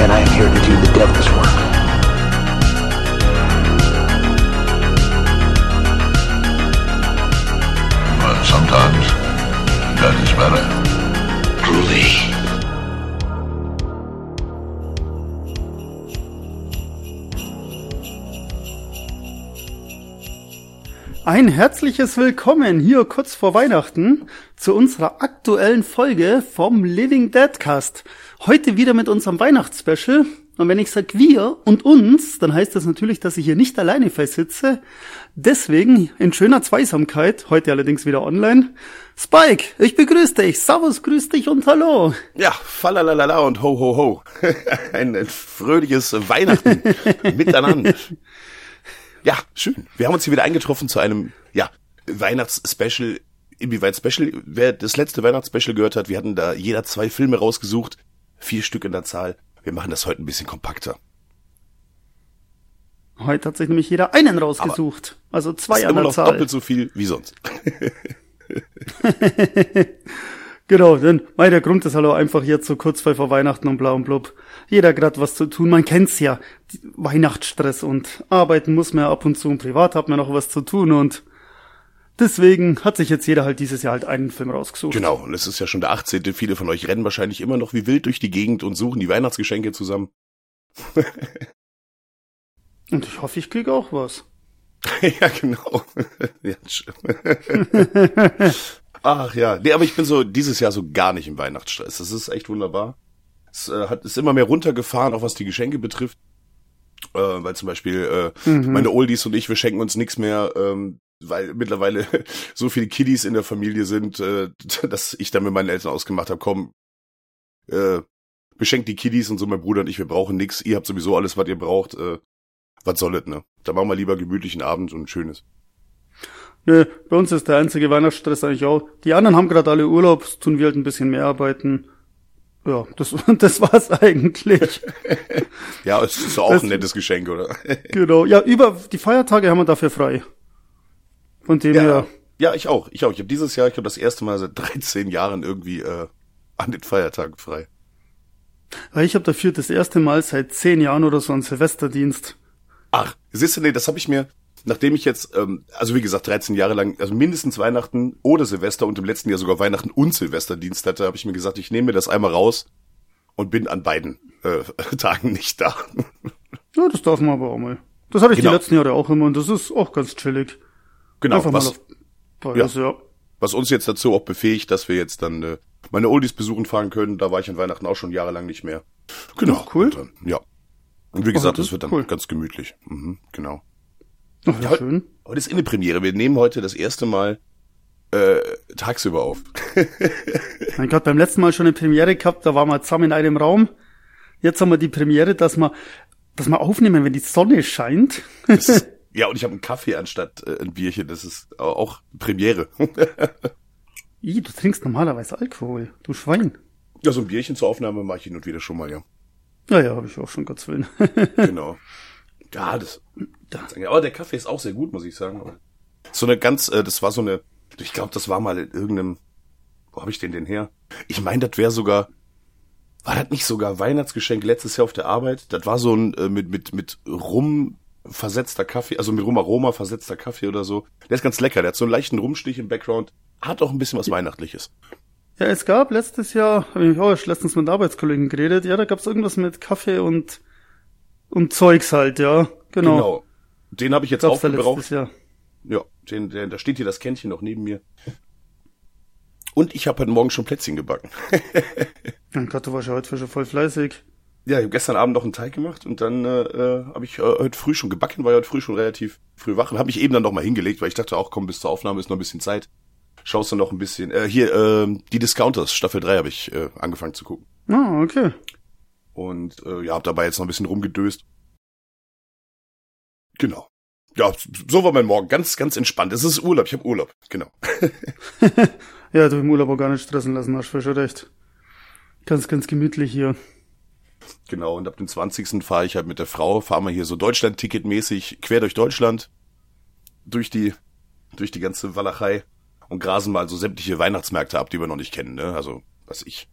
And I am here to do the devil's work. But sometimes that is better. Truly. Ein herzliches Willkommen hier kurz vor Weihnachten zu unserer aktuellen Folge vom Living Deadcast. Heute wieder mit unserem Weihnachtsspecial. Und wenn ich sag wir und uns, dann heißt das natürlich, dass ich hier nicht alleine festsitze. Deswegen in schöner Zweisamkeit, heute allerdings wieder online. Spike, ich begrüße dich. Servus, grüß dich und hallo. Ja, falalala und ho ho ho. Ein, ein fröhliches Weihnachten miteinander. Ja, schön. Wir haben uns hier wieder eingetroffen zu einem, ja, Weihnachtsspecial. Inwieweit Special? Wer das letzte Weihnachtsspecial gehört hat, wir hatten da jeder zwei Filme rausgesucht. Vier Stück in der Zahl. Wir machen das heute ein bisschen kompakter. Heute hat sich nämlich jeder einen rausgesucht. also zwei an der noch Zahl. doppelt so viel wie sonst. Genau, denn mein der Grund ist halt auch einfach jetzt so kurz vor Weihnachten und bla und blub. Jeder grad was zu tun, man kennt's ja. Weihnachtsstress und arbeiten muss man ja ab und zu und privat hat man noch was zu tun und deswegen hat sich jetzt jeder halt dieses Jahr halt einen Film rausgesucht. Genau, und es ist ja schon der 18. Viele von euch rennen wahrscheinlich immer noch wie wild durch die Gegend und suchen die Weihnachtsgeschenke zusammen. Und ich hoffe, ich krieg auch was. ja, genau. ja. Ach ja, nee, aber ich bin so dieses Jahr so gar nicht im Weihnachtsstress. Das ist echt wunderbar. Es äh, hat ist immer mehr runtergefahren, auch was die Geschenke betrifft. Äh, weil zum Beispiel äh, meine Oldies und ich, wir schenken uns nichts mehr, ähm, weil mittlerweile so viele Kiddies in der Familie sind, äh, dass ich dann mit meinen Eltern ausgemacht habe, komm, äh, beschenkt die Kiddies und so, mein Bruder und ich, wir brauchen nix. Ihr habt sowieso alles, was ihr braucht. Äh, was soll ne? Da machen wir lieber gemütlichen Abend und schönes. Nö, bei uns ist der einzige Weihnachtsstress eigentlich auch. Die anderen haben gerade alle Urlaub, tun wir halt ein bisschen mehr arbeiten. Ja, das, das war's eigentlich. Ja, es ist auch Das- ein nettes Geschenk, oder? genau. Ja, über die Feiertage haben wir dafür frei. Von dem ja, her. ja, ich auch. Ich auch. Ich habe dieses Jahr, ich glaube, das erste Mal seit 13 Jahren irgendwie äh, an den Feiertagen frei. Ich habe dafür das erste Mal seit zehn Jahren oder so einen Silvesterdienst. Ach, siehst du, nee, das habe ich mir, nachdem ich jetzt, ähm, also wie gesagt, 13 Jahre lang, also mindestens Weihnachten oder Silvester und im letzten Jahr sogar Weihnachten und Silvesterdienst hatte, habe ich mir gesagt, ich nehme mir das einmal raus und bin an beiden äh, Tagen nicht da. Ja, das darf man aber auch mal. Das hatte ich Genau. die letzten Jahre auch immer und das ist auch ganz chillig. Genau, Einfach mal was, auf beides, ja. was uns jetzt dazu auch befähigt, dass wir jetzt dann äh, meine Oldies besuchen fahren können. Da war ich an Weihnachten auch schon jahrelang nicht mehr. Genau. Ach, cool. Und dann, ja. Und wie gesagt, das das ist wird dann cool. ganz gemütlich. Mhm, genau. Ach, ja, schön. Heute ist Innenpremiere. Wir nehmen heute das erste Mal äh, tagsüber auf. Mein Gott, beim letzten Mal schon eine Premiere gehabt, da waren wir zusammen in einem Raum. Jetzt haben wir die Premiere, dass wir, dass wir aufnehmen, wenn die Sonne scheint. Ist, ja, und ich habe einen Kaffee anstatt äh, ein Bierchen. Das ist au- auch Premiere. Ih, du trinkst normalerweise Alkohol, du Schwein. ja, so ein Bierchen zur Aufnahme mache ich hin und wieder schon mal, ja. Ja, ja, habe ich auch schon, Gottes Willen. Genau. Ja, das. Aber der Kaffee ist auch sehr gut, muss ich sagen. So eine ganz, äh, das war so eine, ich glaube, das war mal in irgendeinem, wo habe ich den denn her? Ich meine, das wäre sogar, war das nicht sogar Weihnachtsgeschenk letztes Jahr auf der Arbeit? Das war so ein äh, mit mit mit Rum versetzter Kaffee, also mit Rumaroma versetzter Kaffee oder so. Der ist ganz lecker. Der hat so einen leichten Rumstich im Background. Hat auch ein bisschen was Weihnachtliches. Ja, es gab letztes Jahr, habe ich auch letztens mit Arbeitskollegen geredet, ja, da gab's irgendwas mit Kaffee und, und Zeugs halt, ja. Genau. Genau. Den habe ich jetzt da aufgebraucht. Jahr. Ja, den, der, da steht hier das Kännchen noch neben mir. Und ich habe heute Morgen schon Plätzchen gebacken. Mein Gott, du warst ja heute schon voll fleißig. ja, ich habe gestern Abend noch einen Teig gemacht und dann äh, äh, habe ich äh, heute früh schon gebacken, war ja heute früh schon relativ früh wach und habe mich eben dann noch mal hingelegt, weil ich dachte auch, komm, bis zur Aufnahme ist noch ein bisschen Zeit. Schaust du noch ein bisschen. Äh, hier, äh, die Discounters, Staffel 3 habe ich äh, angefangen zu gucken. Ah, okay. Und äh, ja, hab dabei jetzt noch ein bisschen rumgedöst. Genau. Ja, so war mein Morgen. Ganz, ganz entspannt. Es ist Urlaub. Ich habe Urlaub. Genau. Ja, du im Urlaub auch gar nicht stressen lassen, hast du schon recht. Ganz, ganz gemütlich hier. Genau. Und ab dem 20. fahre ich halt mit der Frau, fahren wir hier so Deutschland-Ticket-mäßig quer durch Deutschland. Durch die, durch die ganze Walachei. Und grasen mal so sämtliche Weihnachtsmärkte ab, die wir noch nicht kennen, ne? Also, was ich.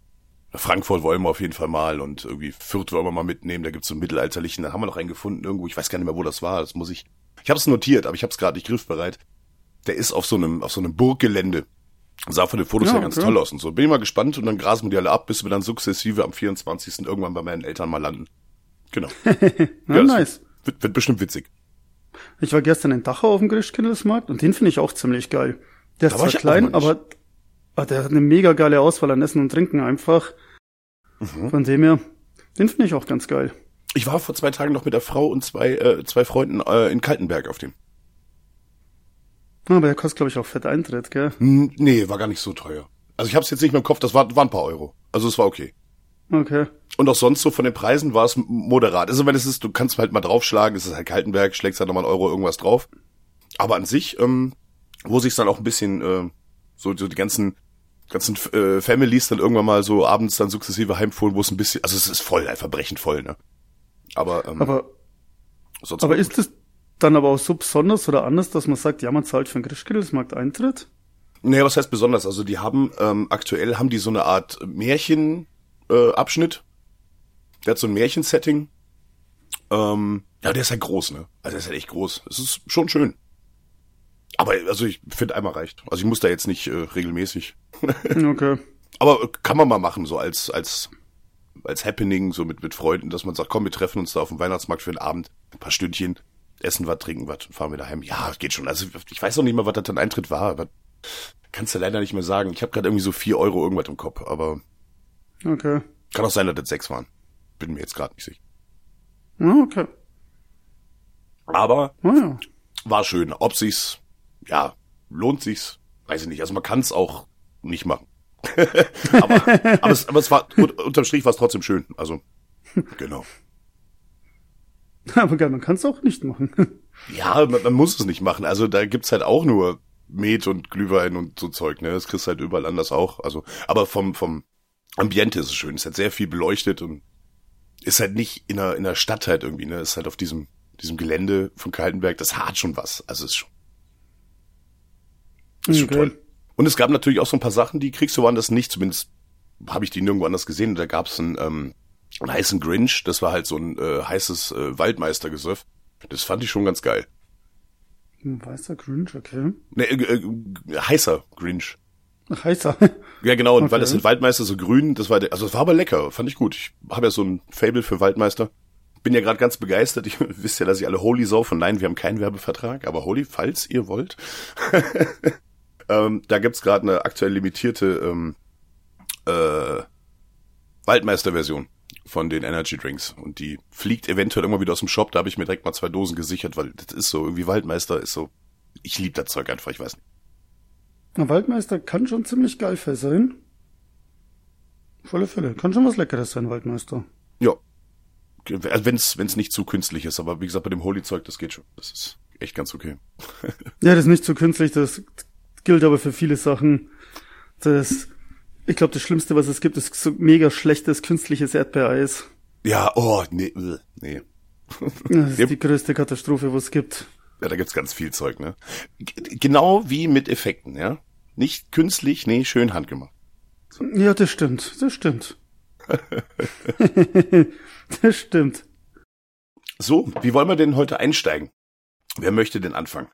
Frankfurt wollen wir auf jeden Fall mal und irgendwie Fürth wollen wir mal mitnehmen. Da gibt's so einen mittelalterlichen, da haben wir noch einen gefunden irgendwo. Ich weiß gar nicht mehr, wo das war. Das muss ich. Ich habe es notiert, aber ich habe es gerade nicht griffbereit. Der ist auf so einem auf so einem Burggelände. Sah von den Fotos Ja, her ganz okay. toll aus und so. Bin ich mal gespannt und dann grasen wir die alle ab, bis wir dann sukzessive am 24. irgendwann bei meinen Eltern mal landen. Genau. Ja, das nice. Wird, wird bestimmt witzig. Ich war gestern in Dachau auf dem Christkindlesmarkt und den finde ich auch ziemlich geil. Der ist zwar klein, aber, aber der hat eine mega geile Auswahl an Essen und Trinken einfach. Mhm. Von dem her, den finde ich auch ganz geil. Ich war vor zwei Tagen noch mit der Frau und zwei, äh, zwei Freunden äh, in Kaltenberg auf dem. Aber der kostet, glaube ich, auch fett Eintritt, gell? Hm, nee, war gar nicht so teuer. Also ich habe es jetzt nicht mehr im Kopf, das war, waren ein paar Euro. Also es war okay. Okay. Und auch sonst so von den Preisen war es moderat. Also wenn es ist, du kannst halt mal draufschlagen, es ist halt Kaltenberg, schlägst halt nochmal einen Euro irgendwas drauf. Aber an sich, ähm, wo sich dann auch ein bisschen äh, so, so die ganzen ganzen äh, Families dann irgendwann mal so abends dann sukzessive heimfuhren, wo es ein bisschen, also es ist voll, einfach brechend voll, ne? Aber, ähm, Aber, sonst aber ist es dann aber auch so besonders oder anders, dass man sagt, ja, man zahlt für den Christkindlesmarkt Eintritt? Nee, was heißt besonders? Also die haben ähm, aktuell haben die so eine Art Märchen äh, Abschnitt. Der hat so ein Märchensetting. Ähm, ja, der ist halt groß, ne? Also der ist halt echt groß. Es ist schon schön. Aber also ich finde einmal reicht. Also ich muss da jetzt nicht äh, regelmäßig. Okay. Aber äh, kann man mal machen so als als als Happening so mit mit Freunden, dass man sagt, komm, wir treffen uns da auf dem Weihnachtsmarkt für einen Abend, ein paar Stündchen, essen was, trinken was, fahren wir daheim. Ja, geht schon. Also ich weiß noch nicht mal, was das dann Eintritt war, aber kannst du leider nicht mehr sagen. Ich habe gerade irgendwie so vier Euro irgendwas im Kopf, aber Okay. kann auch sein, dass das sechs waren. Bin mir jetzt gerade nicht sicher. Okay. Aber Ah, ja. war schön. Ob sich's, ja, lohnt sich's, weiß ich nicht. Also man kann es auch nicht machen. aber, aber, es, aber es war, un- unterm Strich war es trotzdem schön. Also, genau. Aber man kann es auch nicht machen. Ja, man, man muss es nicht machen. Also da gibt's halt auch nur Met und Glühwein und so Zeug, ne? Das kriegst du halt überall anders auch. Also, aber vom, vom Ambiente ist es schön. Es halt sehr viel beleuchtet und ist halt nicht in der, in der Stadt halt irgendwie, ne? Ist halt auf diesem, diesem Gelände von Kaltenberg. Das hat schon was. Also ist schon, ist schon Okay. toll. Und es gab natürlich auch so ein paar Sachen, die kriegst du woanders nicht. Zumindest habe ich die nirgendwo anders gesehen. Da gab's einen, ähm, einen heißen Grinch. Das war halt so ein äh, heißes äh, Waldmeistergesöff. Das fand ich schon ganz geil. Ein Weißer Grinch, okay. Ne, äh, äh, heißer Grinch. Ach, heißer. Ja, genau, und weil Okay. das sind Waldmeister so grün, das war der, also es war aber lecker, fand ich gut. Ich habe ja so ein Fable für Waldmeister. Bin ja gerade ganz begeistert. Ich wisst ja, dass ich alle Holy saufen. Nein, wir haben keinen Werbevertrag, aber Holy, falls ihr wollt. ähm, da gibt's gerade eine aktuell limitierte ähm, äh, Waldmeister-Version von den Energy Drinks. Und die fliegt eventuell irgendwann wieder aus dem Shop. Da habe ich mir direkt mal zwei Dosen gesichert, weil das ist so, irgendwie Waldmeister ist so. Ich lieb das Zeug einfach, ich weiß nicht. Ein Waldmeister kann schon ziemlich geil sein. Volle Fälle. Kann schon was Leckeres sein, Waldmeister. Ja. Also wenn's wenn's nicht zu künstlich ist, aber wie gesagt, bei dem Holy-Zeug, das geht schon. Das ist echt ganz okay. Ja, das ist nicht so künstlich, das gilt aber für viele Sachen. Das, ich glaube, das Schlimmste, was es gibt, ist so mega schlechtes künstliches Erdbeereis. Ja, oh, nee, äh, nee. Das ist die größte Katastrophe, was es gibt. Ja, da gibt's ganz viel Zeug, ne? G genau wie mit Effekten, ja? Nicht künstlich, nee, schön handgemacht. Ja, das stimmt, das stimmt. das stimmt. So, wie wollen wir denn heute einsteigen? Wer möchte denn anfangen?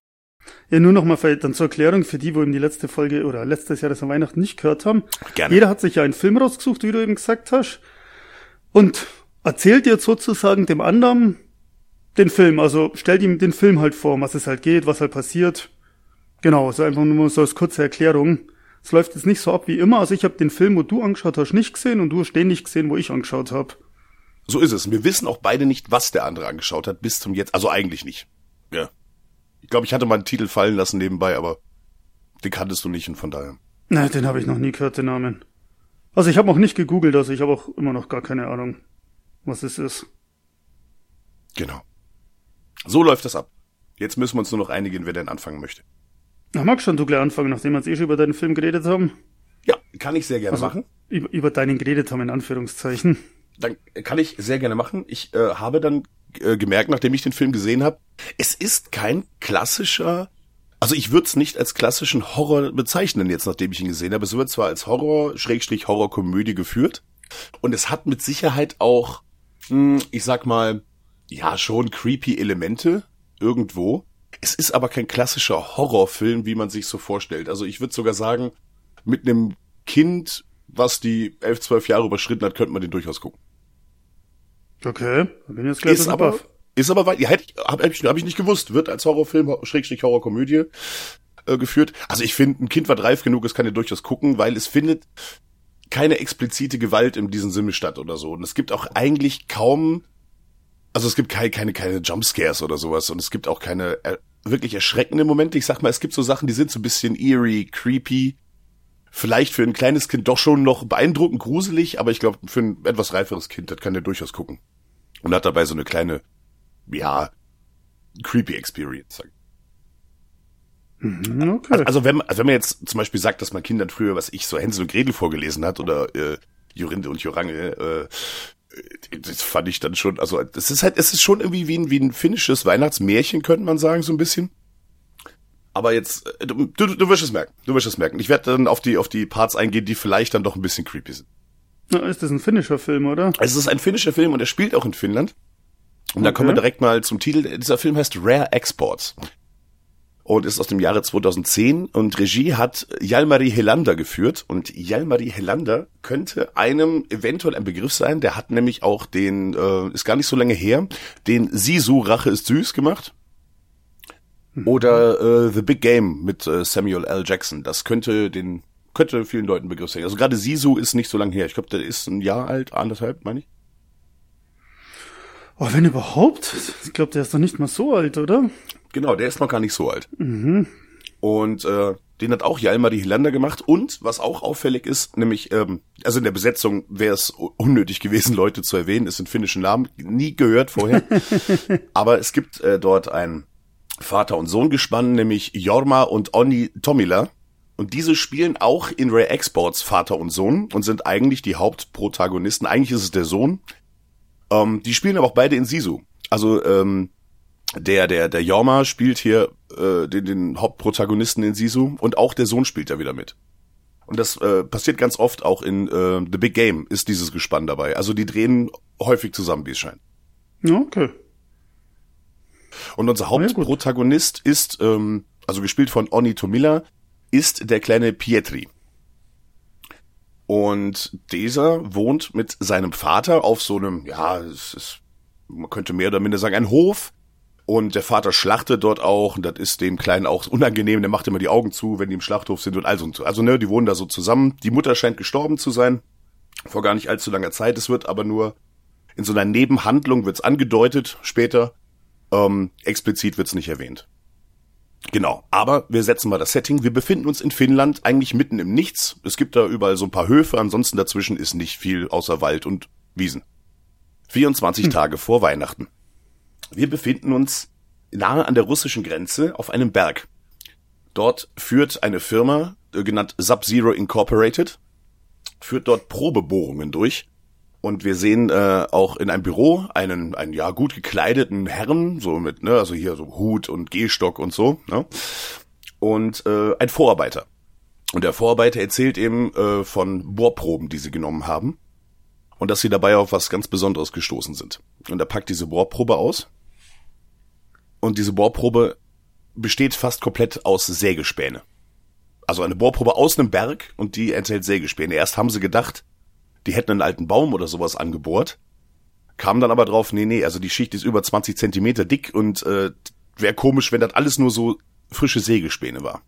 Ja, nur noch mal vielleicht dann zur Erklärung für die, wo eben die letzte Folge oder letztes Jahr das an Weihnachten nicht gehört haben. Gerne. Jeder hat sich ja einen Film rausgesucht, wie du eben gesagt hast, und erzählt jetzt sozusagen dem anderen den Film. Also stellt ihm den Film halt vor, um was es halt geht, was halt passiert. Genau, so einfach nur so als kurze Erklärung. Es läuft jetzt nicht so ab wie immer. Also ich habe den Film, wo du angeschaut hast, nicht gesehen und du hast den nicht gesehen, wo ich angeschaut habe. So ist es. Wir wissen auch beide nicht, was der andere angeschaut hat, bis zum jetzt. Also eigentlich nicht. Ja. Ich glaube, ich hatte mal einen Titel fallen lassen nebenbei, aber den kanntest du nicht und von daher. Na, den habe ich noch nie gehört, den Namen. Also ich habe auch nicht gegoogelt, also ich habe auch immer noch gar keine Ahnung, was es ist. Genau. So läuft das ab. Jetzt müssen wir uns nur noch einigen, wer denn anfangen möchte. Na, magst schon du gleich anfangen, nachdem wir jetzt eh schon über deinen Film geredet haben? Ja, kann ich sehr gerne Also, machen. Über, über deinen geredet haben, in Anführungszeichen. Dann kann ich sehr gerne machen. Ich äh, habe dann äh, gemerkt, nachdem ich den Film gesehen habe, es ist kein klassischer, also ich würde es nicht als klassischen Horror bezeichnen jetzt, nachdem ich ihn gesehen habe. Es wird zwar als Horror, Schrägstrich Horrorkomödie geführt und es hat mit Sicherheit auch, hm, ich sag mal, ja schon creepy Elemente irgendwo. Es ist aber kein klassischer Horrorfilm, wie man sich so vorstellt. Also ich würde sogar sagen, mit einem Kind, was die elf, zwölf Jahre überschritten hat, könnte man den durchaus gucken. Okay, bin jetzt gleich Ist aber, ist aber weit, ja, hätte ich, hab, hab ich, hab ich nicht gewusst, wird als Horrorfilm, Schrägstrich Horrorkomödie äh, geführt. Also ich finde, ein Kind, was reif genug ist, kann ja durchaus gucken, weil es findet keine explizite Gewalt in diesem Sinne statt oder so. Und es gibt auch eigentlich kaum, also es gibt keine, keine, keine Jumpscares oder sowas und es gibt auch keine äh, wirklich erschreckende Momente. Ich sag mal, es gibt so Sachen, die sind so ein bisschen eerie, creepy, vielleicht für ein kleines Kind doch schon noch beeindruckend gruselig, aber ich glaube, für ein etwas reiferes Kind, das kann der durchaus gucken. Und hat dabei so eine kleine, ja, creepy Experience. Mhm, Okay. Also wenn, man- also wenn man jetzt zum Beispiel sagt, dass man Kindern früher, was ich so Hänsel und Gretel vorgelesen hat oder äh, Jorinde und Jorange, äh, das fand ich dann schon, also das ist halt, es ist schon irgendwie wie ein, wie ein finnisches Weihnachtsmärchen, könnte man sagen, so ein bisschen. Aber jetzt, äh, du, du, du wirst es merken, du wirst es merken. Ich werde dann auf die, auf die Parts eingehen, die vielleicht dann doch ein bisschen creepy sind. Na, ist das ein finnischer Film, oder? Es ist ein finnischer Film und er spielt auch in Finnland. Und da kommen wir Okay. direkt mal zum Titel. Dieser Film heißt Rare Exports und ist aus dem Jahre 2010 und Regie hat Jalmari Helander geführt und Jalmari Helander könnte einem eventuell ein Begriff sein, der hat nämlich auch den, äh, ist gar nicht so lange her, den Sisu Rache ist süß gemacht. Oder äh, The Big Game mit äh, Samuel L. Jackson. Das könnte den könnte vielen Leuten Begriff sein. Also gerade Sisu ist nicht so lange her. Ich glaube, der ist ein Jahr alt, anderthalb, meine ich. Oh, wenn überhaupt. Ich glaube, der ist doch nicht mal so alt, oder? Genau, der ist noch gar nicht so alt. Und äh, den hat auch Jalmari Hilander gemacht. Und was auch auffällig ist, nämlich, ähm, also in der Besetzung wäre es unnötig gewesen, Leute zu erwähnen. Es sind finnischen Namen, nie gehört vorher. Aber es gibt äh, dort ein Vater- und Sohn-Gespann, nämlich Jorma und Onni Tomila. Und diese spielen auch in Rare Exports Vater und Sohn und sind eigentlich die Hauptprotagonisten. Eigentlich ist es der Sohn. Ähm, die spielen aber auch beide in Sisu. Also ähm, der, der, der Jorma spielt hier äh, den, den Hauptprotagonisten in Sisu und auch der Sohn spielt da wieder mit. Und das äh, passiert ganz oft auch in äh, The Big Game ist dieses Gespann dabei. Also die drehen häufig zusammen, wie es scheint. Okay. Und unser ja. Hauptprotagonist ist, ähm, also gespielt von Onni Tomilla, ist der kleine Pietri. Und dieser wohnt mit seinem Vater auf so einem, ja, es ist, man könnte mehr oder minder sagen, ein Hof. Und der Vater schlachtet dort auch, und das ist dem Kleinen auch unangenehm, der macht immer die Augen zu, wenn die im Schlachthof sind und also und so. Also, ne, die wohnen da so zusammen. Die Mutter scheint gestorben zu sein, vor gar nicht allzu langer Zeit. Es wird aber nur in so einer Nebenhandlung wird's angedeutet später. Ähm, explizit wird's nicht erwähnt. Genau, aber wir setzen mal das Setting. Wir befinden uns in Finnland, eigentlich mitten im Nichts. Es gibt da überall so ein paar Höfe, ansonsten dazwischen ist nicht viel außer Wald und Wiesen. 24 Tage vor Weihnachten. Wir befinden uns nahe an der russischen Grenze auf einem Berg. Dort führt eine Firma, äh, genannt Sub-Zero Incorporated, führt dort Probebohrungen durch. Und wir sehen äh, auch in einem Büro einen, einen ja gut gekleideten Herrn, so mit, ne, also hier so Hut und Gehstock und so, ne? Und äh, ein Vorarbeiter. Und der Vorarbeiter erzählt eben äh, von Bohrproben, die sie genommen haben. Und dass sie dabei auf was ganz Besonderes gestoßen sind. Und er packt diese Bohrprobe aus. Und diese Bohrprobe besteht fast komplett aus Sägespäne. Also eine Bohrprobe aus einem Berg und die enthält Sägespäne. Erst haben sie gedacht, die hätten einen alten Baum oder sowas angebohrt, kamen dann aber drauf, nee, nee, also die Schicht ist über 20 Zentimeter dick und äh, wäre komisch, wenn das alles nur so frische Sägespäne war.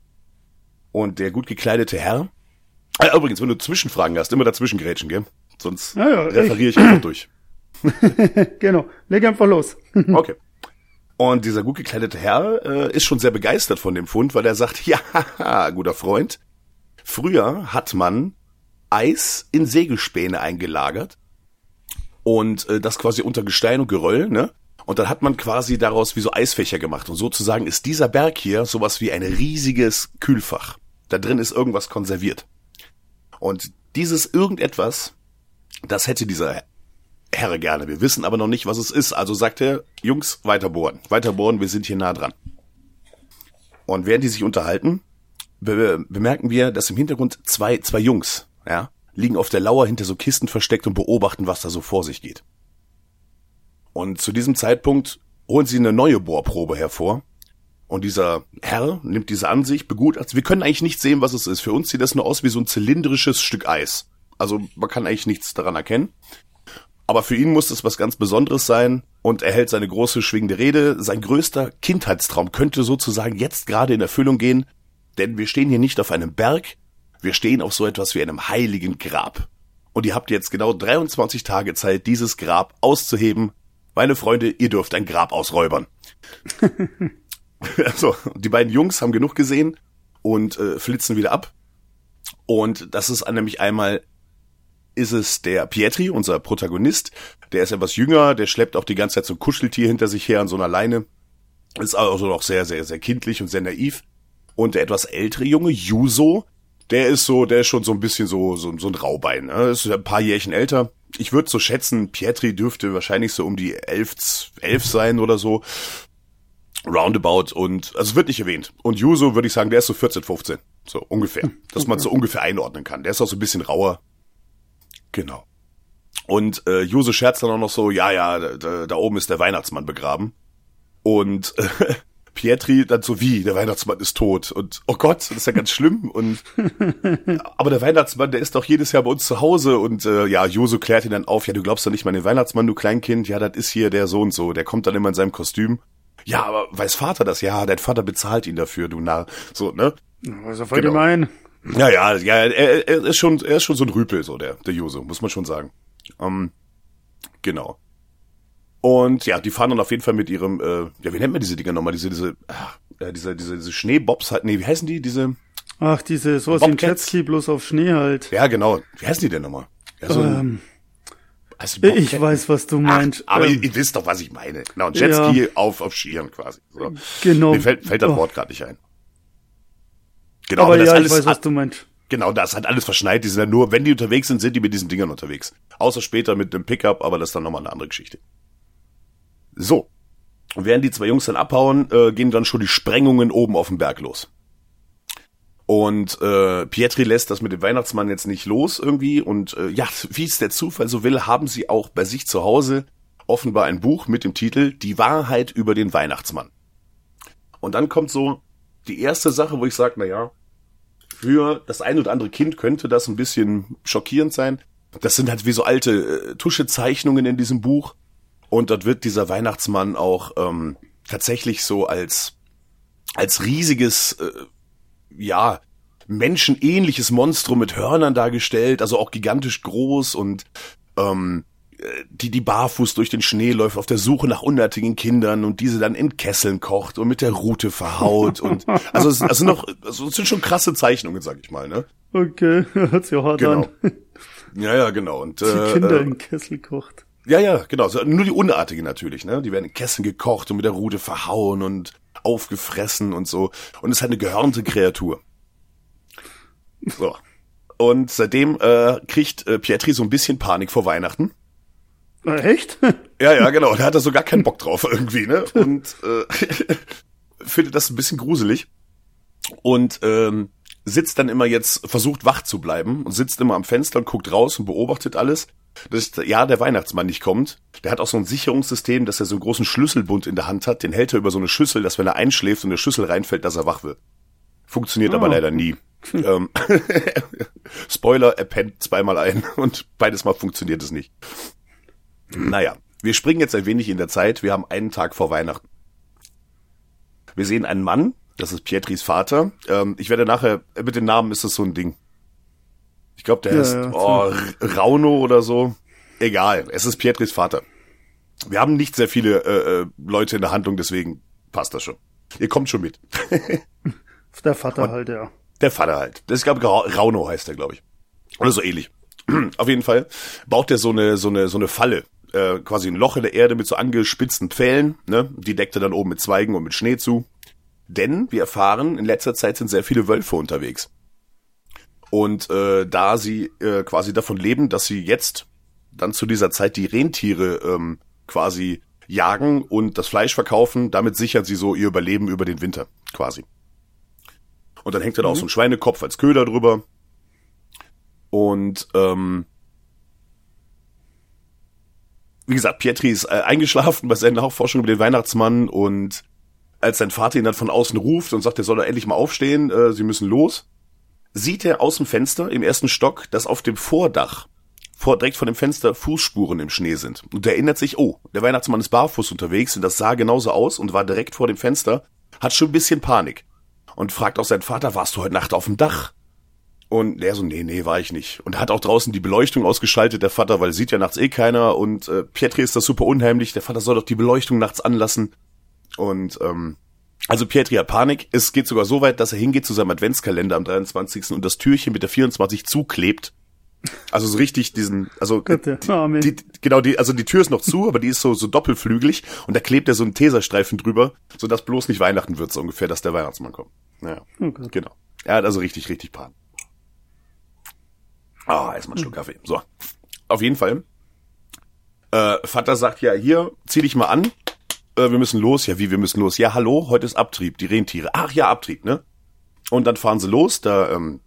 Und der gut gekleidete Herr, äh, übrigens, wenn du Zwischenfragen hast, immer dazwischen grätschen, gell? Sonst Ja, ja, referiere ich einfach durch. Genau. Leg einfach los. Okay. Und dieser gut gekleidete Herr äh, ist schon sehr begeistert von dem Fund, weil er sagt, ja, guter Freund, früher hat man Eis in Segelspäne eingelagert und äh, das quasi unter Gestein und Geröll, ne? Und dann hat man quasi daraus wie so Eisfächer gemacht. Und sozusagen ist dieser Berg hier sowas wie ein riesiges Kühlfach. Da drin ist irgendwas konserviert. Und dieses irgendetwas, das hätte dieser Herr gerne. Wir wissen aber noch nicht, was es ist. Also sagt er, Jungs, weiter bohren. Weiter bohren, wir sind hier nah dran. Und während die sich unterhalten, be bemerken wir, dass im Hintergrund zwei, zwei Jungs, ja, liegen auf der Lauer hinter so Kisten versteckt und beobachten, was da so vor sich geht. Und zu diesem Zeitpunkt holen sie eine neue Bohrprobe hervor. Und dieser Herr nimmt diese an sich, begutachtet. Wir können eigentlich nicht sehen, was es ist. Für uns sieht das nur aus wie so ein zylindrisches Stück Eis. Also man kann eigentlich nichts daran erkennen. Aber für ihn muss es was ganz Besonderes sein und er hält seine große schwingende Rede. Sein größter Kindheitstraum könnte sozusagen jetzt gerade in Erfüllung gehen, denn wir stehen hier nicht auf einem Berg, wir stehen auf so etwas wie einem heiligen Grab. Und ihr habt jetzt genau 23 Tage Zeit, dieses Grab auszuheben. Meine Freunde, ihr dürft ein Grab ausräubern. also, die beiden Jungs haben genug gesehen und äh, flitzen wieder ab. Und das ist nämlich einmal ist es der Pietri, unser Protagonist. Der ist etwas jünger, der schleppt auch die ganze Zeit so ein Kuscheltier hinter sich her an so einer Leine. Ist also noch sehr, sehr, sehr kindlich und sehr naiv. Und der etwas ältere Junge, Yuso, der ist so, der ist schon so ein bisschen so, so, so ein Raubein. Ne? Ist ein paar Jährchen älter. Ich würde so schätzen, Pietri dürfte wahrscheinlich so um die elf, elf sein oder so. Roundabout und, also wird nicht erwähnt. Und Yuso würde ich sagen, der ist so 14, 15. So ungefähr. Dass man so ungefähr einordnen kann. Der ist auch so ein bisschen rauer. Genau. Und äh, Juse scherzt dann auch noch so, ja, ja, da, da oben ist der Weihnachtsmann begraben. Und äh, Pietri dann so, wie, der Weihnachtsmann ist tot. Und oh Gott, das ist ja ganz schlimm. Und aber der Weihnachtsmann, der ist doch jedes Jahr bei uns zu Hause. Und äh, ja, Josu klärt ihn dann auf, ja, du glaubst doch nicht mal den Weihnachtsmann, du Kleinkind, ja, das ist hier der so und so, der kommt dann immer in seinem Kostüm. Ja, aber weiß Vater das? Ja, dein Vater bezahlt ihn dafür, du Narr. So, ne? Was er voll genau. gemein. Ja, ja, ja, er, er ist schon, er ist schon so ein Rüpel, so der, der Juso, muss man schon sagen. Ähm, genau. Und ja, die fahren dann auf jeden Fall mit ihrem, äh, ja, wie nennt man diese Dinger nochmal? Diese, diese, äh, diese, diese, diese Schneebobs halt, nee, wie heißen die? Diese. Ach, diese, sowas wie ein Jetski, bloß auf Schnee halt. Ja, genau. Wie heißen die denn nochmal? Ja, so ähm, also ich weiß, was du meinst. Ach, aber ähm, ihr, ihr, wisst doch, was ich meine. Genau, ein Jetski ja. auf, auf Skiern quasi. So. Genau. Mir fällt, fällt das oh. Wort gerade nicht ein. Genau, aber, aber ja, alles, ich weiß, was du meinst. Genau, das hat alles verschneit. Die sind ja nur, wenn die unterwegs sind, sind die mit diesen Dingern unterwegs. Außer später mit dem Pickup, aber das ist dann nochmal eine andere Geschichte. So. Und während die zwei Jungs dann abhauen, äh, gehen dann schon die Sprengungen oben auf dem Berg los. Und äh, Pietri lässt das mit dem Weihnachtsmann jetzt nicht los irgendwie. Und äh, ja, wie es der Zufall so will, haben sie auch bei sich zu Hause offenbar ein Buch mit dem Titel Die Wahrheit über den Weihnachtsmann. Und dann kommt so die erste Sache, wo ich sage, na ja, für das ein oder andere Kind könnte das ein bisschen schockierend sein. Das sind halt wie so alte äh, Tuschezeichnungen in diesem Buch. Und dort wird dieser Weihnachtsmann auch ähm, tatsächlich so als als riesiges, äh, ja, menschenähnliches Monstrum mit Hörnern dargestellt, also auch gigantisch groß und ähm, die die barfuß durch den Schnee läuft auf der Suche nach unartigen Kindern und diese dann in Kesseln kocht und mit der Rute verhaut und also es, also noch also es sind schon krasse Zeichnungen, sag ich mal, ne? Okay, hört sich auch hart genau. an. Ja, ja, genau und die äh, Kinder in Kessel kocht. Ja, ja, genau, nur die unartigen natürlich, ne? Die werden in Kesseln gekocht und mit der Rute verhauen und aufgefressen und so und es ist halt eine gehörnte Kreatur. So. Und seitdem äh, kriegt äh, Pietri so ein bisschen Panik vor Weihnachten Echt? Ja, ja, genau. Da hat er so gar keinen Bock drauf irgendwie, ne? Und äh, findet das ein bisschen gruselig. Und ähm, sitzt dann immer jetzt, versucht wach zu bleiben und sitzt immer am Fenster und guckt raus und beobachtet alles. Das ist, ja, der Weihnachtsmann nicht kommt. Der hat auch so ein Sicherungssystem, dass er so einen großen Schlüsselbund in der Hand hat. Den hält er über so eine Schüssel, dass wenn er einschläft und der Schlüssel reinfällt, dass er wach wird. Funktioniert oh. aber leider nie. ähm, Spoiler, er pennt zweimal ein und beides Mal funktioniert es nicht. Naja, wir springen jetzt ein wenig in der Zeit. Wir haben einen Tag vor Weihnachten. Wir sehen einen Mann, das ist Pietris Vater. Ähm, ich werde nachher, mit dem Namen ist das so ein Ding. Ich glaube, der ja, heißt ja, oh, Rauno oder so. Egal, es ist Pietris Vater. Wir haben nicht sehr viele äh, äh Leute in der Handlung, deswegen passt das schon. Ihr kommt schon mit. der Vater Und halt, ja. Der Vater halt. Das ist, glaube ich, Rauno heißt er, glaube ich. Oder so ähnlich. Auf jeden Fall baut er so eine, so eine, so eine Falle, äh, quasi ein Loch in der Erde mit so angespitzten Pfählen, ne? Die deckt er dann oben mit Zweigen und mit Schnee zu. Denn wir erfahren, in letzter Zeit sind sehr viele Wölfe unterwegs. Und äh, da sie äh, quasi davon leben, dass sie jetzt dann zu dieser Zeit die Rentiere ähm, quasi jagen und das Fleisch verkaufen, damit sichern sie so ihr Überleben über den Winter quasi. Und dann hängt dann mhm. auch so ein Schweinekopf als Köder drüber. Und ähm, wie gesagt, Pietri ist äh, eingeschlafen bei seinen Nachforschungen über den Weihnachtsmann und als sein Vater ihn dann von außen ruft und sagt, er soll da endlich mal aufstehen, äh, sie müssen los, sieht er aus dem Fenster im ersten Stock, dass auf dem Vordach, vor, direkt vor dem Fenster, Fußspuren im Schnee sind. Und er erinnert sich, oh, der Weihnachtsmann ist barfuß unterwegs und das sah genauso aus und war direkt vor dem Fenster, hat schon ein bisschen Panik und fragt auch seinen Vater, warst du heute Nacht auf dem Dach? Und der so, nee, nee, war ich nicht. Und hat auch draußen die Beleuchtung ausgeschaltet, der Vater, weil sieht ja nachts eh keiner. Und äh, Pietri ist das super unheimlich. Der Vater soll doch die Beleuchtung nachts anlassen. Und ähm, also Pietri hat Panik. Es geht sogar so weit, dass er hingeht zu seinem Adventskalender am 23. und das Türchen mit der 24 zuklebt. Also so richtig diesen, also Bitte. Amen. die, genau die, also die Tür ist noch zu, aber die ist so so doppelflügelig und da klebt er so einen Tesastreifen drüber, so dass bloß nicht Weihnachten wird so ungefähr, dass der Weihnachtsmann kommt. Naja, Oh genau. Er hat also richtig richtig Panik. Ah, erstmal einen Schluck Kaffee. So, auf jeden Fall. Äh, Vater sagt ja hier, zieh dich mal an. Äh, wir müssen los. Ja, wie wir müssen los? Ja, hallo, heute ist Abtrieb, die Rentiere. Ach ja, Abtrieb, ne? Und dann fahren sie los. Da ähm,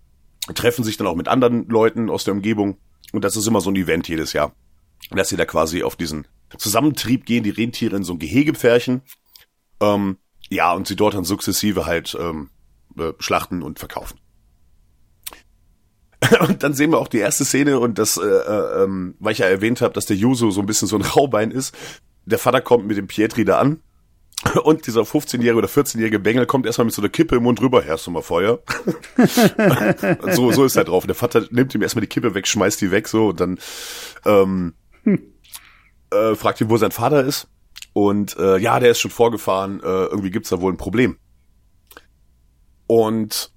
treffen sich dann auch mit anderen Leuten aus der Umgebung. Und das ist immer so ein Event jedes Jahr. Dass sie da quasi auf diesen Zusammentrieb gehen, die Rentiere in so ein Gehegepferchen. Ähm, ja, und sie dort dann sukzessive halt ähm, äh, schlachten und verkaufen. Und dann sehen wir auch die erste Szene und das, äh, äh, ähm, weil ich ja erwähnt habe, dass der Yuso so ein bisschen so ein Raubein ist. Der Vater kommt mit dem Pietri da an und dieser 15-jährige oder 14-jährige Bengel kommt erstmal mit so einer Kippe im Mund rüber, herrst du mal Feuer? So, so ist er drauf. Der Vater nimmt ihm erstmal die Kippe weg, schmeißt die weg so und dann ähm, äh, fragt ihn, wo sein Vater ist. Und äh, ja, der ist schon vorgefahren, äh, irgendwie gibt's da wohl ein Problem. Und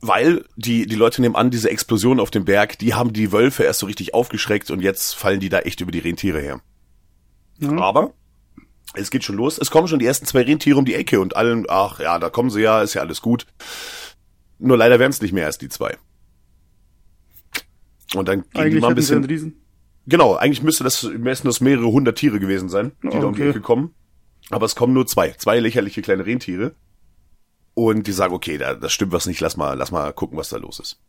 weil die, die Leute nehmen an, diese Explosion auf dem Berg, die haben die Wölfe erst so richtig aufgeschreckt und jetzt fallen die da echt über die Rentiere her. Aber es geht schon los. Es kommen schon die ersten zwei Rentiere um die Ecke und allen, ach ja, da kommen sie ja, ist ja alles gut. Nur leider werden es nicht mehr als die zwei. Und dann gehen die mal ein bisschen. Genau, eigentlich müsste das müssten das mehrere hundert Tiere gewesen sein, die da um die Okay. Ecke kommen. Aber es kommen nur zwei, zwei lächerliche kleine Rentiere. Und die sagen, okay, da, das stimmt was nicht, lass mal, lass mal gucken, was da los ist.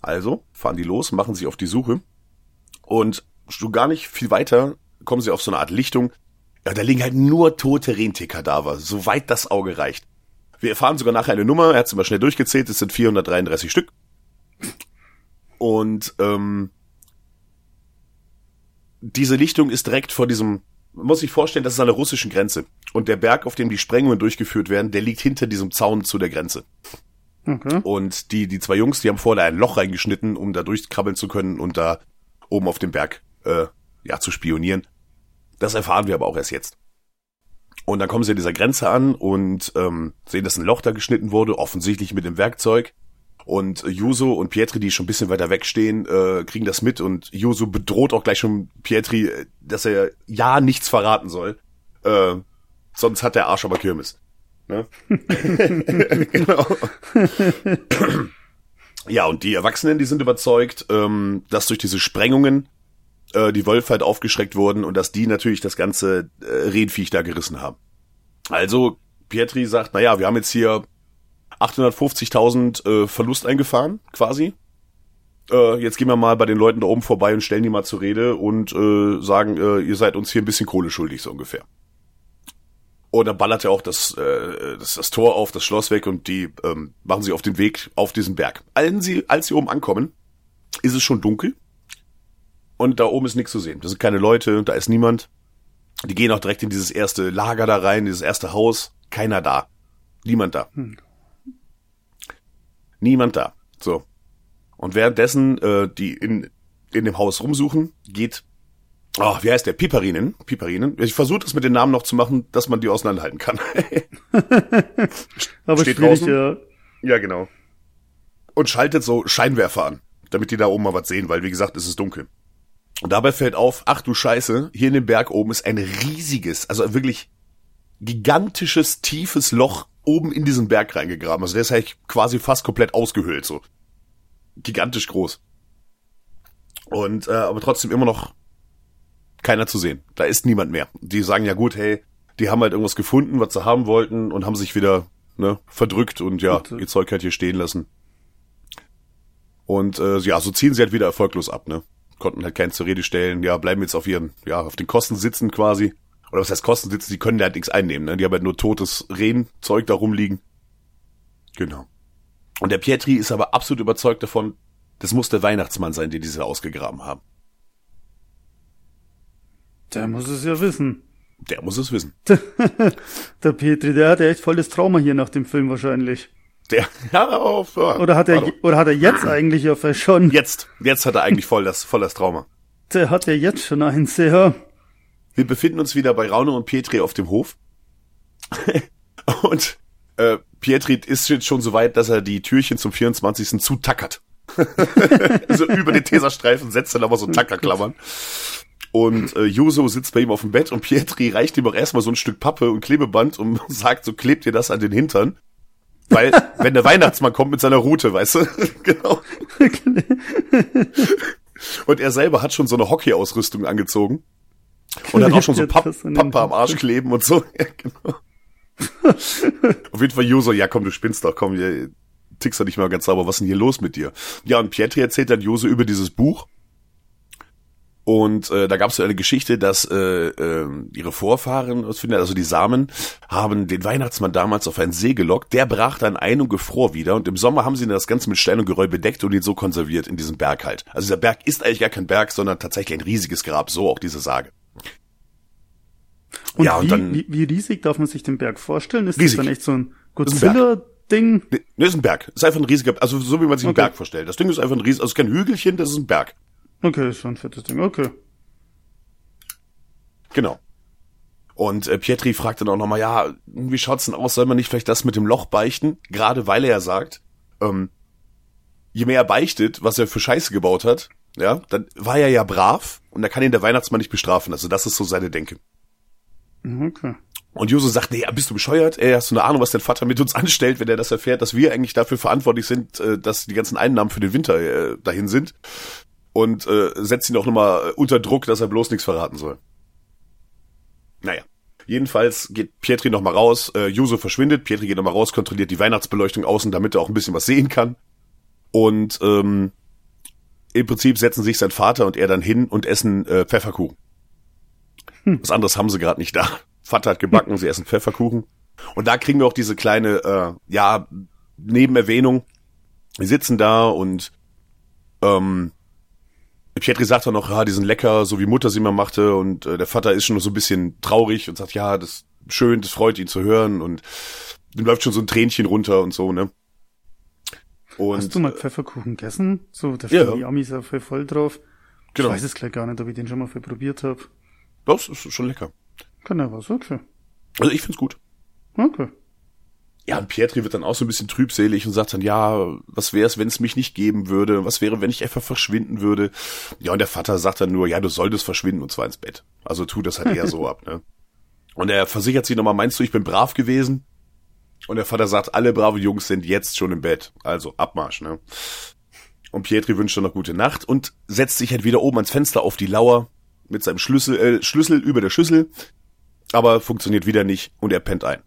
Also fahren die los, machen sich auf die Suche. Und schon gar nicht viel weiter kommen sie auf so eine Art Lichtung. Ja, da liegen halt nur tote Rentierkadaver, soweit das Auge reicht. Wir erfahren sogar nachher eine Nummer, er hat es immer schnell durchgezählt, es sind 433 Stück. Und ähm, diese Lichtung ist direkt vor diesem, man muss sich vorstellen, das ist an der russischen Grenze. Und der Berg, auf dem die Sprengungen durchgeführt werden, der liegt hinter diesem Zaun zu der Grenze. Okay. Und die, die zwei Jungs, die haben vorher ein Loch reingeschnitten, um da durchkrabbeln zu können und da oben auf dem Berg äh, ja zu spionieren. Das erfahren wir aber auch erst jetzt. Und dann kommen sie an dieser Grenze an und ähm, sehen, dass ein Loch da geschnitten wurde, offensichtlich mit dem Werkzeug. Und Juso und Pietri, die schon ein bisschen weiter wegstehen, äh, kriegen das mit und Juso bedroht auch gleich schon Pietri, äh, dass er ja nichts verraten soll. Äh, sonst hat der Arsch aber Kirmes. Ne? genau. ja, und die Erwachsenen, die sind überzeugt, ähm, dass durch diese Sprengungen äh, die Wölfe halt aufgeschreckt wurden und dass die natürlich das ganze äh, Rehviech da gerissen haben. Also Pietri sagt, naja, wir haben jetzt hier 850.000 äh, Verlust eingefahren, quasi. Äh, jetzt gehen wir mal bei den Leuten da oben vorbei und stellen die mal zur Rede und äh, sagen, äh, ihr seid uns hier ein bisschen Kohle schuldig, so ungefähr. Und dann ballert er auch das, äh, das, das Tor auf, das Schloss weg und die ähm, machen sie auf den Weg auf diesen Berg. Als sie, als sie oben ankommen, ist es schon dunkel und da oben ist nichts zu sehen. Da sind keine Leute, da ist niemand. Die gehen auch direkt in dieses erste Lager da rein, dieses erste Haus. Keiner da. Niemand da. Niemand da. So. Und währenddessen äh, die in, in dem Haus rumsuchen, geht, oh, wie heißt der? Piperinen. Piperinen. Ich versuche das mit den Namen noch zu machen, dass man die auseinanderhalten kann. Aber Steht draußen. ja. ja, genau. Und schaltet so Scheinwerfer an. damit die da oben mal was sehen, weil wie gesagt, es ist dunkel. Und dabei fällt auf, ach du Scheiße, hier in dem Berg oben ist ein riesiges, also wirklich gigantisches, tiefes Loch oben in diesen Berg reingegraben. Also der ist eigentlich quasi fast komplett ausgehöhlt, so. Gigantisch groß. Und äh, aber trotzdem immer noch keiner zu sehen. Da ist niemand mehr. Die sagen ja gut, hey, die haben halt irgendwas gefunden, was sie haben wollten und haben sich wieder ne, verdrückt und ja, Bitte. ihr Zeug halt hier stehen lassen. Und äh, ja, so ziehen sie halt wieder erfolglos ab, ne? Konnten halt keinen zur Rede stellen, ja, bleiben jetzt auf ihren, ja, auf den Kosten sitzen quasi. Oder was heißt Kosten sitzen, die können da halt nichts einnehmen, ne? Die haben halt nur totes Rehenzeug da rumliegen. Genau. Und der Pietri ist aber absolut überzeugt davon, das muss der Weihnachtsmann sein, den diese ausgegraben haben. Der muss es ja wissen. Der muss es wissen. Der Petri, der hat ja echt volles Trauma hier nach dem Film wahrscheinlich. Der, ja, auf, ja, Oder hat er, oder hat er jetzt eigentlich ja vielleicht schon? Jetzt, jetzt hat er eigentlich voll das, voll das Trauma. Der hat ja jetzt schon eins, ja. Wir befinden uns wieder bei Raune und Pietri auf dem Hof. und äh, Pietri ist jetzt schon so weit, dass er die Türchen zum 24. zutackert. so über den Teserstreifen setzt dann aber so Tackerklammern. Und äh, Juso sitzt bei ihm auf dem Bett und Pietri reicht ihm auch erstmal so ein Stück Pappe und Klebeband und sagt, so klebt ihr das an den Hintern. Weil, wenn der Weihnachtsmann kommt mit seiner Rute, weißt du? genau. Und er selber hat schon so eine Hockey-Ausrüstung angezogen. Und hat auch schon so Papp, Pappe am Arsch kleben und so. Ja, genau. Auf jeden Fall Joso, ja komm, du spinnst doch, komm, tickst doch nicht mal ganz sauber, was ist denn hier los mit dir? Ja, und Pietri erzählt dann Joso über dieses Buch. Und äh, da gab es so eine Geschichte, dass äh, äh, ihre Vorfahren, also die Samen, haben den Weihnachtsmann damals auf einen See gelockt. Der brach dann ein und gefror wieder. Und im Sommer haben sie dann das Ganze mit Stein und Geröll bedeckt und ihn so konserviert in diesem Berg halt. Also dieser Berg ist eigentlich gar kein Berg, sondern tatsächlich ein riesiges Grab. So auch diese Sage. Und, Ja, und wie, dann- wie, wie riesig darf man sich den Berg vorstellen? Ist Riesig. das dann echt so ein ist ein Godzilla-Ding? Nee, ist ein Berg. Ist einfach ein riesiger, also so wie man sich einen Okay. Berg vorstellt. Das Ding ist einfach ein riesiger, also kein Hügelchen, das ist ein Berg. Okay, ist schon ein fettes Ding. Okay. Genau. Und äh, Pietri fragt dann auch nochmal, ja, wie schaut's denn aus? Soll man nicht vielleicht das mit dem Loch beichten? Gerade weil er ja sagt, ähm, je mehr er beichtet, was er für Scheiße gebaut hat, ja, dann war er ja brav und da kann ihn der Weihnachtsmann nicht bestrafen. Also das ist so seine Denke. Okay. Und Joso sagt, nee, bist du bescheuert? Ey, hast du eine Ahnung, was dein Vater mit uns anstellt, wenn er das erfährt, dass wir eigentlich dafür verantwortlich sind, äh, dass die ganzen Einnahmen für den Winter äh, dahin sind? Und äh, setzt ihn auch nochmal unter Druck, dass er bloß nichts verraten soll. Naja. Jedenfalls geht Pietri nochmal raus, äh, Juso verschwindet, Pietri geht nochmal raus, kontrolliert die Weihnachtsbeleuchtung außen, damit er auch ein bisschen was sehen kann. Und ähm, im Prinzip setzen sich sein Vater und er dann hin und essen äh, Pfefferkuchen. Was anderes haben sie gerade nicht da. Vater hat gebacken, sie essen Pfefferkuchen. Und da kriegen wir auch diese kleine, äh, ja, Nebenerwähnung. Wir sitzen da und ähm, Pietri sagt dann noch, ja, die sind lecker, so wie Mutter sie immer machte. Und äh, der Vater ist schon so ein bisschen traurig und sagt, ja, das ist schön, das freut ihn zu hören. Und dem läuft schon so ein Tränchen runter und so, ne? Und Hast du mal Pfefferkuchen gegessen? So, da Ja. stehen die Amis ja voll, voll drauf. Genau. Ich weiß es gleich gar nicht, ob ich den schon mal voll probiert habe. das ist schon lecker. Kann ja was, okay. Also ich find's gut. Okay. Ja, und Pietri wird dann auch so ein bisschen trübselig und sagt dann, ja, was wäre es, wenn es mich nicht geben würde? Was wäre, wenn ich einfach verschwinden würde? Ja, und der Vater sagt dann nur, ja, du solltest verschwinden und zwar ins Bett. Also tu das halt eher so ab, ne? Und er versichert sich nochmal, meinst du, ich bin brav gewesen? Und der Vater sagt, alle brave Jungs sind jetzt schon im Bett. Also Abmarsch, ne? Und Pietri wünscht dann noch gute Nacht und setzt sich halt wieder oben ans Fenster auf die Lauer mit seinem Schlüssel, äh, Schlüssel über der Schüssel. Aber funktioniert wieder nicht und er pennt ein.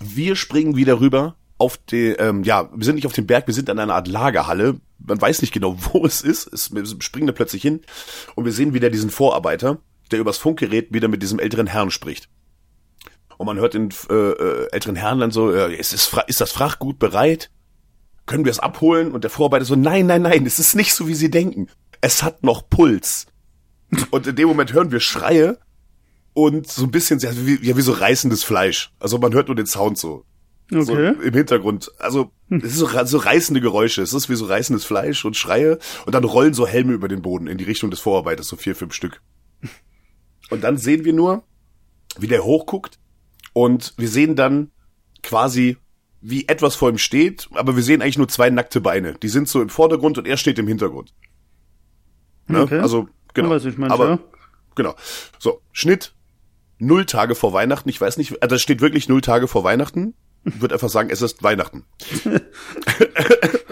Wir springen wieder rüber auf die, ähm, ja, wir sind nicht auf dem Berg, wir sind an einer Art Lagerhalle. Man weiß nicht genau, wo es ist. Es, springen da plötzlich hin und wir sehen wieder diesen Vorarbeiter, der übers Funkgerät wieder mit diesem älteren Herrn spricht. Und man hört den äh, äh, älteren Herrn dann so, äh, ist, ist, ist das Frachtgut bereit? Können wir es abholen? Und der Vorarbeiter so, nein, nein, nein, es ist nicht so, wie Sie denken. Es hat noch Puls. Und in dem Moment hören wir Schreie und so ein bisschen, ja, wie, ja, wie so reißendes Fleisch. Also man hört nur den Sound so. So Okay. im Hintergrund. Also, es ist so, so reißende Geräusche. Es ist wie so reißendes Fleisch und Schreie. Und dann rollen so Helme über den Boden in die Richtung des Vorarbeiters, so vier, fünf Stück. Und dann sehen wir nur, wie der hochguckt. Und wir sehen dann quasi wie etwas vor ihm steht, aber wir sehen eigentlich nur zwei nackte Beine. Die sind so im Vordergrund und er steht im Hintergrund. Ne? Okay. Also, genau. Mensch, aber, ja. genau. So, Schnitt, null Tage vor Weihnachten. Ich weiß nicht, also es steht wirklich null Tage vor Weihnachten. Ich würde einfach sagen, es ist Weihnachten.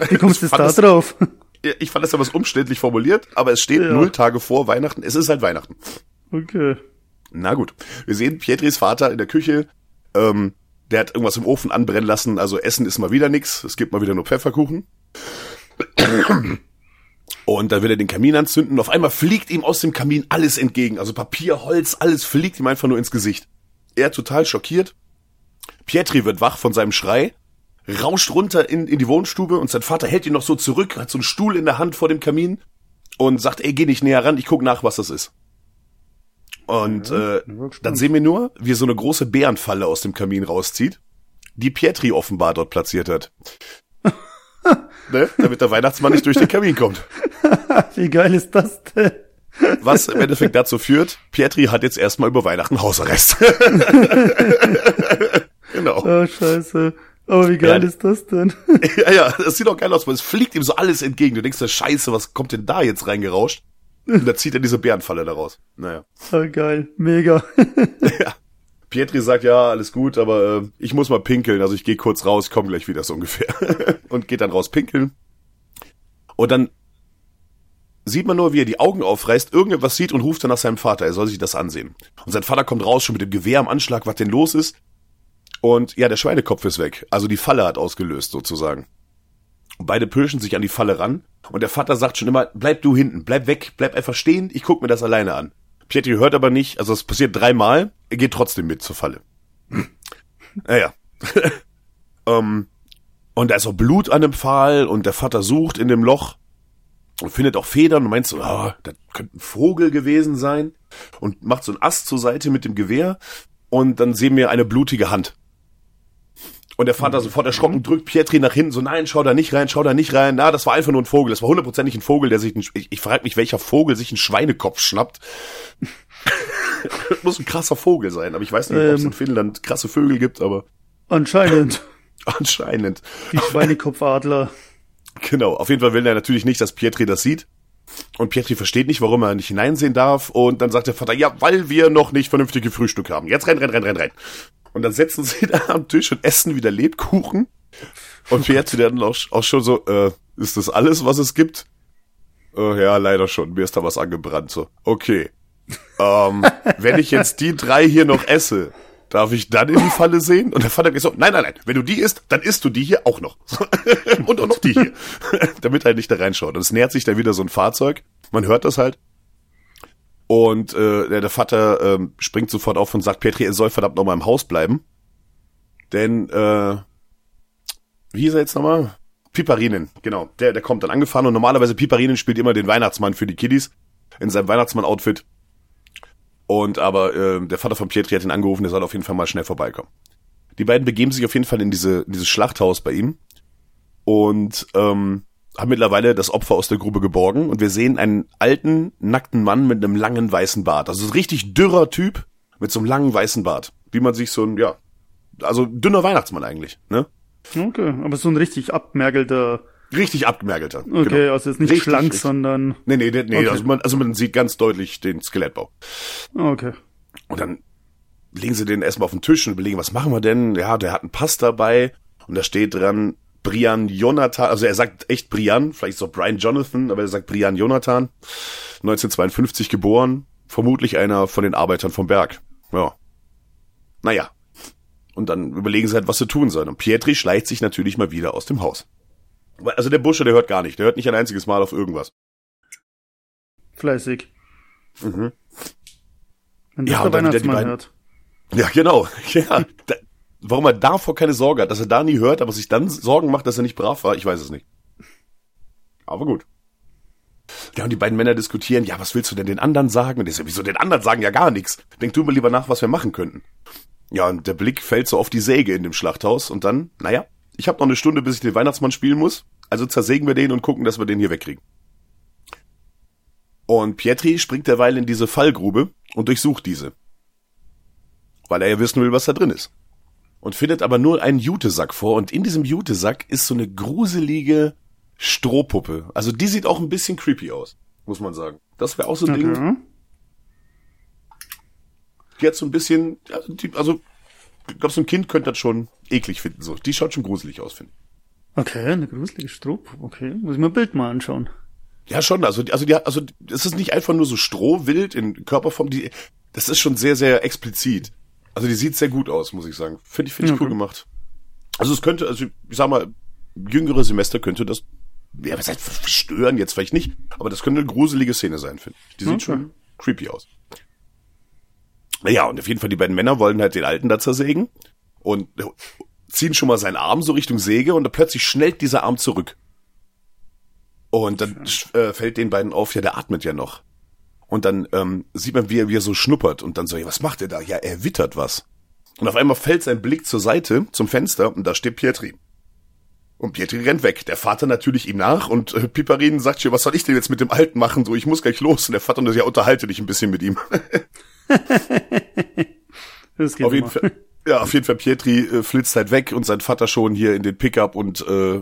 Wie kommst du da das- drauf? Ich fand das etwas umständlich formuliert, aber es steht Ja. null Tage vor Weihnachten. Es ist halt Weihnachten. Okay. Na gut. Wir sehen Pietris Vater in der Küche. Ähm, der hat irgendwas im Ofen anbrennen lassen. Also Essen ist mal wieder nix. Es gibt mal wieder nur Pfefferkuchen. Und dann will er den Kamin anzünden. Auf einmal fliegt ihm aus dem Kamin alles entgegen. Also Papier, Holz, alles fliegt ihm einfach nur ins Gesicht. Er total schockiert. Pietri wird wach von seinem Schrei, rauscht runter in, in die Wohnstube und sein Vater hält ihn noch so zurück, hat so einen Stuhl in der Hand vor dem Kamin und sagt, ey, geh nicht näher ran, ich guck nach, was das ist. Und äh, dann sehen wir nur, wie so eine große Bärenfalle aus dem Kamin rauszieht, die Pietri offenbar dort platziert hat. ne? Damit der Weihnachtsmann nicht durch den Kamin kommt. Wie geil ist das denn? Was im Endeffekt dazu führt, Pietri hat jetzt erstmal über Weihnachten Hausarrest. genau. Oh, scheiße. Aber wie geil Ja. ist das denn? Ja, ja, das sieht auch geil aus, weil es fliegt ihm so alles entgegen. Du denkst, dir, scheiße, was kommt denn da jetzt reingerauscht? Und da zieht er diese Bärenfalle daraus. Naja. Oh, geil. Mega. Ja. Pietri sagt, ja, alles gut, aber äh, ich muss mal pinkeln, also ich gehe kurz raus, komm gleich wieder so ungefähr. und geht dann raus pinkeln. Und dann sieht man nur, wie er die Augen aufreißt, irgendetwas sieht und ruft dann nach seinem Vater, er soll sich das ansehen. Und sein Vater kommt raus, schon mit dem Gewehr am Anschlag, was denn los ist. Und ja, der Schweinekopf ist weg. Also die Falle hat ausgelöst, sozusagen. Und beide pirschen sich an die Falle ran. Und der Vater sagt schon immer, bleib du hinten, bleib weg, bleib einfach stehen, ich guck mir das alleine an. Pietri hört aber nicht, also es passiert dreimal, er geht trotzdem mit zur Falle. naja. ähm, und da ist auch Blut an dem Pfahl und der Vater sucht in dem Loch und findet auch Federn und meint so, ah, das könnte ein Vogel gewesen sein und macht so einen Ast zur Seite mit dem Gewehr und dann sehen wir eine blutige Hand. Und der Vater sofort erschrocken drückt Pietri nach hinten, so nein, schau da nicht rein, schau da nicht rein. Na, das war einfach nur ein Vogel. Das war hundertprozentig ein Vogel, der sich, einen, ich, ich frage mich, welcher Vogel sich einen Schweinekopf schnappt. Muss ein krasser Vogel sein, aber ich weiß nicht, ob es Ähm. in Finnland krasse Vögel gibt, aber Anscheinend. anscheinend. Die Schweinekopfadler. Genau, auf jeden Fall will er natürlich nicht, dass Pietri das sieht. Und Pietri versteht nicht, warum er nicht hineinsehen darf. Und dann sagt der Vater, ja, weil wir noch nicht vernünftige Frühstück haben. Jetzt renn, renn, renn, renn, renn. Und dann setzen sie da am Tisch und essen wieder Lebkuchen. Und Pietri dann auch, auch schon so, äh, ist das alles, was es gibt? Äh, ja, leider schon. Mir ist da was angebrannt. So, okay. Ähm, wenn ich jetzt die drei hier noch esse, darf ich dann in die Falle sehen? Und der Vater geht so, nein, nein, nein, wenn du die isst, dann isst du die hier auch noch. Und auch noch die hier. Damit er nicht da reinschaut. Und es nähert sich da wieder so ein Fahrzeug. Man hört das halt. Und äh, der, der Vater ähm, springt sofort auf und sagt, Petri, er soll verdammt nochmal im Haus bleiben. Denn, äh, wie hieß er jetzt nochmal? Piperinen, genau. Der, der kommt dann angefahren und normalerweise Piperinen spielt immer den Weihnachtsmann für die Kiddies in seinem Weihnachtsmann-Outfit. Und aber äh, der Vater von Pietri hat ihn angerufen, der soll auf jeden Fall mal schnell vorbeikommen. Die beiden begeben sich auf jeden Fall in diese in dieses Schlachthaus bei ihm und ähm, haben mittlerweile das Opfer aus der Grube geborgen und wir sehen einen alten, nackten Mann mit einem langen weißen Bart. Also so ein richtig dürrer Typ mit so einem langen weißen Bart. Wie man sich so ein, ja, also dünner Weihnachtsmann eigentlich, ne? Okay, aber so ein richtig abmergelter. Richtig abgemergelter. Okay, genau. also jetzt nicht Richtig, schlank, richtig. sondern. Nee, nee, nee, nee Okay. also, man, also man sieht ganz deutlich den Skelettbau. Okay. Und dann legen sie den erstmal auf den Tisch und überlegen, was machen wir denn? Ja, der hat einen Pass dabei und da steht dran Brian Jonathan, also er sagt echt Brian, vielleicht ist auch Brian Jonathan, aber er sagt Brian Jonathan, 1952 geboren, vermutlich einer von den Arbeitern vom Berg. Ja. Naja. Und dann überlegen sie halt, was sie tun sollen. Und Pietri schleicht sich natürlich mal wieder aus dem Haus. Also der Busche, der hört gar nicht. Der hört nicht ein einziges Mal auf irgendwas. Fleißig. Mhm. Wenn das Ja, der Weihnachtsmann beiden- hört. Ja, genau. Ja. Da, warum er davor keine Sorge hat, dass er da nie hört, aber sich dann Sorgen macht, dass er nicht brav war, ich weiß es nicht. Aber gut. Ja, und die beiden Männer diskutieren, ja, was willst du denn den anderen sagen? Und der so, wieso den anderen sagen ja gar nichts? Denk du mal lieber nach, was wir machen könnten. Ja, und der Blick fällt so auf die Säge in dem Schlachthaus und dann, naja, ich habe noch eine Stunde, bis ich den Weihnachtsmann spielen muss, also zersägen wir den und gucken, dass wir den hier wegkriegen. Und Pietri springt derweil in diese Fallgrube und durchsucht diese. Weil er ja wissen will, was da drin ist. und findet aber nur einen Jutesack vor und in diesem Jutesack ist so eine gruselige Strohpuppe. Also die sieht auch ein bisschen creepy aus, muss man sagen. Das wäre auch so ein Ding. Okay. Die hat so ein bisschen, die, also glaube, so ein Kind könnte das schon eklig finden. So, die schaut schon gruselig aus, finde ich. Okay, eine gruselige Stroh. Okay, muss ich mir ein Bild mal anschauen. Ja, schon. Also, also, die, also, es ist nicht einfach nur so Strohwild in Körperform. Die, das ist schon sehr, sehr explizit. Also, die sieht sehr gut aus, muss ich sagen. Finde ich, finde ich cool gemacht. Also, es könnte, also, ich sag mal, jüngere Semester könnte das, ja, was heißt verstören jetzt vielleicht nicht, aber das könnte eine gruselige Szene sein, finde ich. Die sieht Okay. schon creepy aus. Naja, und auf jeden Fall, die beiden Männer wollen halt den Alten da zersägen und ziehen schon mal seinen Arm so Richtung Säge und dann plötzlich schnellt dieser Arm zurück. Und dann äh, fällt den beiden auf, ja, der atmet ja noch. Und dann ähm, sieht man, wie er, wie er so schnuppert und dann so, ja, was macht er da? Ja, er wittert was. Und auf einmal fällt sein Blick zur Seite, zum Fenster, und da steht Pietri. Und Pietri rennt weg. Der Vater natürlich ihm nach und äh, Piperin sagt schon, was soll ich denn jetzt mit dem Alten machen? So, ich muss gleich los. Und der Vater nur, ja, unterhalte dich ein bisschen mit ihm. Das geht auf jeden. Fall. Ja, auf jeden Fall Pietri äh, flitzt halt weg und sein Vater schon hier in den Pickup und äh,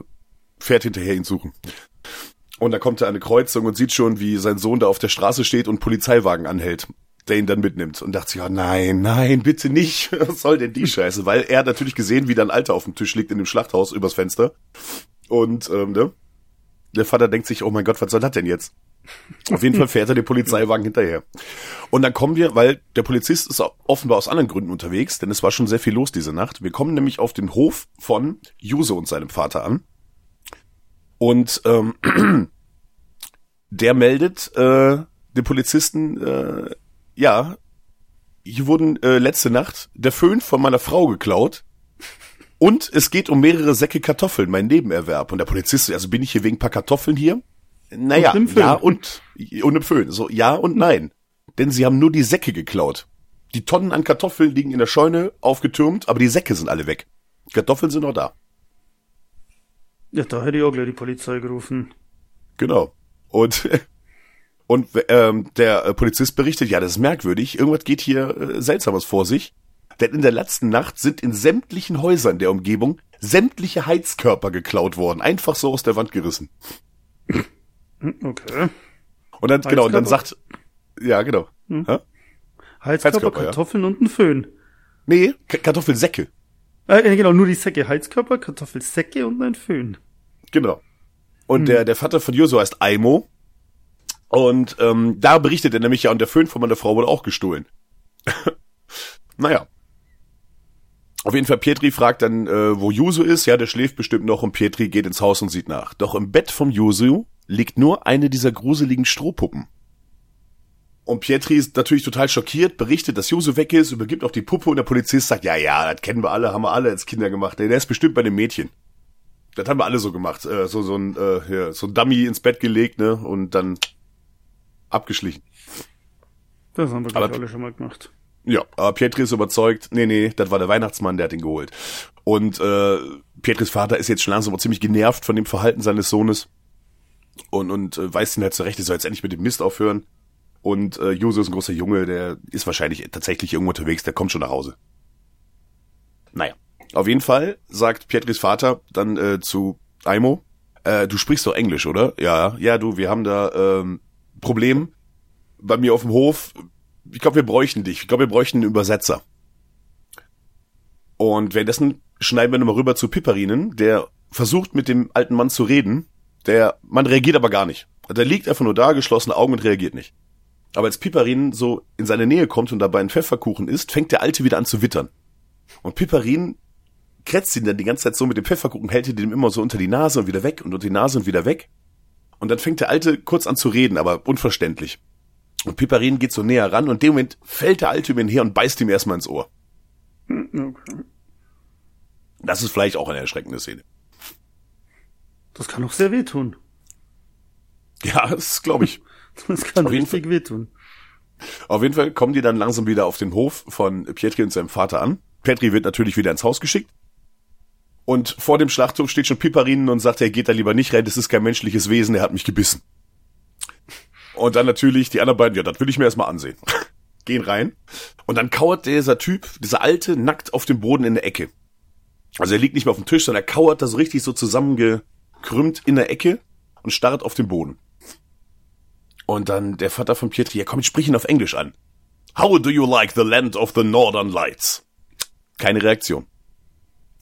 fährt hinterher ihn suchen. Und da kommt er an eine Kreuzung und sieht schon, wie sein Sohn da auf der Straße steht und Polizeiwagen anhält, der ihn dann mitnimmt. Und dachte sich, ja, nein, nein, bitte nicht. Was soll denn die Scheiße? Weil er hat natürlich gesehen, wie da ein Alter auf dem Tisch liegt in dem Schlachthaus übers Fenster. Und ähm, ne? der Vater denkt sich, oh mein Gott, was soll das denn jetzt? Auf jeden Fall fährt er den Polizeiwagen hinterher. Und dann kommen wir, weil der Polizist ist offenbar aus anderen Gründen unterwegs, denn es war schon sehr viel los diese Nacht. Wir kommen nämlich auf den Hof von Juse und seinem Vater an. Und ähm, der meldet äh, dem Polizisten, äh, ja, hier wurden äh, letzte Nacht der Föhn von meiner Frau geklaut. Und es geht um mehrere Säcke Kartoffeln, mein Nebenerwerb. Und der Polizist, also bin ich hier wegen ein paar Kartoffeln hier? Naja, Und einem Föhn. ja und, und einem Föhn. So, ja und nein. Denn sie haben nur die Säcke geklaut. Die Tonnen an Kartoffeln liegen in der Scheune aufgetürmt, aber die Säcke sind alle weg. Kartoffeln sind noch da. Ja, da hätte ich auch gleich die Polizei gerufen. Genau. Und, und ähm, der äh, Polizist berichtet, ja, das ist merkwürdig, irgendwas geht hier äh, Seltsames vor sich. Denn in der letzten Nacht sind in sämtlichen Häusern der Umgebung sämtliche Heizkörper geklaut worden. Einfach so aus der Wand gerissen. Hm, Okay. Und dann, genau, und dann sagt, ja, genau. Hm. Heizkörper, Heizkörper, ja. Kartoffeln und ein Föhn. Nee, K Kartoffelsäcke. Äh, genau, nur die Säcke. Heizkörper, Kartoffelsäcke und ein Föhn. Genau. Und der, der Vater von Josu heißt Aimo. Und ähm, da berichtet er nämlich ja, und der Föhn von meiner Frau wurde auch gestohlen. naja. Auf jeden Fall, Pietri fragt dann, äh, wo Jusu ist. Ja, der schläft bestimmt noch und Pietri geht ins Haus und sieht nach. Doch im Bett vom Jusu liegt nur eine dieser gruseligen Strohpuppen. Und Pietri ist natürlich total schockiert, berichtet, dass Jusu weg ist, übergibt auch die Puppe und der Polizist sagt, ja, ja, das kennen wir alle, haben wir alle als Kinder gemacht. Der ist bestimmt bei dem Mädchen. Das haben wir alle so gemacht. Äh, so, so ein, äh, hier, so ein Dummy ins Bett gelegt, ne? Und dann abgeschlichen. Das haben wir, glaube alle schon mal gemacht. Ja, aber Pietri ist überzeugt, nee, nee, das war der Weihnachtsmann, der hat ihn geholt. Und äh, Pietris Vater ist jetzt schon langsam ziemlich genervt von dem Verhalten seines Sohnes. Und, und äh, weiß ihn halt zurecht, er soll jetzt endlich mit dem Mist aufhören. Und äh, Juso ist ein großer Junge, der ist wahrscheinlich tatsächlich irgendwo unterwegs, der kommt schon nach Hause. Naja, auf jeden Fall sagt Pietris Vater dann äh, zu Aimo, äh, du sprichst doch Englisch, oder? Ja, ja, du, wir haben da ähm, Problem bei mir auf dem Hof. Ich glaube, wir bräuchten dich. Ich glaube, wir bräuchten einen Übersetzer. Und währenddessen schneiden wir nochmal rüber zu Pipperinen, der versucht mit dem alten Mann zu reden. Der Mann reagiert aber gar nicht. Der liegt einfach nur da, geschlossene Augen und reagiert nicht. Aber als Pipperin so in seine Nähe kommt und dabei einen Pfefferkuchen isst, fängt der Alte wieder an zu wittern. Und Pipperin kretzt ihn dann die ganze Zeit so mit dem Pfefferkuchen, hält ihn dem immer so unter die Nase und wieder weg und unter die Nase und wieder weg. Und dann fängt der Alte kurz an zu reden, aber unverständlich. Und Pipperin geht so näher ran und in dem Moment fällt der Alte über ihn her und beißt ihm erstmal ins Ohr. Okay. Das ist vielleicht auch eine erschreckende Szene. Das kann auch sehr wehtun. Ja, das glaube ich. Das kann Auf richtig wehtun. Auf jeden Fall kommen die dann langsam wieder auf den Hof von Pietri und seinem Vater an. Pietri wird natürlich wieder ins Haus geschickt. Und vor dem Schlachthof steht schon Piperin und sagt, er geht da lieber nicht rein, das ist kein menschliches Wesen, er hat mich gebissen. Und dann natürlich die anderen beiden, ja, das will ich mir erstmal ansehen. Gehen rein. Und dann kauert dieser Typ, dieser alte, nackt auf dem Boden in der Ecke. Also er liegt nicht mehr auf dem Tisch, sondern er kauert da so richtig so zusammengekrümmt in der Ecke und starrt auf den Boden. Und dann der Vater von Pietri, ja komm, ich sprich ihn auf Englisch an. How do you like the land of the Northern Lights? Keine Reaktion.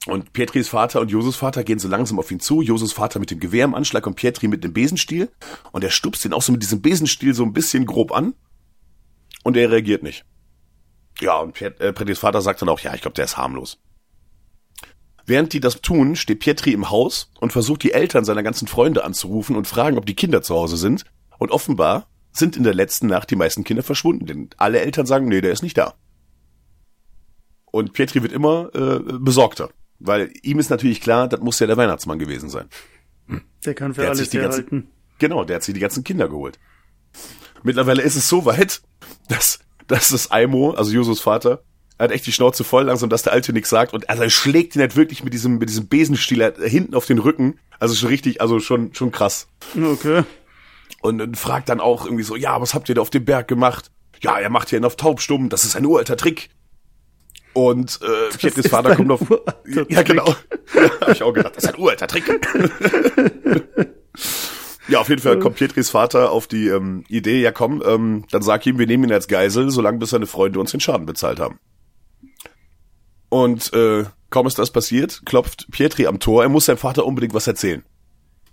Und Pietris Vater und Josus Vater gehen so langsam auf ihn zu. Josus Vater mit dem Gewehr im Anschlag und Pietri mit dem Besenstiel. Und er stupst ihn auch so mit diesem Besenstiel so ein bisschen grob an. Und er reagiert nicht. Ja, und Piet, äh, Pietris Vater sagt dann auch, ja, ich glaube, der ist harmlos. Während die das tun, steht Pietri im Haus und versucht die Eltern seiner ganzen Freunde anzurufen und fragen, ob die Kinder zu Hause sind. Und offenbar sind in der letzten Nacht die meisten Kinder verschwunden, denn alle Eltern sagen, nee, der ist nicht da. Und Pietri wird immer äh, besorgter, weil ihm ist natürlich klar, das muss ja der Weihnachtsmann gewesen sein. Der kann für Der hat alles sich die ganzen- herhalten. Genau, der hat sich die ganzen Kinder geholt. Mittlerweile ist es so weit, dass, dass das Aimo, also Josus Vater, er hat echt die Schnauze voll langsam, dass der Alte nichts sagt und also er schlägt ihn halt wirklich mit diesem, mit diesem Besenstiel halt hinten auf den Rücken. Also schon richtig, also schon, schon krass. Okay. Und, und fragt dann auch irgendwie so, ja, was habt ihr da auf dem Berg gemacht? Ja, er macht hier einen auf taubstumm, das ist ein uralter Trick. Und äh, Pietris Vater kommt auf. Ja, genau. Ja, hab ich auch gedacht, das ist ein uralter Trick. ja, auf jeden Fall kommt Pietris Vater auf die ähm, Idee, ja komm, ähm, dann sag ihm, wir nehmen ihn als Geisel, solange bis seine Freunde uns den Schaden bezahlt haben. Und äh, kaum ist das passiert, klopft Pietri am Tor, er muss seinem Vater unbedingt was erzählen.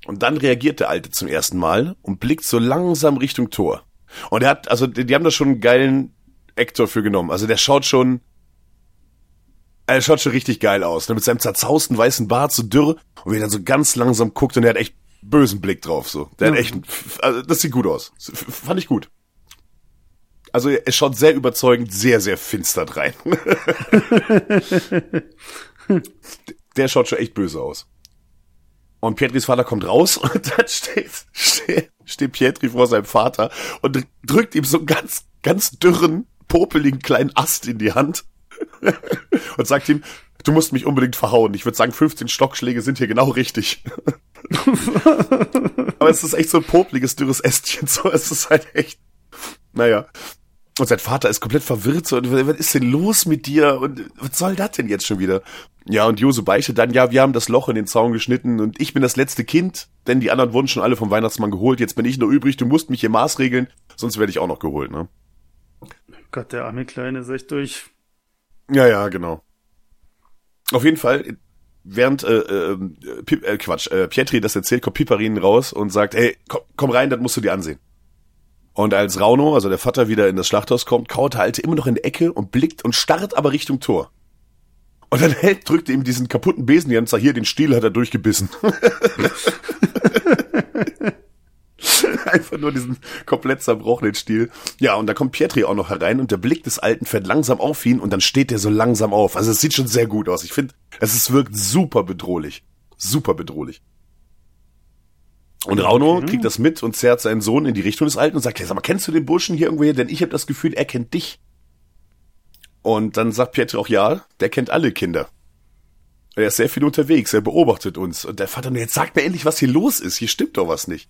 Und dann reagiert der Alte zum ersten Mal und blickt so langsam Richtung Tor. Und er hat, also die, die haben da schon einen geilen Actor für genommen. Also der schaut schon, er schaut schon richtig geil aus. Ne? Mit seinem zerzausten weißen Bart so dürr und wie er dann so ganz langsam guckt und der hat echt bösen Blick drauf. So, der hat echt, also das sieht gut aus. Fand ich gut. Also er schaut sehr überzeugend, sehr sehr finster rein. der schaut schon echt böse aus. Und Pietris Vater kommt raus und dann steht, steht, steht Pietri vor seinem Vater und drückt ihm so einen ganz, ganz dürren, popeligen kleinen Ast in die Hand und sagt ihm, du musst mich unbedingt verhauen. Ich würde sagen, 15 Stockschläge sind hier genau richtig. Aber es ist echt so ein popeliges, dürres Ästchen. So, es ist halt echt, naja. Und sein Vater ist komplett verwirrt. So, und was ist denn los mit dir? Und was soll das denn jetzt schon wieder? Ja, und Jose beichtet dann, ja, wir haben das Loch in den Zaun geschnitten und ich bin das letzte Kind, denn die anderen wurden schon alle vom Weihnachtsmann geholt. Jetzt bin ich nur übrig, du musst mich hier maßregeln, sonst werde ich auch noch geholt, ne? Gott, der arme Kleine ist echt durch. Ja, ja, genau. Auf jeden Fall, während äh, äh, äh, Quatsch, äh, Pietri das erzählt, kommt Piperin raus und sagt, hey, komm, komm rein, das musst du dir ansehen. Und als Rauno, also der Vater, wieder in das Schlachthaus kommt, kaut der Alte immer noch in der Ecke und blickt und starrt aber Richtung Tor. Und dann hält, drückt er ihm diesen kaputten Besen die Hand, sagt, hier, den Stiel hat er durchgebissen. Einfach nur diesen komplett zerbrochenen Stiel. Ja, und da kommt Pietri auch noch herein und der Blick des Alten fährt langsam auf ihn und dann steht er so langsam auf. Also es sieht schon sehr gut aus. Ich finde, es ist, wirkt super bedrohlich. Super bedrohlich. Und Rauno kriegt das mit und zerrt seinen Sohn in die Richtung des Alten und sagt, hey, sag mal, kennst du den Burschen hier irgendwo her? Denn ich habe das Gefühl, er kennt dich. Und dann sagt Pietri auch, ja, der kennt alle Kinder. Er ist sehr viel unterwegs, er beobachtet uns. Und der Vater, jetzt sagt mir endlich, was hier los ist. Hier stimmt doch was nicht.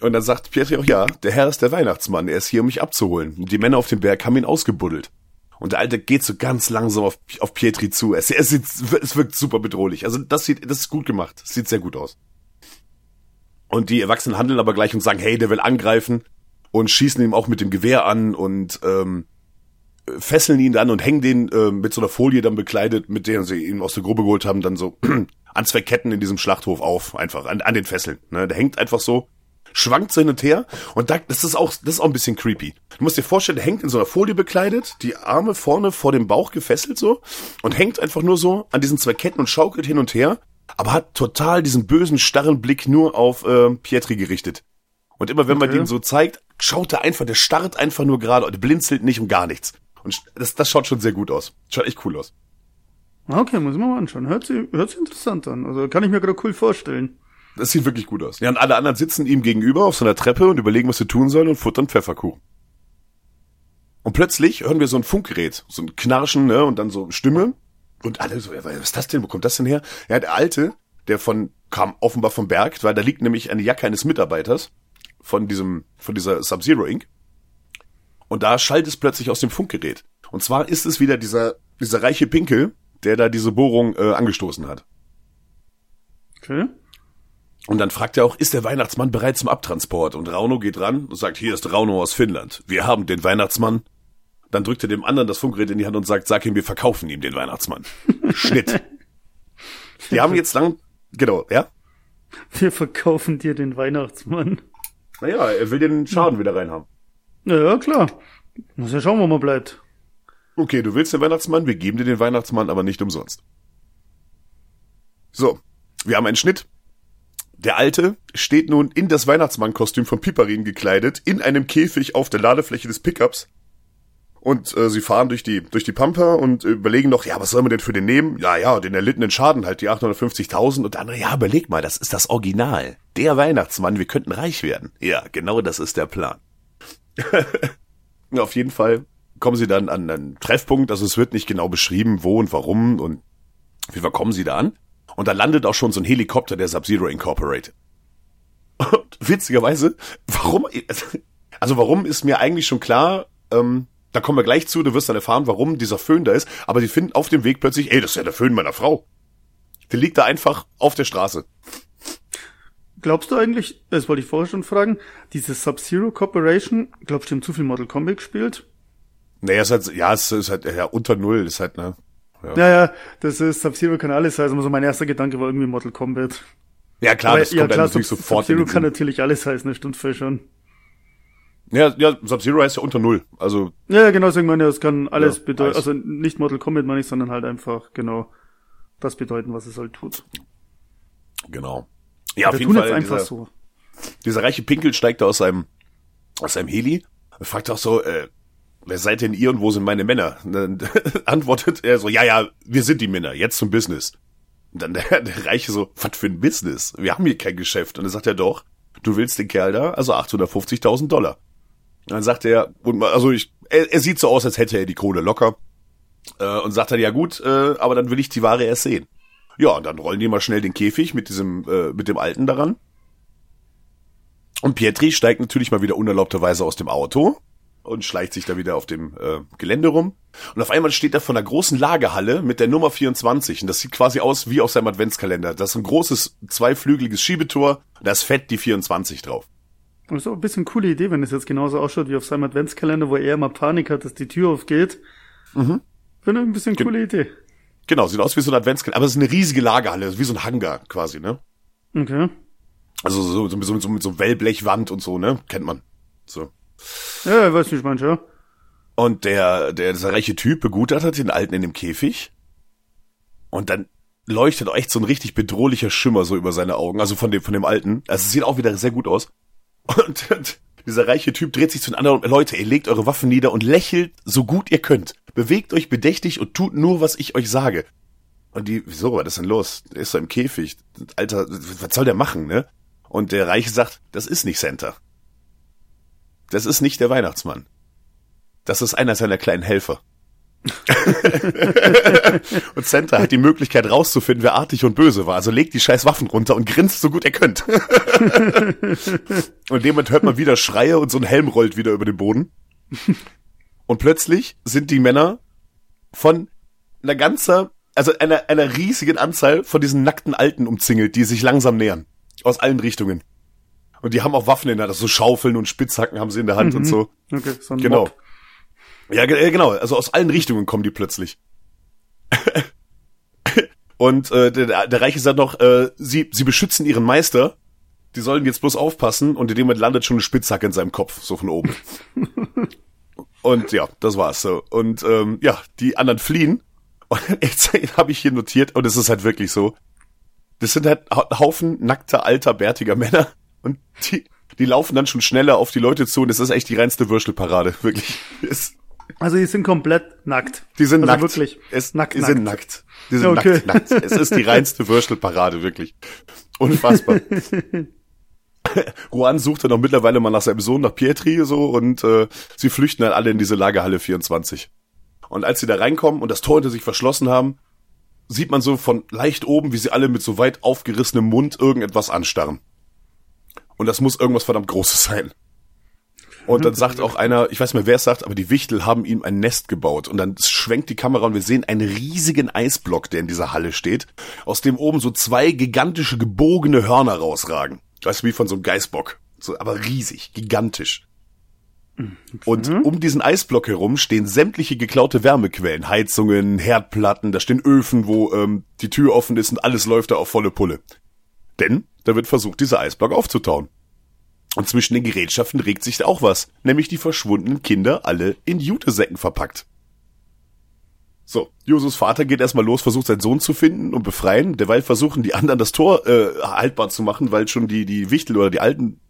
Und dann sagt Pietri auch, ja, der Herr ist der Weihnachtsmann, er ist hier, um mich abzuholen. Und die Männer auf dem Berg haben ihn ausgebuddelt. Und der Alte geht so ganz langsam auf, auf Pietri zu. Es, es, sieht, es wirkt super bedrohlich. Also das sieht, das ist gut gemacht. Das sieht sehr gut aus. Und die Erwachsenen handeln aber gleich und sagen, hey, der will angreifen und schießen ihm auch mit dem Gewehr an und ähm, fesseln ihn dann und hängen den äh, mit so einer Folie dann bekleidet, mit der sie ihn aus der Grube geholt haben, dann so an zwei Ketten in diesem Schlachthof auf, einfach an, an den Fesseln. Ne? Der hängt einfach so, schwankt so hin und her und da, das ist auch, das ist auch ein bisschen creepy. Du musst dir vorstellen, der hängt in so einer Folie bekleidet, die Arme vorne vor dem Bauch gefesselt so und hängt einfach nur so an diesen zwei Ketten und schaukelt hin und her, aber hat total diesen bösen, starren Blick nur auf äh, Pietri gerichtet. Und immer wenn man Okay. den so zeigt, schaut er einfach, der starrt einfach nur gerade und blinzelt nicht um gar nichts. Und das, das schaut schon sehr gut aus. Schaut echt cool aus. Okay, muss ich mir mal anschauen. Hört sich, hört sich interessant an. Also kann ich mir gerade cool vorstellen. Das sieht wirklich gut aus. Ja, und alle anderen sitzen ihm gegenüber auf so einer Treppe und überlegen, was sie tun sollen und futtern Pfefferkuchen. Und plötzlich hören wir so ein Funkgerät, so ein Knarschen, ne, und dann so Stimme. Und alle so, was ist das denn? Wo kommt das denn her? Ja, der Alte, der von, kam offenbar vom Berg, weil da liegt nämlich eine Jacke eines Mitarbeiters von diesem, von dieser Sub-Zero Inc. Und da schallt es plötzlich aus dem Funkgerät. Und zwar ist es wieder dieser, dieser reiche Pinkel, der da diese Bohrung äh, angestoßen hat. Okay. Und dann fragt er auch, ist der Weihnachtsmann bereit zum Abtransport? Und Rauno geht ran und sagt, hier ist Rauno aus Finnland. Wir haben den Weihnachtsmann. Dann drückt er dem anderen das Funkgerät in die Hand und sagt, sag ihm, wir verkaufen ihm den Weihnachtsmann. Schnitt. Die haben jetzt lang, genau, ja? Wir verkaufen dir den Weihnachtsmann. Naja, er will den Schaden wieder reinhaben. Ja, ja, klar. Muss ja schauen, wo man bleibt. Okay, du willst den Weihnachtsmann, wir geben dir den Weihnachtsmann, aber nicht umsonst. So, wir haben einen Schnitt. Der Alte steht nun in das Weihnachtsmannkostüm von Piperin gekleidet, in einem Käfig auf der Ladefläche des Pickups. Und äh, sie fahren durch die durch die Pampa und überlegen noch, ja, was soll man denn für den nehmen? Ja, ja, den erlittenen Schaden halt, die 850.000. Und der andere, ja, überleg mal, das ist das Original. Der Weihnachtsmann, wir könnten reich werden. Ja, genau das ist der Plan. Auf jeden Fall kommen sie dann an einen Treffpunkt, also es wird nicht genau beschrieben, wo und warum und wie wir kommen sie da an. Und da landet auch schon so ein Helikopter der Sub-Zero Incorporated. Und witzigerweise, warum, also warum ist mir eigentlich schon klar, ähm, da kommen wir gleich zu, du wirst dann erfahren, warum dieser Föhn da ist, aber die finden auf dem Weg plötzlich, ey, das ist ja der Föhn meiner Frau. Der liegt da einfach auf der Straße. Glaubst du eigentlich, das wollte ich vorher schon fragen, diese Sub-Zero Corporation, glaubst du, die haben zu viel Mortal Kombat gespielt? Naja, ist halt, ja, es ist halt, ja, unter Null, ist halt, ne. Ja, ja, das ist Sub-Zero kann alles heißen, also mein erster Gedanke war irgendwie Mortal Kombat. Ja, klar, Aber das kommt dann natürlich Sub- sofort Sub-Zero kann natürlich alles heißen, das stimmt voll schon. Ja, ja, Sub-Zero heißt ja unter Null. Also, Ja, ja, genau, deswegen meine ich, es kann alles Ja, bedeuten, also nicht Mortal Kombat meine ich, sondern halt einfach, genau, das bedeuten, was es halt tut. genau. Ja, auf Wir jeden tun Fall. einfach dieser, so. dieser reiche Pinkel steigt da aus seinem, aus seinem Heli und fragt auch so, äh, wer seid denn ihr und wo sind meine Männer? Dann antwortet er so, ja, ja, wir sind die Männer, jetzt zum Business. Und dann der, der Reiche so, was für ein Business? Wir haben hier kein Geschäft. Und dann sagt er doch, du willst den Kerl da, also 850.000 Dollar. Und dann sagt er, und, also ich, er, er sieht so aus, als hätte er die Kohle locker. Äh, und sagt dann, ja gut, äh, aber dann will ich die Ware erst sehen. Ja, und dann rollen die mal schnell den Käfig mit diesem, äh, mit dem Alten daran. Und Pietri steigt natürlich mal wieder unerlaubterweise aus dem Auto und schleicht sich da wieder auf dem äh, Gelände rum. Und auf einmal steht er vor einer großen Lagerhalle mit der Nummer 24. Und das sieht quasi aus wie auf seinem Adventskalender. Das ist ein großes, zweiflügeliges Schiebetor. Da ist fett die 24 drauf. Das ist auch ein bisschen coole Idee, wenn es jetzt genauso ausschaut wie auf seinem Adventskalender, wo er immer Panik hat, dass die Tür aufgeht. Mhm. Finde ich ein bisschen coole Idee. Genau, sieht aus wie so ein Adventskalender. Aber es ist eine riesige Lagerhalle, wie so ein Hangar quasi, ne? Okay. Also so, so, so, so mit so Wellblechwand und so, ne? Kennt man. So. Ja, weiß nicht, manche. Und der, der, dieser reiche Typ begutachtet den Alten in dem Käfig. Und dann leuchtet auch echt so ein richtig bedrohlicher Schimmer so über seine Augen, also von dem, von dem Alten. Also es sieht auch wieder sehr gut aus. Und, und dieser reiche Typ dreht sich zu den anderen, Leute, ihr legt eure Waffen nieder und lächelt so gut ihr könnt. Bewegt euch bedächtig und tut nur, was ich euch sage. Und die, wieso, was ist denn los? Der ist so im Käfig. Alter, was soll der machen, ne? Und der Reiche sagt, das ist nicht Santa. Das ist nicht der Weihnachtsmann. Das ist einer seiner kleinen Helfer. und Santa hat die Möglichkeit rauszufinden, wer artig und böse war. Also legt die scheiß Waffen runter und grinst so gut ihr könnt. und Moment hört man wieder Schreie und so ein Helm rollt wieder über den Boden. Und plötzlich sind die Männer von einer ganzer, also einer, einer riesigen Anzahl von diesen nackten Alten umzingelt, die sich langsam nähern. Aus allen Richtungen. Und die haben auch Waffen in der Hand, also so Schaufeln und Spitzhacken haben sie in der Hand und so. Okay, so ein Genau. Mob. Ja, äh, genau. Also aus allen Richtungen kommen die plötzlich. Und äh, der, der Reiche sagt noch, äh, sie, sie beschützen ihren Meister. Die sollen jetzt bloß aufpassen. Und in dem Moment landet schon eine Spitzhacke in seinem Kopf, so von oben. und ja, das war's so. Und ähm, ja, die anderen fliehen. Und jetzt habe ich hier notiert, und es ist halt wirklich so. Das sind halt Hau- Haufen nackter, alter, bärtiger Männer. Und die, die laufen dann schon schneller auf die Leute zu. Und es ist echt die reinste Würstelparade, wirklich. Es, Also die sind komplett nackt. die sind also nackt. wirklich Es, nackt, die nackt. sind nackt. Die sind Okay. nackt, nackt. Es ist die reinste Würstelparade, wirklich. Unfassbar. Juan sucht dann auch mittlerweile mal nach seinem Sohn, nach Pietri, so, und äh, sie flüchten dann alle in diese Lagerhalle 24. Und als sie da reinkommen und das Tor hinter sich verschlossen haben, sieht man so von leicht oben, wie sie alle mit so weit aufgerissenem Mund irgendetwas anstarren. Und das muss irgendwas verdammt Großes sein. Und dann sagt auch einer, ich weiß nicht mehr, wer es sagt, aber die Wichtel haben ihm ein Nest gebaut. Und dann schwenkt die Kamera und wir sehen einen riesigen Eisblock, der in dieser Halle steht, aus dem oben so zwei gigantische gebogene Hörner rausragen. Weißt du, wie von so einem Geißbock. So, aber riesig, gigantisch. Und um diesen Eisblock herum stehen sämtliche geklaute Wärmequellen, Heizungen, Herdplatten, da stehen Öfen, wo ähm, die Tür offen ist und alles läuft da auf volle Pulle. Denn da wird versucht, dieser Eisblock aufzutauen. Und zwischen den Gerätschaften regt sich auch was, nämlich die verschwundenen Kinder alle in Jutesäcken verpackt. So, Josus Vater geht erstmal los, versucht seinen Sohn zu finden und befreien. Derweil versuchen die anderen das Tor äh, haltbar zu machen, weil schon die die Wichtel oder die alten,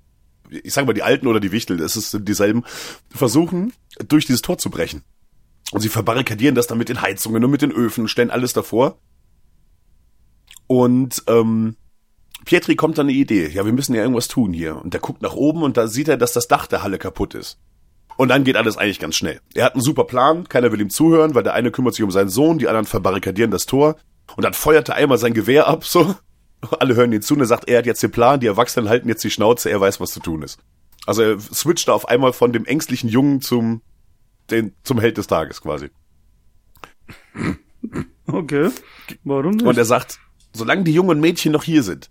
ich sag mal die alten oder die Wichtel, das ist dieselben, versuchen durch dieses Tor zu brechen. Und sie verbarrikadieren das dann mit den Heizungen und mit den Öfen, stellen alles davor. Und ähm, Pietri kommt dann eine Idee. Ja, wir müssen ja irgendwas tun hier. Und der guckt nach oben und da sieht er, dass das Dach der Halle kaputt ist. Und dann geht alles eigentlich ganz schnell. Er hat einen super Plan, keiner will ihm zuhören, weil der eine kümmert sich um seinen Sohn, die anderen verbarrikadieren das Tor. Und dann feuert er einmal sein Gewehr ab, so. Alle hören ihn zu und er sagt, er hat jetzt den Plan, die Erwachsenen halten jetzt die Schnauze, er weiß, was zu tun ist. Also er switcht da auf einmal von dem ängstlichen Jungen zum, den, zum Held des Tages quasi. Okay. Warum nicht? Und er sagt, solange die jungen Mädchen noch hier sind,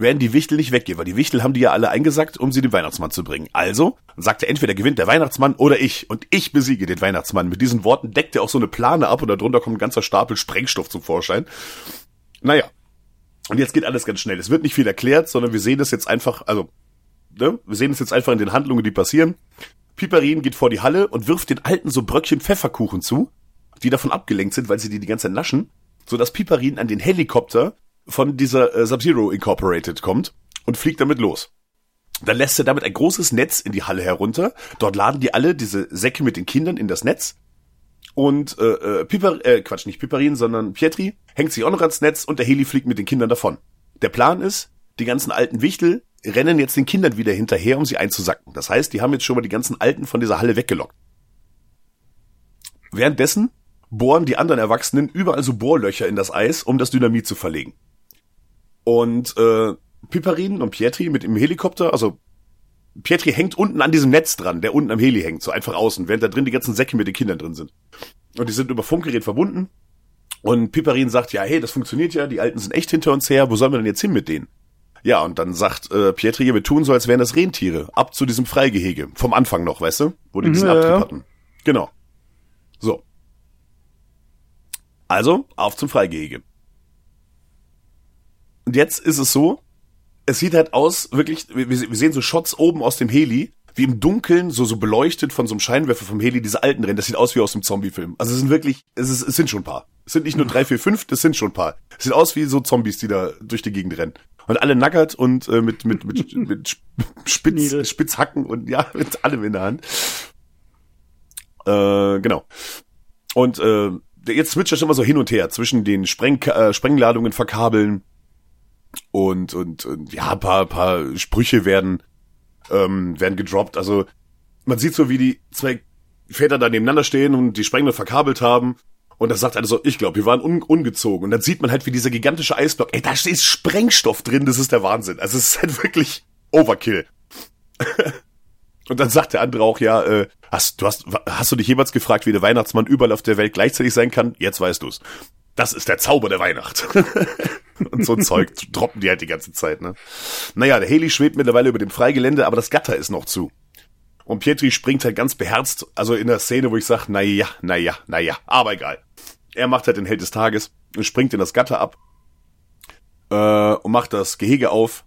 werden die Wichtel nicht weggehen, weil die Wichtel haben die ja alle eingesackt, um sie dem Weihnachtsmann zu bringen. Also sagt er, entweder gewinnt der Weihnachtsmann oder ich und ich besiege den Weihnachtsmann. Mit diesen Worten deckt er auch so eine Plane ab und darunter kommt ein ganzer Stapel Sprengstoff zum Vorschein. Naja. Und jetzt geht alles ganz schnell. Es wird nicht viel erklärt, sondern wir sehen das jetzt einfach, also, ne, wir sehen es jetzt einfach in den Handlungen, die passieren. Piperin geht vor die Halle und wirft den Alten so Bröckchen Pfefferkuchen zu, die davon abgelenkt sind, weil sie die die ganze Zeit naschen, sodass Piperin an den Helikopter von dieser äh, Sub-Zero Incorporated kommt und fliegt damit los. Dann lässt er damit ein großes Netz in die Halle herunter. Dort laden die alle diese Säcke mit den Kindern in das Netz. Und äh, äh, Piper, äh, Quatsch, nicht Piperin, sondern Pietri hängt sich auch noch ans Netz und der Heli fliegt mit den Kindern davon. Der Plan ist, die ganzen alten Wichtel rennen jetzt den Kindern wieder hinterher, um sie einzusacken. Das heißt, die haben jetzt schon mal die ganzen Alten von dieser Halle weggelockt. Währenddessen bohren die anderen Erwachsenen überall so Bohrlöcher in das Eis, um das Dynamit zu verlegen. Und äh, Piperin und Pietri mit dem Helikopter, also Pietri hängt unten an diesem Netz dran, der unten am Heli hängt, so einfach außen, während da drin die ganzen Säcke mit den Kindern drin sind. Und die sind über Funkgerät verbunden. Und Piperin sagt, ja, hey, das funktioniert ja, die Alten sind echt hinter uns her, wo sollen wir denn jetzt hin mit denen? Ja, und dann sagt äh, Pietri, ja, wir tun so, als wären das Rentiere, ab zu diesem Freigehege, vom Anfang noch, weißt du, wo die diesen Ja, Abtrieb hatten. Genau. So. Also, auf zum Freigehege. Und jetzt ist es so, es sieht halt aus, wirklich, wir, wir sehen so Shots oben aus dem Heli, wie im Dunkeln, so, so beleuchtet von so einem Scheinwerfer vom Heli, diese alten rennen. Das sieht aus wie aus einem Zombie-Film. Also es sind wirklich, es, ist, es sind schon ein paar. Es sind nicht nur drei, vier, fünf, das sind schon ein paar. Es sieht aus wie so Zombies, die da durch die Gegend rennen. Und alle nackert und äh, mit, mit, mit, mit Spitz, Niedel. Spitzhacken und ja, mit allem in der Hand. Äh, genau. Und äh, jetzt switcht das immer so hin und her zwischen den Spreng, äh, Sprengladungen verkabeln und, und, und ja, paar, paar Sprüche werden, ähm, werden gedroppt. Also man sieht so, wie die zwei Väter da nebeneinander stehen und die Sprengler verkabelt haben. Und da sagt einer so, ich glaube, wir waren un ungezogen. Und dann sieht man halt, wie dieser gigantische Eisblock, ey, da ist Sprengstoff drin, das ist der Wahnsinn. Also es ist halt wirklich Overkill. und dann sagt der andere auch, ja, äh, hast, du hast, hast du dich jemals gefragt, wie der Weihnachtsmann überall auf der Welt gleichzeitig sein kann? Jetzt weißt du's. Das ist der Zauber der Weihnacht. und so ein Zeug droppen die halt die ganze Zeit, ne? Naja, der Heli schwebt mittlerweile über dem Freigelände, aber das Gatter ist noch zu. Und Pietri springt halt ganz beherzt, also in der Szene, wo ich sage, na ja, na ja, na ja, aber egal. Er macht halt den Held des Tages und springt in das Gatter ab äh, und macht das Gehege auf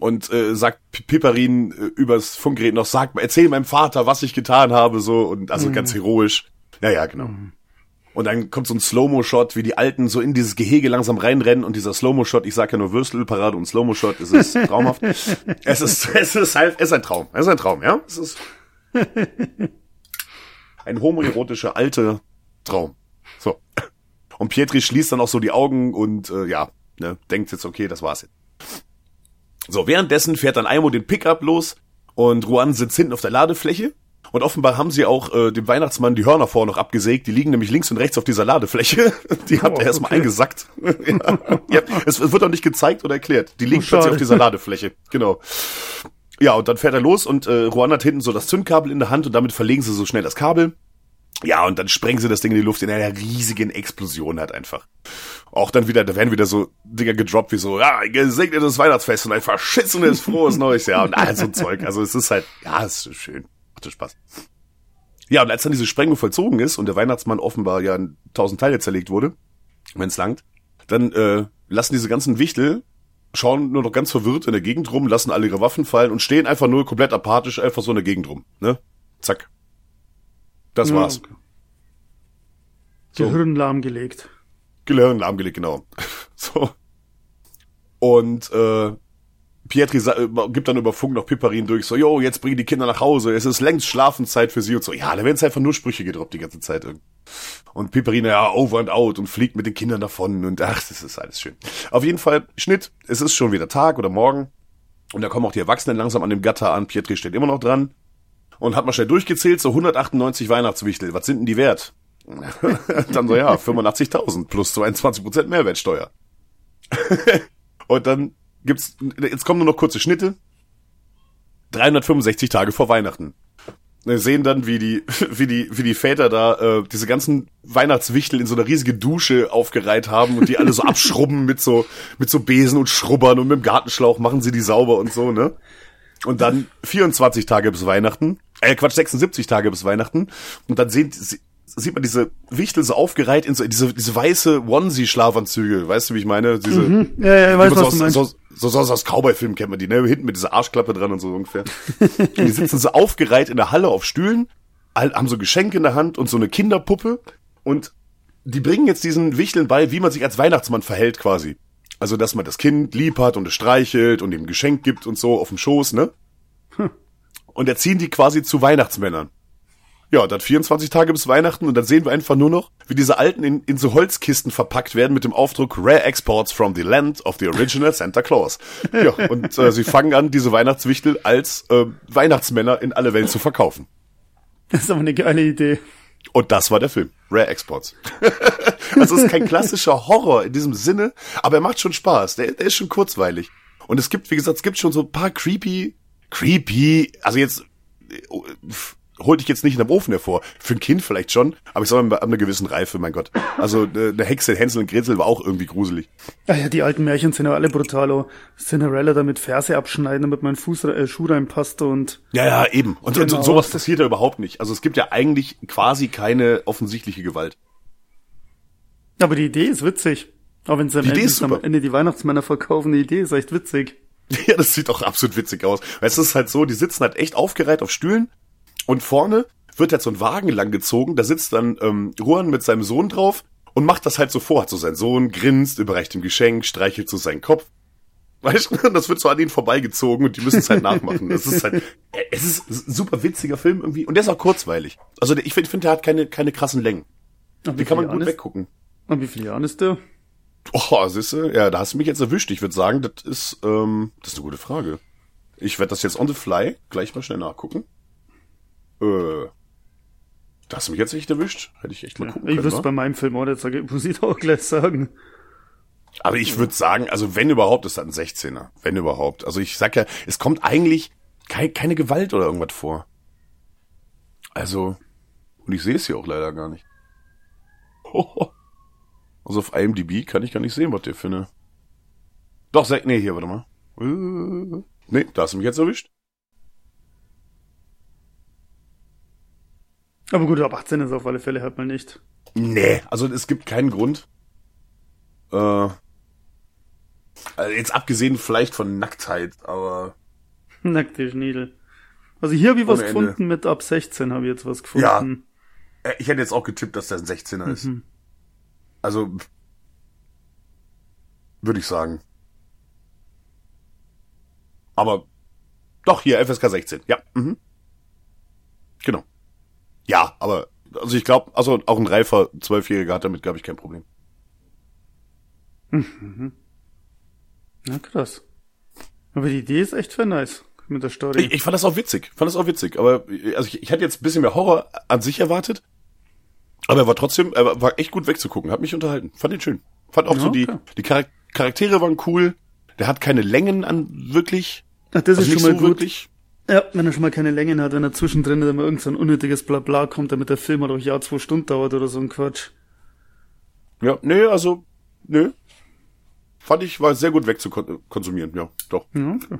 und äh, sagt Piperin äh, übers Funkgerät noch, sag erzähl meinem Vater, was ich getan habe, so und also ganz heroisch. Naja, genau. Und dann kommt so ein Slow-Mo-Shot, wie die Alten so in dieses Gehege langsam reinrennen und dieser Slow-Mo-Shot, ich sag ja nur Würstelparade und Slow-Mo-Shot, es ist traumhaft. es ist, es ist halt, es ist ein Traum, es ist ein Traum, ja? Es ist ein homoerotischer alter Traum. So. Und Pietri schließt dann auch so die Augen und äh, ja, ne, denkt jetzt, okay, das war's jetzt. So, währenddessen fährt dann Aimo den Pickup los und Ruan sitzt hinten auf der Ladefläche. Und offenbar haben sie auch äh, dem Weihnachtsmann die Hörner vorher noch abgesägt. Die liegen nämlich links und rechts auf dieser Ladefläche. Die hat Oh, er erstmal okay. eingesackt. ja. ja, es, wird auch nicht gezeigt oder erklärt. Die liegen Oh, plötzlich auf dieser Ladefläche. Genau. Ja, und dann fährt er los und äh, Juan hat hinten so das Zündkabel in der Hand und damit verlegen sie so schnell das Kabel. Ja, und dann sprengen sie das Ding in die Luft in einer riesigen Explosion halt einfach. Auch dann wieder, da werden wieder so Dinger gedroppt wie so, ja, gesegnetes Weihnachtsfest und ein verschissenes frohes neues Jahr und all so Zeug. Also es ist halt, ja, es ist schön. Macht Spaß. Ja, und als dann diese Sprengung vollzogen ist und der Weihnachtsmann offenbar ja in tausend Teile zerlegt wurde, wenn's langt, dann äh, lassen diese ganzen Wichtel schauen nur noch ganz verwirrt in der Gegend rum, lassen alle ihre Waffen fallen und stehen einfach nur komplett apathisch einfach so in der Gegend rum. Ne? Zack. Das Ja, war's. okay. So. Gehirn lahmgelegt. Gehirn lahmgelegt, genau. So. Und äh, Pietri äh, gibt dann über Funk noch Piperin durch, so, jo, jetzt bringen die Kinder nach Hause, es ist längst Schlafenszeit für sie und so. Ja, da werden jetzt einfach nur Sprüche gedroppt die ganze Zeit. Und Piperin, ja, over and out und fliegt mit den Kindern davon und ach, das ist alles schön. Auf jeden Fall, Schnitt, es ist schon wieder Tag oder Morgen und da kommen auch die Erwachsenen langsam an dem Gatter an, Pietri steht immer noch dran und hat mal schnell durchgezählt, so 198 Weihnachtswichtel, was sind denn die wert? dann so, ja, 85.000 plus 22% Mehrwertsteuer. Und dann gibt's, jetzt kommen nur noch kurze Schnitte. 365 Tage vor Weihnachten. Wir sehen dann, wie die, wie die, wie die Väter da äh, diese ganzen Weihnachtswichtel in so eine riesige Dusche aufgereiht haben und die alle so abschrubben mit so, mit so Besen und Schrubbern und mit dem Gartenschlauch machen sie die sauber und so, ne? Und dann 24 Tage bis Weihnachten, äh Quatsch, 76 Tage bis Weihnachten. Und dann sehen, sie- sieht man diese Wichtel so aufgereiht in so diese, diese weiße Onesie-Schlafanzüge. Weißt du, wie ich meine? Diese, Ja, ja, ich weiß, Wie man was du so, meinst. aus- so, so, so aus Cowboy-Filmen kennt man die, ne? Hinten mit dieser Arschklappe dran und so ungefähr. und die sitzen so aufgereiht in der Halle auf Stühlen, haben so Geschenke in der Hand und so eine Kinderpuppe und die bringen jetzt diesen Wichteln bei, wie man sich als Weihnachtsmann verhält quasi. Also, dass man das Kind lieb hat und es streichelt und ihm ein Geschenk gibt und so auf dem Schoß, ne? Und erziehen die quasi zu Weihnachtsmännern. Ja, dann 24 Tage bis Weihnachten und dann sehen wir einfach nur noch, wie diese Alten in, in so Holzkisten verpackt werden mit dem Aufdruck Rare Exports from the Land of the Original Santa Claus. Ja, und äh, sie fangen an, diese Weihnachtswichtel als äh, Weihnachtsmänner in alle Welt zu verkaufen. Das ist aber eine geile Idee. Und das war der Film. Rare Exports. also es ist kein klassischer Horror in diesem Sinne, aber er macht schon Spaß. Der, der ist schon kurzweilig. Und es gibt, wie gesagt, es gibt schon so ein paar creepy, creepy, also jetzt äh, pf, hol dich jetzt nicht in dem Ofen hervor. Für ein Kind vielleicht schon, aber ich sag mal, ab einer gewissen Reife, mein Gott. Also äh, eine Hexe, Hänsel und Gretel war auch irgendwie gruselig. Ah ja, die alten Märchen sind ja alle brutal. Oh, Cinderella damit Ferse abschneiden, damit mein Fuß, äh, Schuh reinpasst und Ja, ja, eben. Und, Genau. und sowas passiert ja überhaupt nicht. Also es gibt ja eigentlich quasi keine offensichtliche Gewalt. aber die Idee ist witzig. Auch wenn sie am Ende, am Ende die Weihnachtsmänner verkaufen, die Idee ist echt witzig. Ja, das sieht auch absolut witzig aus. Weil es ist halt so, die sitzen halt echt aufgereiht auf Stühlen und vorne wird halt so ein Wagen lang gezogen, da sitzt dann ähm, Juan mit seinem Sohn drauf und macht das halt so vor. Hat so sein Sohn, grinst, überreicht ihm Geschenk, streichelt so seinen Kopf. Weißt du, das wird so an ihnen vorbeigezogen und die müssen es halt nachmachen. Das ist halt, es ist ein super witziger Film irgendwie und der ist auch kurzweilig. Also ich finde, find, der hat keine, keine krassen Längen. Und Den kann man gut ist- weggucken. Und wie viele Jahre ist der? Oh, siehste, ja, da hast du mich jetzt erwischt. Ich würde sagen, das ist, ähm, das ist eine gute Frage. Ich werde das jetzt on the fly gleich mal schnell nachgucken. Äh, da hast du mich jetzt echt erwischt. Hätte ich echt mal gucken Ich können. wüsste wa? bei meinem Film auch sagen, muss ich doch gleich sagen. Aber ich würde sagen, also wenn überhaupt, ist das ein 16er. Wenn überhaupt. Also ich sag ja, es kommt eigentlich kei keine Gewalt oder irgendwas vor. Also, und ich sehe es hier auch leider gar nicht. Also auf IMDb kann ich gar nicht sehen, was der eine... Doch, sag, nee, hier, warte mal. Äh, Nee, da hast du mich jetzt erwischt. Aber gut, ab 18 ist auf alle Fälle halt mal nicht. Nee, also es gibt keinen Grund. Äh, also jetzt abgesehen vielleicht von Nacktheit, aber Nackte Schniedel. Also hier habe ich was Ende. gefunden mit ab 16 habe ich jetzt was gefunden. Äh, Ich hätte jetzt auch getippt, dass der ein 16er ist. Mhm. Also würde ich sagen. Aber doch hier FSK 16. Ja. Mhm. Genau. Ja, aber also ich glaube, also auch ein reifer Zwölfjähriger hat damit glaube ich kein Problem. Ja, krass. Aber die Idee ist echt für nice mit der Story. Ich, ich fand das auch witzig, fand das auch witzig. Aber also ich, ich hatte jetzt ein bisschen mehr Horror an sich erwartet. Aber er war trotzdem, er war- echt gut wegzugucken, hat mich unterhalten. Fand ihn schön. Fand auch Ja, so die, okay. die Charak Charaktere waren cool. Der hat keine Längen an wirklich. Ach, das Also ist schon mal so gut. wirklich. Ja, wenn er schon mal keine Längen hat, wenn er zwischendrin immer irgend so ein unnötiges Blabla kommt, damit der Film halt auch ja zwei Stunden dauert oder so ein Quatsch. Ja, nee, also, nö. Fand ich, war sehr gut wegzukonsumieren, ja, doch. Ja, okay.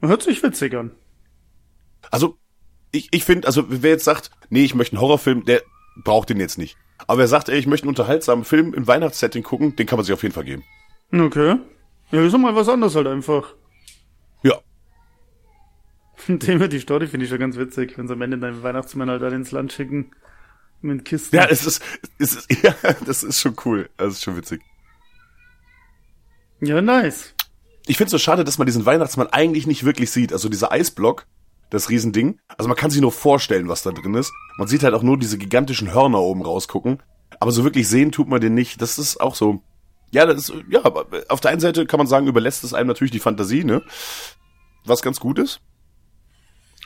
Hört sich witzig an. Also, ich, ich finde, also wer jetzt sagt, nee, ich möchte einen Horrorfilm, der braucht den jetzt nicht. Aber wer sagt, ey, ich möchte einen unterhaltsamen Film im Weihnachtssetting gucken, den kann man sich auf jeden Fall geben. Okay. Ja, ist doch mal was anderes halt einfach. Ja. Thema, die Story finde ich schon ganz witzig, wenn sie am Ende deinen Weihnachtsmann halt dann ins Land schicken. Mit Kisten. Ja, es ist, es ist, ja, das ist schon cool. Das ist schon witzig. ja nice. Ich finde es so schade, dass man diesen Weihnachtsmann eigentlich nicht wirklich sieht. Also dieser Eisblock, das Riesending. Also man kann sich nur vorstellen, was da drin ist. Man sieht halt auch nur diese gigantischen Hörner oben rausgucken. Aber so wirklich sehen tut man den nicht. Das ist auch so. Ja, das ist, ja, auf der einen Seite kann man sagen, überlässt es einem natürlich die Fantasie, ne? Was ganz gut ist.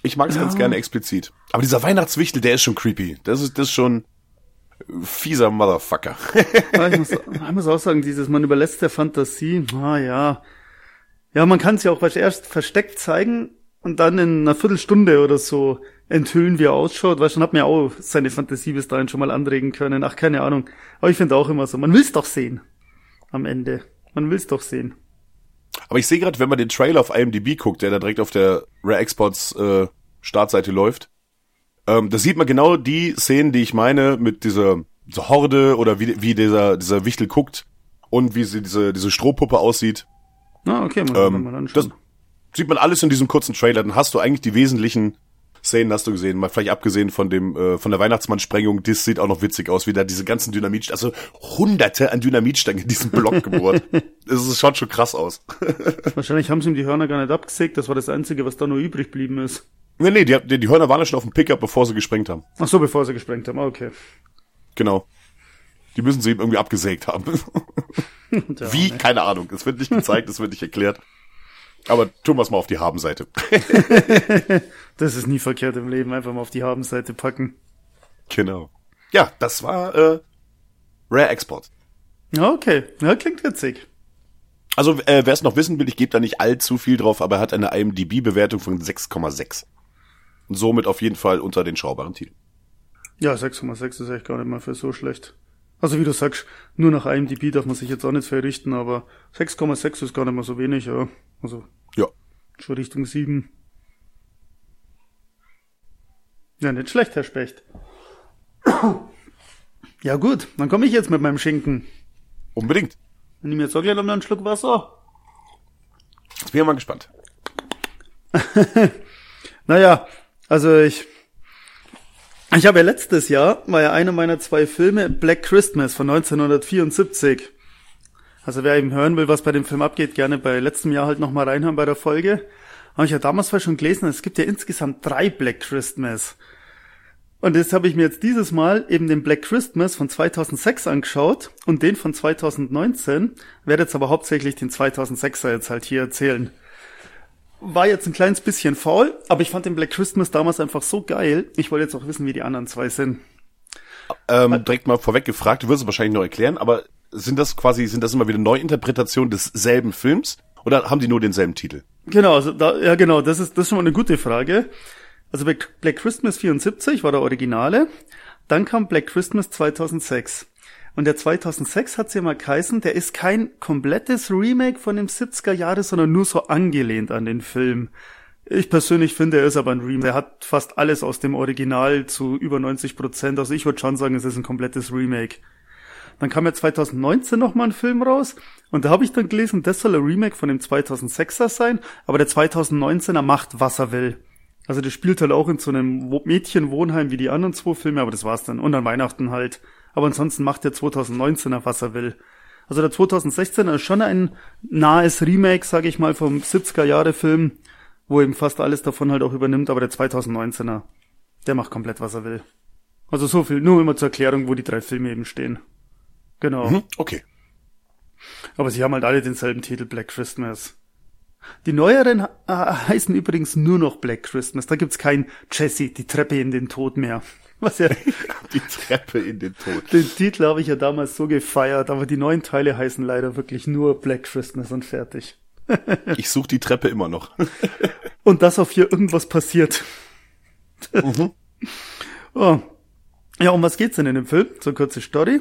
Ich mag es ganz gerne explizit. Aber dieser Weihnachtswichtel, der ist schon creepy. Das ist, das ist schon fieser Motherfucker. Ja, ich, muss, ich muss auch sagen, dieses, man überlässt der Fantasie, ah ja. Ja, man kann es ja auch erst versteckt zeigen und dann in einer Viertelstunde oder so enthüllen, wie er ausschaut, weil schon hat man ja auch seine Fantasie bis dahin schon mal anregen können. Ach, keine Ahnung. Aber ich finde auch immer so, man will's doch sehen. Am Ende. Man will's doch sehen. Aber ich sehe gerade, wenn man den Trailer auf IMDb guckt, der da direkt auf der Rare Exports äh, Startseite läuft, ähm, da sieht man genau die Szenen, die ich meine, mit dieser, Horde oder wie, wie dieser, dieser Wichtel guckt und wie sie diese, diese Strohpuppe aussieht. Ah, okay, man Ähm, mal das sieht man alles in diesem kurzen Trailer. Dann hast du eigentlich die wesentlichen Szenen hast du gesehen. Mal vielleicht abgesehen von dem äh, von der Weihnachtsmannsprengung. Das sieht auch noch witzig aus, wie da diese ganzen Dynamit, also Hunderte an Dynamitstangen in diesem Block gebohrt. Es schaut schon krass aus. Wahrscheinlich haben sie ihm die Hörner gar nicht abgesägt, das war das Einzige, was da nur übrig geblieben ist. nee, nee, die, die, Hörner waren ja schon auf dem Pickup, bevor sie gesprengt haben. Ach so, bevor sie gesprengt haben, okay. Genau. Die müssen sie ihm irgendwie abgesägt haben. Wie? Keine Ahnung. Es wird nicht gezeigt, es wird nicht erklärt. Aber tun wir es mal auf die Habenseite. Das ist nie verkehrt im Leben, einfach mal auf die Habenseite packen. genau. Ja, das war äh, Rare Export. Okay. Ja, klingt witzig. Also, äh, wer es noch wissen will, ich gebe da nicht allzu viel drauf, aber er hat eine IMDb-Bewertung von 6,6. Und somit auf jeden Fall unter den schaubaren Titeln. Ja, 6,6 ist echt gar nicht mal für so schlecht. Also wie du sagst, nur nach IMDb darf man sich jetzt auch nicht verrichten, aber 6,6 ist gar nicht mal so wenig, ja. Also Ja. schon Richtung 7. Ja, nicht schlecht, Herr Specht. Ja gut, dann komme ich jetzt mit meinem Schinken. Unbedingt. Dann nehme ich jetzt auch gleich noch einen Schluck Wasser. Jetzt bin ich mal gespannt. Naja, also ich. Ich habe ja letztes Jahr, war ja einer meiner zwei Filme Black Christmas von 1974. Also wer eben hören will, was bei dem Film abgeht, gerne bei letztem Jahr halt nochmal reinhören bei der Folge. Habe ich ja damals schon gelesen, es gibt ja insgesamt drei Black Christmas. Und jetzt habe ich mir jetzt dieses Mal eben den Black Christmas von 2006 angeschaut und den von 2019, werde jetzt aber hauptsächlich den 2006er jetzt halt hier erzählen war jetzt ein kleines bisschen faul, aber ich fand den Black Christmas damals einfach so geil. Ich wollte jetzt auch wissen, wie die anderen zwei sind. Ähm, direkt mal vorweg gefragt, du wirst es wahrscheinlich noch erklären, aber sind das quasi, sind das immer wieder Neuinterpretationen desselben Films? Oder haben die nur denselben Titel? Genau, also da, ja genau, das ist, das ist schon mal eine gute Frage. Also Black Black Christmas 74 war der Originale, dann kam Black Christmas 2006. Und der 2006 hat's ja mal geheißen, der ist kein komplettes Remake von dem 70er Jahre, sondern nur so angelehnt an den Film. Ich persönlich finde, er ist aber ein Remake. Er hat fast alles aus dem Original zu über 90 Prozent. Also ich würde schon sagen, es ist ein komplettes Remake. Dann kam ja 2019 nochmal ein Film raus und da habe ich dann gelesen, das soll ein Remake von dem 2006er sein, aber der 2019er macht, was er will. Also der spielt halt auch in so einem Wo- Mädchenwohnheim wie die anderen zwei Filme, aber das war's dann. Und an Weihnachten halt. Aber ansonsten macht der 2019er, was er will. Also der 2016er ist schon ein nahes Remake, sage ich mal, vom 70er Jahre Film, wo eben fast alles davon halt auch übernimmt, aber der 2019er, der macht komplett, was er will. Also so viel, nur immer zur Erklärung, wo die drei Filme eben stehen. Genau. Hm? Okay. Aber sie haben halt alle denselben Titel Black Christmas. Die neueren äh, heißen übrigens nur noch Black Christmas. Da gibt's kein Jesse, die Treppe in den Tod mehr. Was ja, Die Treppe in den Tod. den Titel habe ich ja damals so gefeiert, aber die neuen Teile heißen leider wirklich nur Black Christmas und fertig. Ich suche die Treppe immer noch. Und dass auf hier irgendwas passiert. Mhm. oh. Ja, um was geht's denn in dem Film? So kurze Story.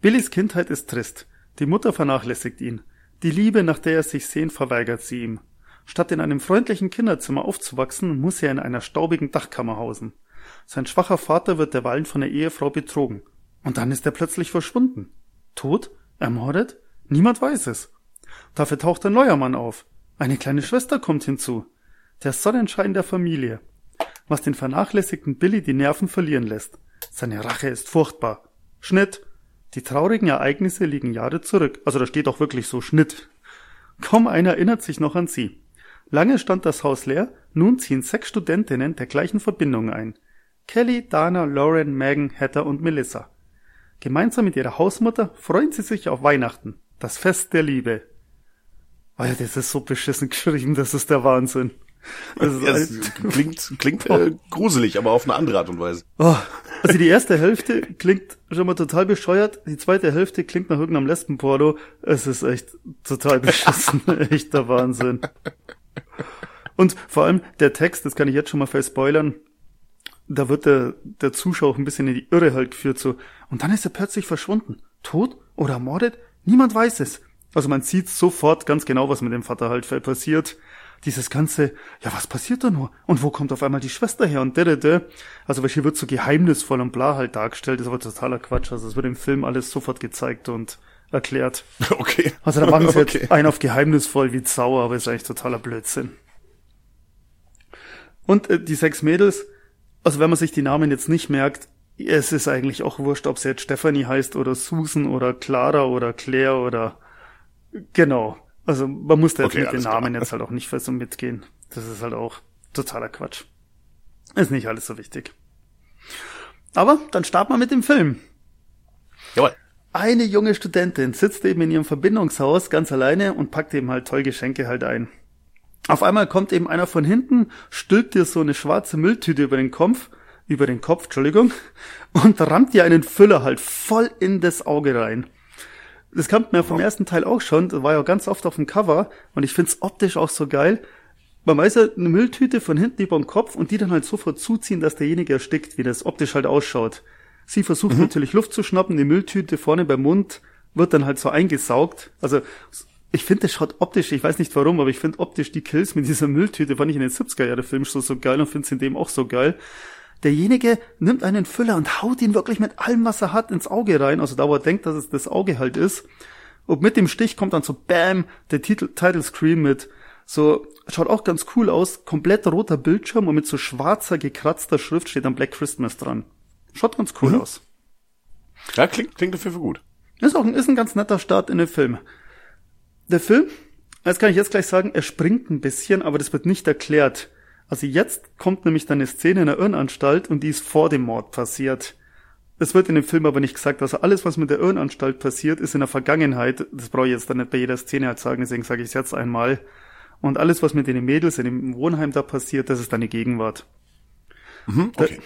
Billys Kindheit ist trist. Die Mutter vernachlässigt ihn. Die Liebe, nach der er sich sehnt, verweigert sie ihm. Statt in einem freundlichen Kinderzimmer aufzuwachsen, muss er in einer staubigen Dachkammer hausen. Sein schwacher Vater wird derweilen von der Ehefrau betrogen. Und dann ist er plötzlich verschwunden. Tot? Ermordet? Niemand weiß es. Dafür taucht ein neuer Mann auf. Eine kleine Schwester kommt hinzu. Der Sonnenschein der Familie. Was den vernachlässigten Billy die Nerven verlieren lässt. Seine Rache ist furchtbar. Schnitt. Die traurigen Ereignisse liegen Jahre zurück. Also da steht auch wirklich so Schnitt. Kaum einer erinnert sich noch an sie. Lange stand das Haus leer, nun ziehen sechs Studentinnen der gleichen Verbindung ein. Kelly, Dana, Lauren, Megan, Heather und Melissa. Gemeinsam mit ihrer Hausmutter freuen sie sich auf Weihnachten, das Fest der Liebe. Oh ja, das ist so beschissen geschrieben, das ist der Wahnsinn. Das Ja, klingt klingt äh, gruselig, aber auf eine andere Art und Weise. Oh, also die erste Hälfte klingt schon mal total bescheuert, die zweite Hälfte klingt nach irgendeinem Lesbenporno. Es ist echt total beschissen, echt der Wahnsinn. Und vor allem der Text, das kann ich jetzt schon mal verspoilern, da wird der, der Zuschauer auch ein bisschen in die Irre halt geführt so. Und dann ist er plötzlich verschwunden. Tot oder ermordet? Niemand weiß es. Also man sieht sofort ganz genau, was mit dem Vater halt passiert. Dieses ganze, ja, was passiert da nur? Und wo kommt auf einmal die Schwester her? Und derde, Also, weil hier wird so geheimnisvoll und bla halt dargestellt, ist aber totaler Quatsch. Also, es wird im Film alles sofort gezeigt und erklärt. Okay. Also, da machen sie okay. jetzt einen auf geheimnisvoll wie sauer, aber ist eigentlich totaler Blödsinn. Und äh, die sechs Mädels, also wenn man sich die Namen jetzt nicht merkt, es ist eigentlich auch wurscht, ob sie jetzt Stephanie heißt oder Susan oder Clara oder Claire oder genau. Also man muss da jetzt Okay, mit den Namen klar. jetzt halt auch nicht so mitgehen. Das ist halt auch totaler Quatsch. Ist nicht alles so wichtig. Aber dann starten wir mit dem Film. Jawohl. Eine junge Studentin sitzt eben in ihrem Verbindungshaus ganz alleine und packt eben halt toll Geschenke halt ein. Auf einmal kommt eben einer von hinten, stülpt dir so eine schwarze Mülltüte über den Kopf, über den Kopf, Entschuldigung, und rammt dir einen Füller halt voll in das Auge rein. Das man ja vom ersten Teil auch schon, das war ja ganz oft auf dem Cover und ich find's optisch auch so geil. Man weiß ja, eine Mülltüte von hinten über den Kopf und die dann halt sofort zuziehen, dass derjenige erstickt, wie das optisch halt ausschaut. Sie versucht natürlich Luft zu schnappen, die Mülltüte vorne beim Mund wird dann halt so eingesaugt. Also ich finde, das schaut optisch, ich weiß nicht warum, aber ich finde optisch die Kills mit dieser Mülltüte, fand ich in den 70er Jahre Film so, so geil und finde es in dem auch so geil. Derjenige nimmt einen Füller und haut ihn wirklich mit allem, was er hat, ins Auge rein, also da wo er denkt, dass es das Auge halt ist. Und mit dem Stich kommt dann so Bam, der Titel, Title Screen mit so, schaut auch ganz cool aus, komplett roter Bildschirm und mit so schwarzer, gekratzter Schrift steht dann Black Christmas dran. Schaut ganz cool aus. Ja, klingt, klingt auf jeden Fall gut. Ist auch ein, ist ein ganz netter Start in den Film. Der Film, das kann ich jetzt gleich sagen, er springt ein bisschen, aber das wird nicht erklärt. Also jetzt kommt nämlich dann eine Szene in der Irrenanstalt und die ist vor dem Mord passiert. Es wird in dem Film aber nicht gesagt. Also alles, was mit der Irrenanstalt passiert, ist in der Vergangenheit. Das brauche ich jetzt dann nicht bei jeder Szene halt sagen, deswegen sage ich es jetzt einmal. Und alles, was mit den Mädels in dem Wohnheim da passiert, das ist dann die Gegenwart. Mhm, okay.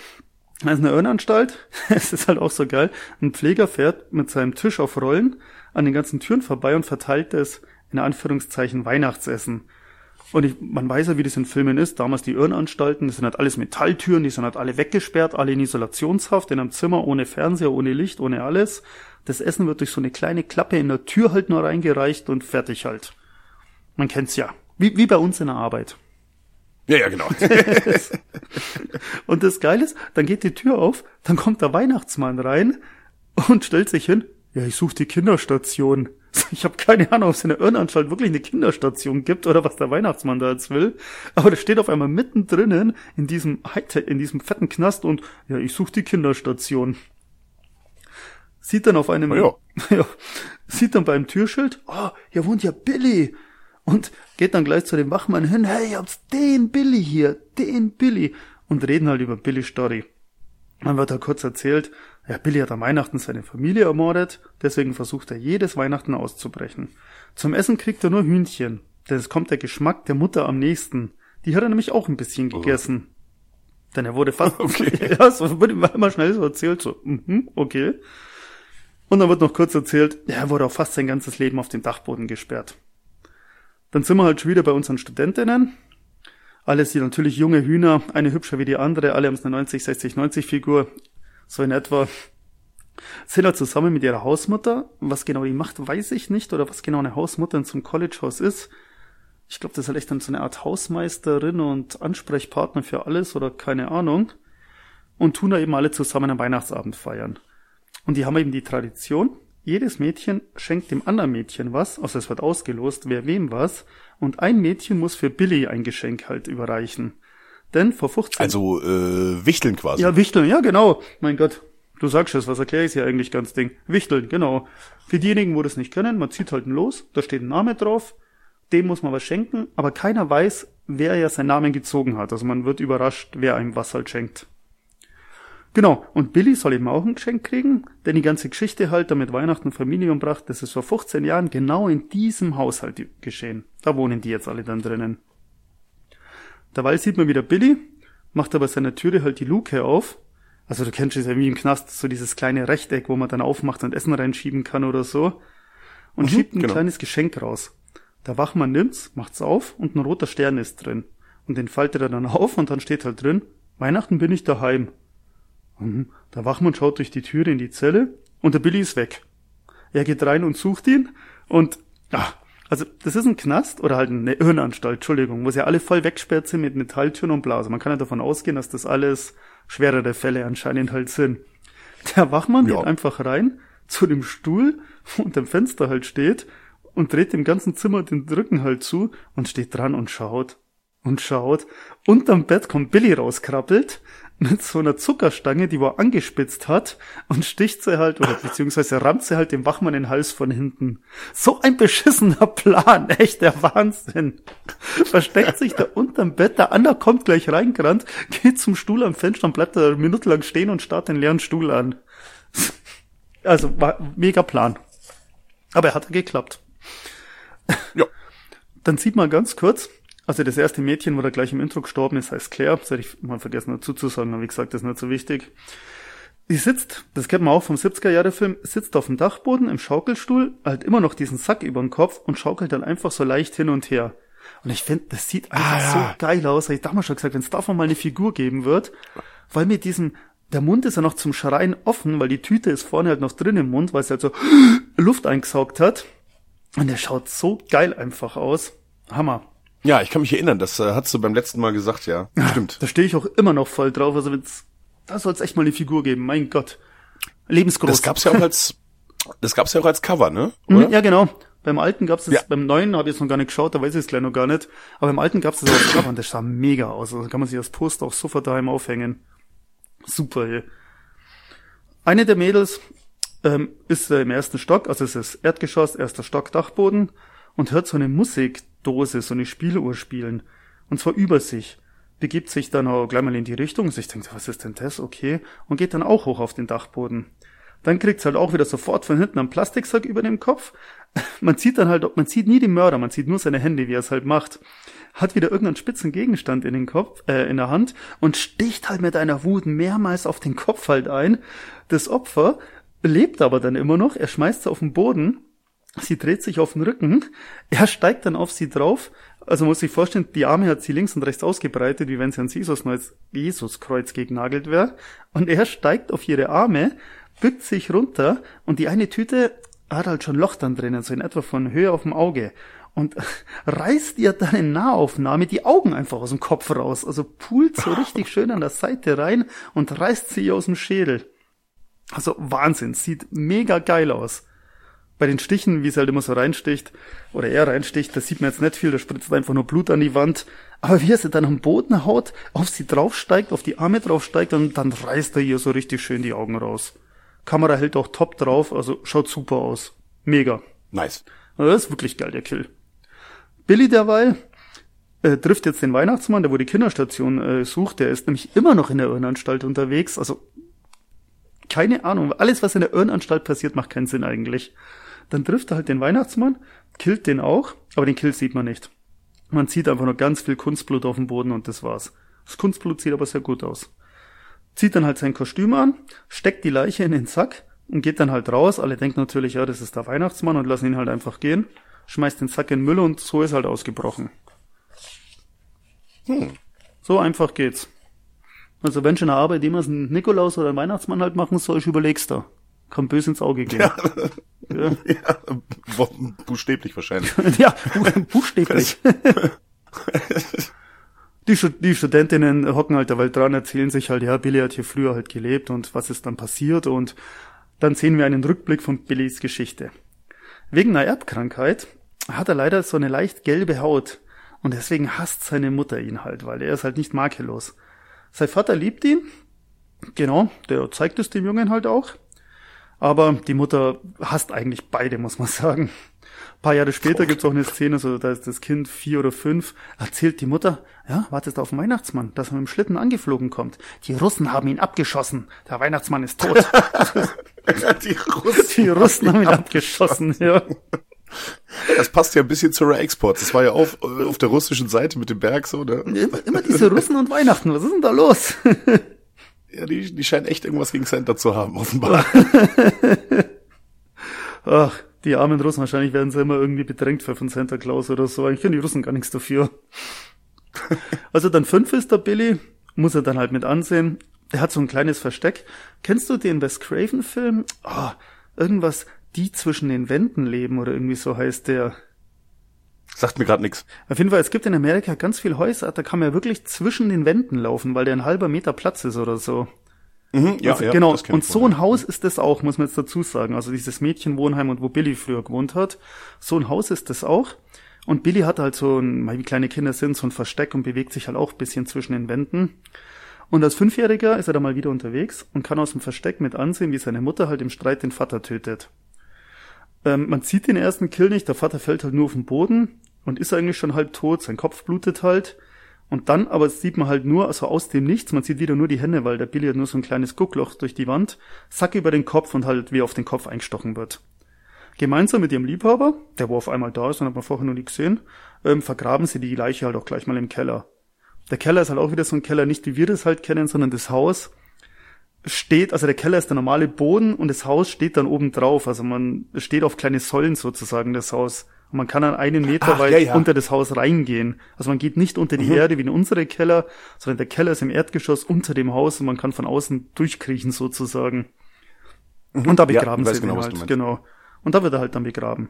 Da ist eine Irrenanstalt. Es ist halt auch so geil. Ein Pfleger fährt mit seinem Tisch auf Rollen an den ganzen Türen vorbei und verteilt es in Anführungszeichen Weihnachtsessen. Und ich, man weiß ja, wie das in Filmen ist. Damals die Irrenanstalten, das sind halt alles Metalltüren, die sind halt alle weggesperrt, alle in Isolationshaft, in einem Zimmer ohne Fernseher, ohne Licht, ohne alles. Das Essen wird durch so eine kleine Klappe in der Tür halt nur reingereicht und fertig halt. Man kennt's ja. Wie, wie bei uns in der Arbeit. Ja, ja, genau. Und das Geile ist, dann geht die Tür auf, dann kommt der Weihnachtsmann rein und stellt sich hin, ja, ich suche die Kinderstation. Ich habe keine Ahnung, ob es in der Irrenanstalt wirklich eine Kinderstation gibt oder was der Weihnachtsmann da jetzt will. Aber der steht auf einmal mittendrin in diesem Hightech, in diesem fetten Knast und ja, ich suche die Kinderstation. Sieht dann auf einem, Oh ja. ja, sieht dann beim Türschild, oh, hier wohnt ja Billy. Und geht dann gleich zu dem Wachmann hin, hey, ihr habt den Billy hier, den Billy. Und reden halt über Billy Story. Dann wird er kurz erzählt, ja, Billy hat am Weihnachten seine Familie ermordet, deswegen versucht er jedes Weihnachten auszubrechen. Zum Essen kriegt er nur Hühnchen, denn es kommt der Geschmack der Mutter am nächsten. Die hat er nämlich auch ein bisschen gegessen. Denn er wurde fast, Okay. ja, so wird ihm immer schnell so erzählt, so, mhm, okay. Und dann wird noch kurz erzählt, ja, er wurde auch fast sein ganzes Leben auf den Dachboden gesperrt. Dann sind wir halt schon wieder bei unseren Studentinnen. Alles die natürlich junge Hühner, eine hübscher wie die andere, alle haben eine 90, 60, 90 Figur, so in etwa. Halt zusammen mit ihrer Hausmutter. Was genau die macht, weiß ich nicht, oder was genau eine Hausmutter in so einem Collegehaus ist. Ich glaube, das ist halt echt dann so eine Art Hausmeisterin und Ansprechpartner für alles oder keine Ahnung. Und tun da eben alle zusammen am Weihnachtsabend feiern. Und die haben eben die Tradition, jedes Mädchen schenkt dem anderen Mädchen was, also es wird ausgelost, wer wem was, und ein Mädchen muss für Billy ein Geschenk halt überreichen. Denn vor 15 Also äh, Wichteln quasi. ja, Wichteln, ja genau. Mein Gott, du sagst es, was erkläre ich hier eigentlich ganz Ding? Wichteln, genau. Für diejenigen, wo das nicht kennen, man zieht halt ein Los, da steht ein Name drauf, dem muss man was schenken, aber keiner weiß, wer ja seinen Namen gezogen hat. Also man wird überrascht, wer einem was halt schenkt. Genau, und Billy soll eben auch ein Geschenk kriegen, denn die ganze Geschichte halt, damit Weihnachten Familie umbracht, das ist vor 15 Jahren genau in diesem Haushalt geschehen. Da wohnen die jetzt alle dann drinnen. Derweil sieht man wieder Billy, macht aber seine Türe halt die Luke auf. Also du kennst es ja wie im Knast, so dieses kleine Rechteck, wo man dann aufmacht und Essen reinschieben kann oder so. Und schiebt ein genau. kleines Geschenk raus. Der Wachmann nimmt's, macht's auf und ein roter Stern ist drin. Und den faltet er dann auf und dann steht halt drin, Weihnachten bin ich daheim. Mhm. Der Wachmann schaut durch die Türe in die Zelle und der Billy ist weg. Er geht rein und sucht ihn und, ach, also das ist ein Knast oder halt eine Irrenanstalt, Entschuldigung, wo sie alle voll wegsperrt sind mit Metalltüren und Blase. Man kann ja davon ausgehen, dass das alles schwerere Fälle anscheinend halt sind. Der Wachmann Ja. geht einfach rein zu dem Stuhl, wo unter dem Fenster halt steht und dreht dem ganzen Zimmer den Rücken halt zu und steht dran und schaut und schaut. Unterm Bett kommt Billy rauskrabbelt mit so einer Zuckerstange, die wo er angespitzt hat und sticht sie halt oder beziehungsweise rammt sie halt dem Wachmann den Hals von hinten. So ein beschissener Plan, echt der Wahnsinn. Versteckt sich da unterm Bett, der andere kommt gleich reingerannt, geht zum Stuhl am Fenster und bleibt da eine Minute lang stehen und starrt den leeren Stuhl an. Also war mega Plan. Aber er hat geklappt. Ja. Dann sieht man ganz kurz, also das erste Mädchen, wo da gleich im Intro gestorben ist, heißt Claire. Das hätte ich mal vergessen dazu zu sagen, aber wie gesagt, das ist nicht so wichtig. Die sitzt, das kennt man auch vom 70er-Jahre-Film, sitzt auf dem Dachboden im Schaukelstuhl, halt immer noch diesen Sack über den Kopf und schaukelt dann einfach so leicht hin und her. Und ich finde, das sieht einfach Ah, ja. so geil aus. Hab ich damals schon gesagt, wenn es davon mal eine Figur geben wird, weil mit diesem, der Mund ist ja noch zum Schreien offen, weil die Tüte ist vorne halt noch drin im Mund, weil es halt so Luft eingesaugt hat. Und der schaut so geil einfach aus. Hammer. Ja, ich kann mich erinnern, das äh, hast du beim letzten Mal gesagt, ja. Stimmt. Da stehe ich auch immer noch voll drauf. Also wenn's, da soll es echt mal eine Figur geben. Mein Gott. Lebensgroß. Das gab's ja auch als das gab's ja auch als Cover, ne? Mhm, Oder? Ja, genau. Beim alten gab's das, Ja. beim neuen habe ich jetzt noch gar nicht geschaut, da weiß ich es gleich noch gar nicht. Aber beim alten gab's das als Cover und das sah mega aus. Also kann man sich das Poster auch sofort daheim aufhängen. Super, ey. Eine der Mädels ähm, ist äh, im ersten Stock, also es ist Erdgeschoss, erster Stock, Dachboden und hört so eine Musikdose, so eine Spieluhr spielen. Und zwar über sich. Begibt sich dann auch gleich mal in die Richtung. Also ich denke, was ist denn das? Okay. Und geht dann auch hoch auf den Dachboden. Dann kriegt's halt auch wieder sofort von hinten einen Plastiksack über dem Kopf. Man sieht dann halt, man sieht nie den Mörder, man sieht nur seine Hände, wie er es halt macht. Hat wieder irgendeinen spitzen Gegenstand in den Kopf, äh, in der Hand und sticht halt mit einer Wut mehrmals auf den Kopf halt ein. Das Opfer lebt aber dann immer noch, er schmeißt auf den Boden, sie dreht sich auf den Rücken, er steigt dann auf sie drauf, also muss sich vorstellen, die Arme hat sie links und rechts ausgebreitet, wie wenn sie an Jesus-Kreuz Jesus gegnagelt wäre, und er steigt auf ihre Arme, bückt sich runter und die eine Tüte hat halt schon Loch dann drinnen, so in etwa von Höhe auf dem Auge. Und reißt ihr dann in Nahaufnahme die Augen einfach aus dem Kopf raus. Also pult so richtig schön an der Seite rein und reißt sie aus dem Schädel. Also Wahnsinn, sieht mega geil aus. Bei den Stichen, wie es halt immer so reinsticht, oder er reinsticht, da sieht man jetzt nicht viel, da spritzt einfach nur Blut an die Wand. Aber wie er sie dann am Boden haut, auf sie draufsteigt, auf die Arme draufsteigt und dann reißt er ihr so richtig schön die Augen raus. Kamera hält auch top drauf, also schaut super aus. Mega. Nice. Also das ist wirklich geil, der Kill. Billy derweil äh, trifft jetzt den Weihnachtsmann, der wo die Kinderstation äh, sucht. Der ist nämlich immer noch in der Irrenanstalt unterwegs. Also keine Ahnung. Alles, was in der Irrenanstalt passiert, macht keinen Sinn eigentlich. Dann trifft er halt den Weihnachtsmann, killt den auch, aber den Kill sieht man nicht. Man sieht einfach nur ganz viel Kunstblut auf dem Boden und das war's. Das Kunstblut sieht aber sehr gut aus. Zieht dann halt sein Kostüm an, steckt die Leiche in den Sack und geht dann halt raus. Alle denken natürlich, ja, das ist der Weihnachtsmann und lassen ihn halt einfach gehen. schmeißt den Sack in den Müll und so ist halt ausgebrochen. So einfach geht's. Also wenn schon eine Arbeit jemals ein Nikolaus oder ein Weihnachtsmann halt machen soll, ich überleg's da. Kann böse ins Auge gehen. Ja, Ja, bu- buchstäblich wahrscheinlich. ja bu- buchstäblich. Die, die Studentinnen hocken halt derweil dran, erzählen sich halt, ja, Billy hat hier früher halt gelebt und was ist dann passiert und dann sehen wir einen Rückblick von Billys Geschichte. Wegen einer Erbkrankheit hat er leider so eine leicht gelbe Haut und deswegen hasst seine Mutter ihn halt, weil er ist halt nicht makellos. Sein Vater liebt ihn, genau, der zeigt es dem Jungen halt auch, aber die Mutter hasst eigentlich beide, muss man sagen. Ein paar Jahre später gibt's auch eine Szene, so da ist das Kind vier oder fünf, erzählt die Mutter, ja, wartet auf den Weihnachtsmann, dass er mit dem Schlitten angeflogen kommt. Die Russen haben ihn abgeschossen. Der Weihnachtsmann ist tot. Die Russen. Die Russen haben ihn abgeschossen, ja. Das passt ja ein bisschen zu Export. Das war ja auf, auf der russischen Seite mit dem Berg so, ne? Immer, immer diese Russen und Weihnachten, was ist denn da los? Ja, die, die scheinen echt irgendwas gegen Center zu haben, offenbar. Ach, die armen Russen, wahrscheinlich werden sie immer irgendwie bedrängt für von Santa Claus oder so. Eigentlich können die Russen gar nichts dafür. Also dann fünf ist der Billy, muss er dann halt mit ansehen. Der hat so ein kleines Versteck. Kennst du den Wes Craven Film? Ah, irgendwas, die zwischen den Wänden leben oder irgendwie so heißt der. Sagt mir gerade nichts. Auf jeden Fall, es gibt in Amerika ganz viel Häuser, da kann man ja wirklich zwischen den Wänden laufen, weil der ein halber Meter Platz ist oder so. Mhm, ja, Also, ja, genau. Und so ein. Haus ist das auch, muss man jetzt dazu sagen. Also dieses Mädchenwohnheim und wo Billy früher gewohnt hat. So ein Haus ist das auch. Und Billy hat halt so ein, wie kleine Kinder sind, so ein Versteck und bewegt sich halt auch ein bisschen zwischen den Wänden. Und als Fünfjähriger ist er da mal wieder unterwegs und kann aus dem Versteck mit ansehen, wie seine Mutter halt im Streit den Vater tötet. Ähm, man sieht den ersten Kill nicht, der Vater fällt halt nur auf den Boden und ist eigentlich schon halb tot, sein Kopf blutet halt. Und dann aber sieht man halt nur, also aus dem Nichts, man sieht wieder nur die Hände, weil der Billy hat nur so ein kleines Guckloch durch die Wand, Sack über den Kopf und halt wie auf den Kopf eingestochen wird. Gemeinsam mit ihrem Liebhaber, der wo auf einmal da ist und hat man vorher noch nie gesehen, ähm, vergraben sie die Leiche halt auch gleich mal im Keller. Der Keller ist halt auch wieder so ein Keller, nicht wie wir das halt kennen, sondern das Haus steht, also der Keller ist der normale Boden und das Haus steht dann oben drauf. Also man steht auf kleine Säulen sozusagen, das Haus. Und man kann dann einen Meter Ach, weit ja, ja. unter das Haus reingehen. Also man geht nicht unter die Erde wie in unsere Keller, sondern der Keller ist im Erdgeschoss unter dem Haus und man kann von außen durchkriechen sozusagen. Und da Ja, begraben weiß sie genau, ihn halt, genau. Und da wird er halt dann begraben.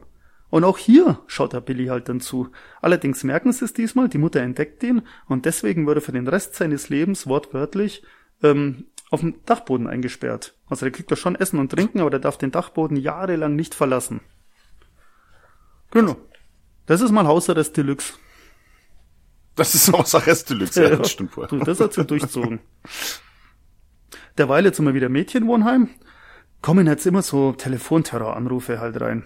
Und auch hier schaut der Billy halt dann zu. Allerdings merken sie es diesmal, die Mutter entdeckt ihn und deswegen wurde er für den Rest seines Lebens wortwörtlich ähm, auf dem Dachboden eingesperrt. Also der kriegt da schon Essen und Trinken, aber der darf den Dachboden jahrelang nicht verlassen. Genau. Das ist mal Hausarrest Deluxe. Das ist außer Rest Deluxe, ja, das stimmt wohl. Du, das hat sie durchzogen. Derweil jetzt immer wieder Mädchenwohnheim. Kommen jetzt immer so Telefonterroranrufe halt rein.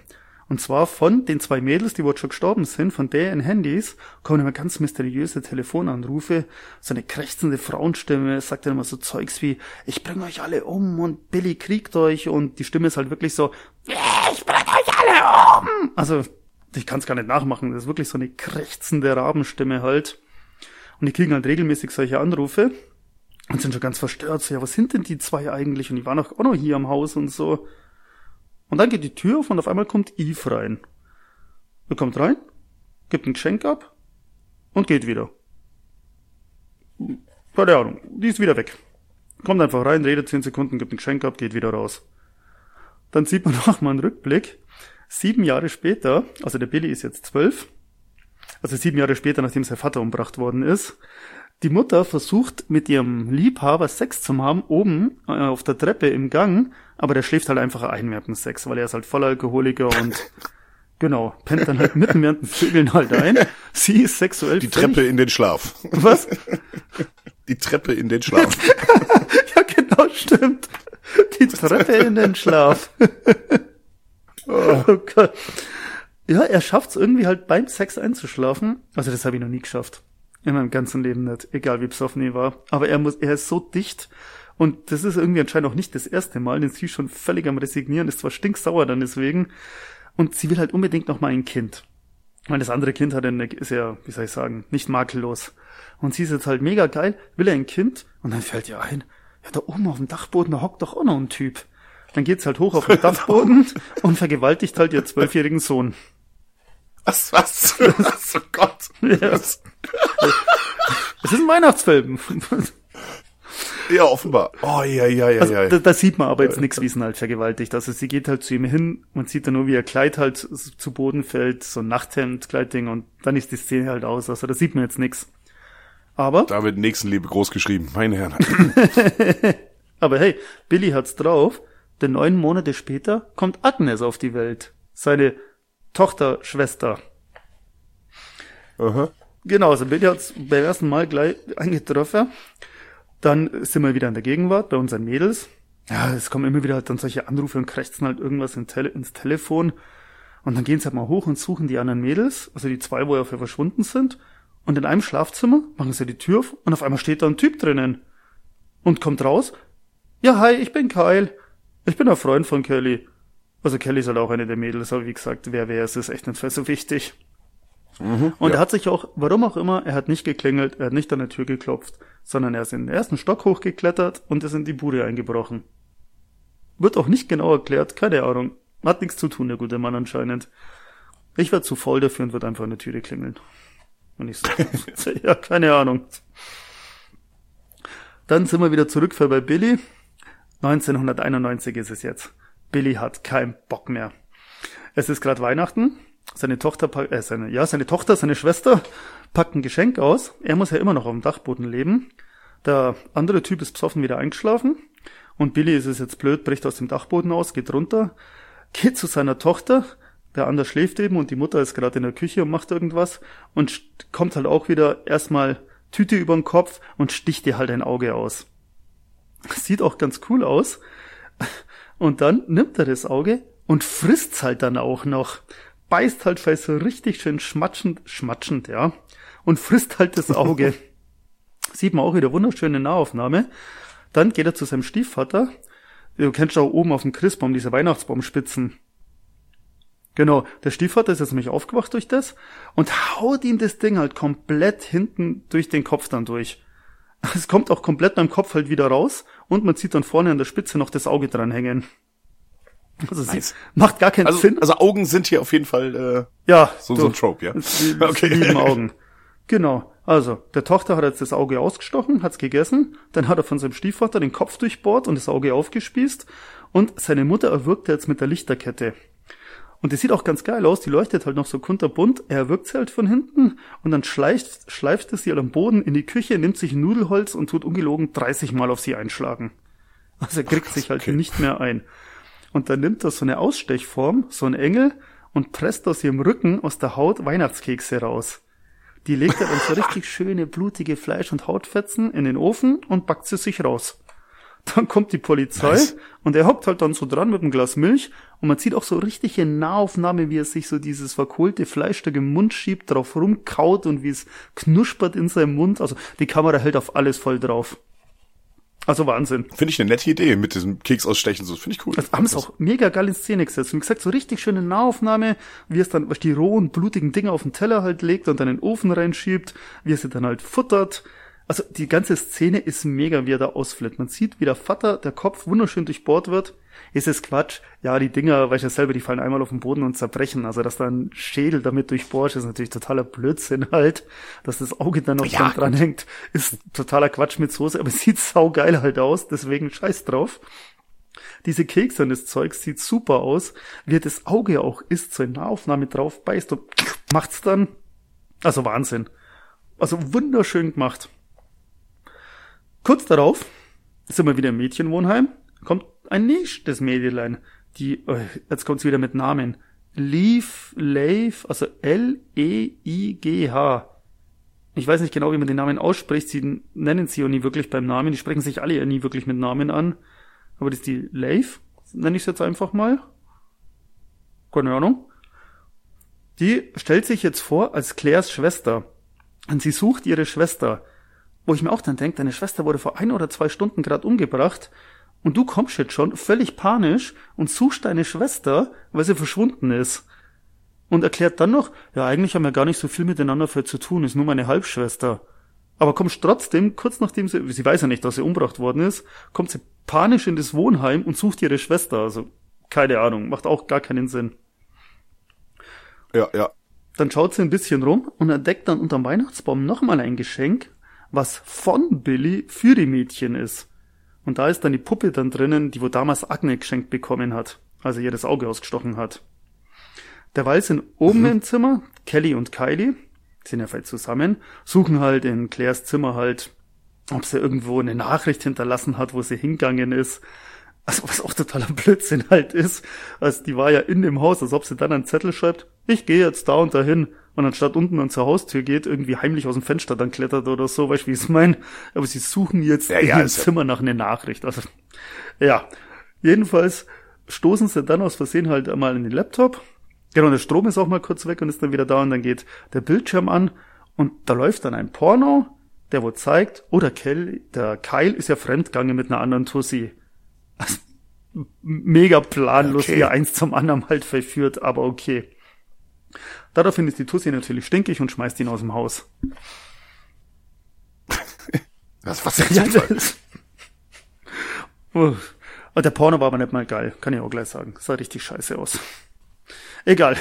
Und zwar von den zwei Mädels, die wohl schon gestorben sind, von deren Handys, kommen immer ganz mysteriöse Telefonanrufe. So eine krächzende Frauenstimme sagt dann immer so Zeugs wie, ich bring euch alle um und Billy kriegt euch und die Stimme ist halt wirklich so, ich bring euch alle um. Also, ich kann es gar nicht nachmachen. Das ist wirklich so eine krächzende Rabenstimme halt. Und die kriegen halt regelmäßig solche Anrufe und sind schon ganz verstört. So, ja, was sind denn die zwei eigentlich? Und die waren auch noch hier am Haus und so. Und dann geht die Tür auf und auf einmal kommt Eve rein. Er kommt rein, gibt ein Geschenk ab und geht wieder. Keine Ahnung, die ist wieder weg. Kommt einfach rein, redet zehn Sekunden, gibt ein Geschenk ab, geht wieder raus. Dann sieht man noch mal einen Rückblick. Sieben Jahre später, also der Billy ist jetzt zwölf, also sieben Jahre später, nachdem sein Vater umgebracht worden ist, die Mutter versucht mit ihrem Liebhaber Sex zu haben, oben äh, auf der Treppe im Gang, aber der schläft halt einfach ein während dem Sex, weil er ist halt Vollalkoholiker und genau, pennt dann halt mitten während dem Vögeln halt ein. Sie ist sexuell Die völlig- Treppe in den Schlaf. Was? Die Treppe in den Schlaf. Ja, genau, stimmt. Die Treppe in den Schlaf. oh Gott. Ja, er schafft es irgendwie halt beim Sex einzuschlafen. Also das habe ich noch nie geschafft. In meinem ganzen Leben nicht. Egal wie besoffen ich war. Aber er muss, er ist so dicht. Und das ist irgendwie anscheinend auch nicht das erste Mal, denn sie ist schon völlig am Resignieren, ist zwar stinksauer dann deswegen. Und sie will halt unbedingt noch mal ein Kind. Weil das andere Kind hat eine, ist ja, wie soll ich sagen, nicht makellos. Und sie ist jetzt halt mega geil, will er ein Kind? Und dann fällt ihr ein, ja, da oben auf dem Dachboden, da hockt doch auch noch ein Typ. Dann geht's halt hoch auf den Dachboden und vergewaltigt halt ihr zwölfjährigen Sohn. Was, was? was? Oh Gott. Ja. Es ist ein Weihnachtsfilm. Ja, offenbar. Oh, ja, ja, ja, Also, ja. da, da sieht man aber jetzt nichts, wie es ihn halt vergewaltigt. Also sie geht halt zu ihm hin, man sieht dann nur, wie ihr Kleid halt zu Boden fällt, so ein Nachthemd, Kleidding und dann ist die Szene halt aus. Also da sieht man jetzt nichts. Aber, Da wird Nächstenliebe groß geschrieben. Meine Herren. aber hey, Billy hat's drauf, denn neun Monate später kommt Agnes auf die Welt. Seine Tochter, Schwester. Aha. Genau, also Billy hat's beim ersten Mal gleich eingetroffen. Dann sind wir wieder in der Gegenwart bei unseren Mädels. Ja, es kommen immer wieder halt dann solche Anrufe und krächzen halt irgendwas in Tele ins Telefon. Und dann gehen sie halt mal hoch und suchen die anderen Mädels, also die zwei, wo ja verschwunden sind. Und in einem Schlafzimmer machen sie die Tür auf und auf einmal steht da ein Typ drinnen. Und kommt raus. Ja, hi, ich bin Kyle. Ich bin ein Freund von Kelly. Also Kelly ist halt auch eine der Mädels, aber wie gesagt, wer wer ist, ist echt nicht so wichtig. Und er hat sich auch, warum auch immer, er hat nicht geklingelt, er hat nicht an der Tür geklopft, sondern er ist in den ersten Stock hochgeklettert und ist in die Bude eingebrochen. Wird auch nicht genau erklärt, keine Ahnung. Hat nichts zu tun, der gute Mann anscheinend. Ich war zu voll dafür und wird einfach an der Türe klingeln. Und ich so, ja, keine Ahnung. Dann sind wir wieder zurück für bei Billy. 1991 ist es jetzt. Billy hat keinen Bock mehr. Es ist gerade Weihnachten. Seine Tochter, äh, seine, ja, seine Tochter, seine Schwester packt ein Geschenk aus. Er muss ja immer noch auf dem Dachboden leben. Der andere Typ ist besoffen wieder eingeschlafen. Und Billy ist es jetzt blöd, bricht aus dem Dachboden aus, geht runter, geht zu seiner Tochter. Der andere schläft eben und die Mutter ist gerade in der Küche und macht irgendwas und kommt halt auch wieder erstmal Tüte über den Kopf und sticht ihr halt ein Auge aus. Sieht auch ganz cool aus. Und dann nimmt er das Auge und frisst's halt dann auch noch. Beißt halt vielleicht so richtig schön schmatschend, schmatschend, ja. Und frisst halt das Auge. Sieht man auch wieder wunderschöne Nahaufnahme. Dann geht er zu seinem Stiefvater. Du kennst auch oben auf dem Christbaum diese Weihnachtsbaumspitzen. Genau, der Stiefvater ist jetzt nämlich aufgewacht durch das und haut ihm das Ding halt komplett hinten durch den Kopf dann durch. Es kommt auch komplett beim Kopf halt wieder raus und man sieht dann vorne an der Spitze noch das Auge dranhängen. Also sie macht gar keinen Also, Sinn. also Augen sind hier auf jeden Fall äh, ja, so, du, so ein Trope, ja. Okay. lieben Augen. Genau. Also, der Tochter hat jetzt das Auge ausgestochen, hat's gegessen, dann hat er von seinem Stiefvater den Kopf durchbohrt und das Auge aufgespießt und seine Mutter erwürgt er jetzt mit der Lichterkette. Und die sieht auch ganz geil aus, die leuchtet halt noch so kunterbunt, er erwürgt sie halt von hinten und dann schleift, schleift es sie halt am Boden in die Küche, nimmt sich ein Nudelholz und tut ungelogen 30 Mal auf sie einschlagen. Also er kriegt sich halt okay. nicht mehr ein. Und dann nimmt er so eine Ausstechform, so ein Engel, und presst aus ihrem Rücken, aus der Haut Weihnachtskekse raus. Die legt er dann so richtig schöne, blutige Fleisch- und Hautfetzen in den Ofen und backt sie sich raus. Dann kommt die Polizei Nice. und er hockt halt dann so dran mit einem Glas Milch und man sieht auch so richtige Nahaufnahme, wie er sich so dieses verkohlte Fleischstück im Mund schiebt, drauf rumkaut und wie es knuspert in seinem Mund. Also die Kamera hält auf alles voll drauf. Also Wahnsinn. Finde ich eine nette Idee mit diesem Keks ausstechen. So finde ich cool. Das haben es auch mega geil in Szene gesetzt. Und wie gesagt, so richtig schöne Nahaufnahme, wie es dann was die rohen, blutigen Dinger auf den Teller halt legt und dann in den Ofen reinschiebt, wie er sie dann halt futtert. Also die ganze Szene ist mega, wie er da ausflippt. Man sieht, wie der Vater, der Kopf wunderschön durchbohrt wird. Ist es Quatsch? Ja, die Dinger, weiß ich ja selber, die fallen einmal auf den Boden und zerbrechen. Also, dass da ein Schädel damit durchbohrt, ist natürlich totaler Blödsinn halt. Dass das Auge dann noch Ja, dran dranhängt, ist totaler Quatsch mit Soße, aber es sieht saugeil halt aus, deswegen scheiß drauf. Diese Kekse und das Zeug sieht super aus. Wie das Auge auch isst, so in Nahaufnahme drauf beißt und macht's dann. Also Wahnsinn. Also wunderschön gemacht. Kurz darauf sind wir wieder im Mädchenwohnheim. Kommt ein nächstes Mädelein. Die, äh, jetzt kommt's wieder mit Namen. Leaf, Leif, also L-E-I-G-H. Ich weiß nicht genau, wie man den Namen ausspricht. Sie nennen sie auch nie wirklich beim Namen. Die sprechen sich alle ja nie wirklich mit Namen an. Aber das ist die Leif, nenne ich es jetzt einfach mal. Keine Ahnung. Die stellt sich jetzt vor als Claires Schwester. Und sie sucht ihre Schwester. Wo ich mir auch dann denke, deine Schwester wurde vor ein oder zwei Stunden gerade umgebracht. Und du kommst jetzt schon völlig panisch und suchst deine Schwester, weil sie verschwunden ist. Und erklärt dann noch, ja, eigentlich haben wir gar nicht so viel miteinander für zu tun, ist nur meine Halbschwester. Aber kommst trotzdem, kurz nachdem sie, sie weiß ja nicht, dass sie umgebracht worden ist, kommt sie panisch in das Wohnheim und sucht ihre Schwester. Also, keine Ahnung, macht auch gar keinen Sinn. Ja, ja. Dann schaut sie ein bisschen rum und entdeckt dann unterm Weihnachtsbaum nochmal ein Geschenk, was von Billy für die Mädchen ist. Und da ist dann die Puppe dann drinnen, die wo damals Agne geschenkt bekommen hat, als er ihr das Auge ausgestochen hat. Derweil sind oben im Zimmer Kelly und Kylie, sind ja vielleicht zusammen, suchen halt in Claires Zimmer halt, ob sie irgendwo eine Nachricht hinterlassen hat, wo sie hingegangen ist. Also was auch totaler Blödsinn halt ist. Also die war ja in dem Haus, als ob sie dann einen Zettel schreibt, ich gehe jetzt da und dahin. Und anstatt unten an zur Haustür geht, irgendwie heimlich aus dem Fenster dann klettert oder so, weißt du, wie ich es meine? Aber sie suchen jetzt Ja, in ja, ihrem ja- Zimmer nach einer Nachricht. Also, ja. Jedenfalls stoßen sie dann aus Versehen halt einmal in den Laptop. Genau, der Strom ist auch mal kurz weg und ist dann wieder da und dann geht der Bildschirm an und da läuft dann ein Porno, der wo zeigt, oh, der Kel, der Kyle ist ja fremdgegangen mit einer anderen Tussi. Also, mega planlos, Okay. wie er eins zum anderen halt verführt, aber okay. Daraufhin ist die Tussi natürlich stinkig und schmeißt ihn aus dem Haus. Was, was ist Ja, das. Und der Porno war aber nicht mal geil, kann ich auch gleich sagen. Sah richtig scheiße aus. Egal.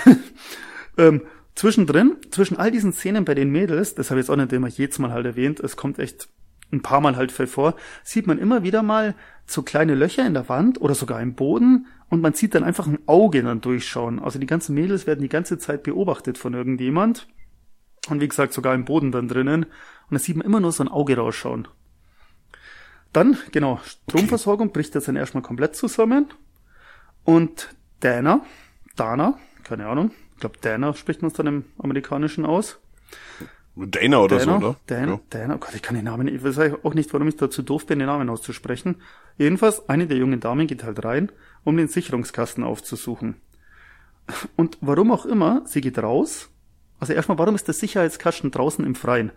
ähm, zwischendrin, zwischen all diesen Szenen bei den Mädels, das habe ich jetzt auch nicht immer jedes Mal halt erwähnt, es kommt echt ein paar Mal halt vor, sieht man immer wieder mal so kleine Löcher in der Wand oder sogar im Boden und man sieht dann einfach ein Auge dann durchschauen. Also die ganzen Mädels werden die ganze Zeit beobachtet von irgendjemand. Und wie gesagt, sogar im Boden dann drinnen. Und da sieht man immer nur so ein Auge rausschauen. Dann, genau, Stromversorgung bricht jetzt dann erstmal komplett zusammen. Und Dana, Dana, keine Ahnung, ich glaube Dana spricht man es dann im Amerikanischen aus. Dana oder Dana, so, oder? Dana, Ja. Dana, oh Gott, ich kann den Namen, ich weiß auch nicht, warum ich dazu doof bin, den Namen auszusprechen. Jedenfalls, eine der jungen Damen geht halt rein, um den Sicherungskasten aufzusuchen. Und warum auch immer, sie geht raus. Also erstmal, warum ist der Sicherheitskasten draußen im Freien?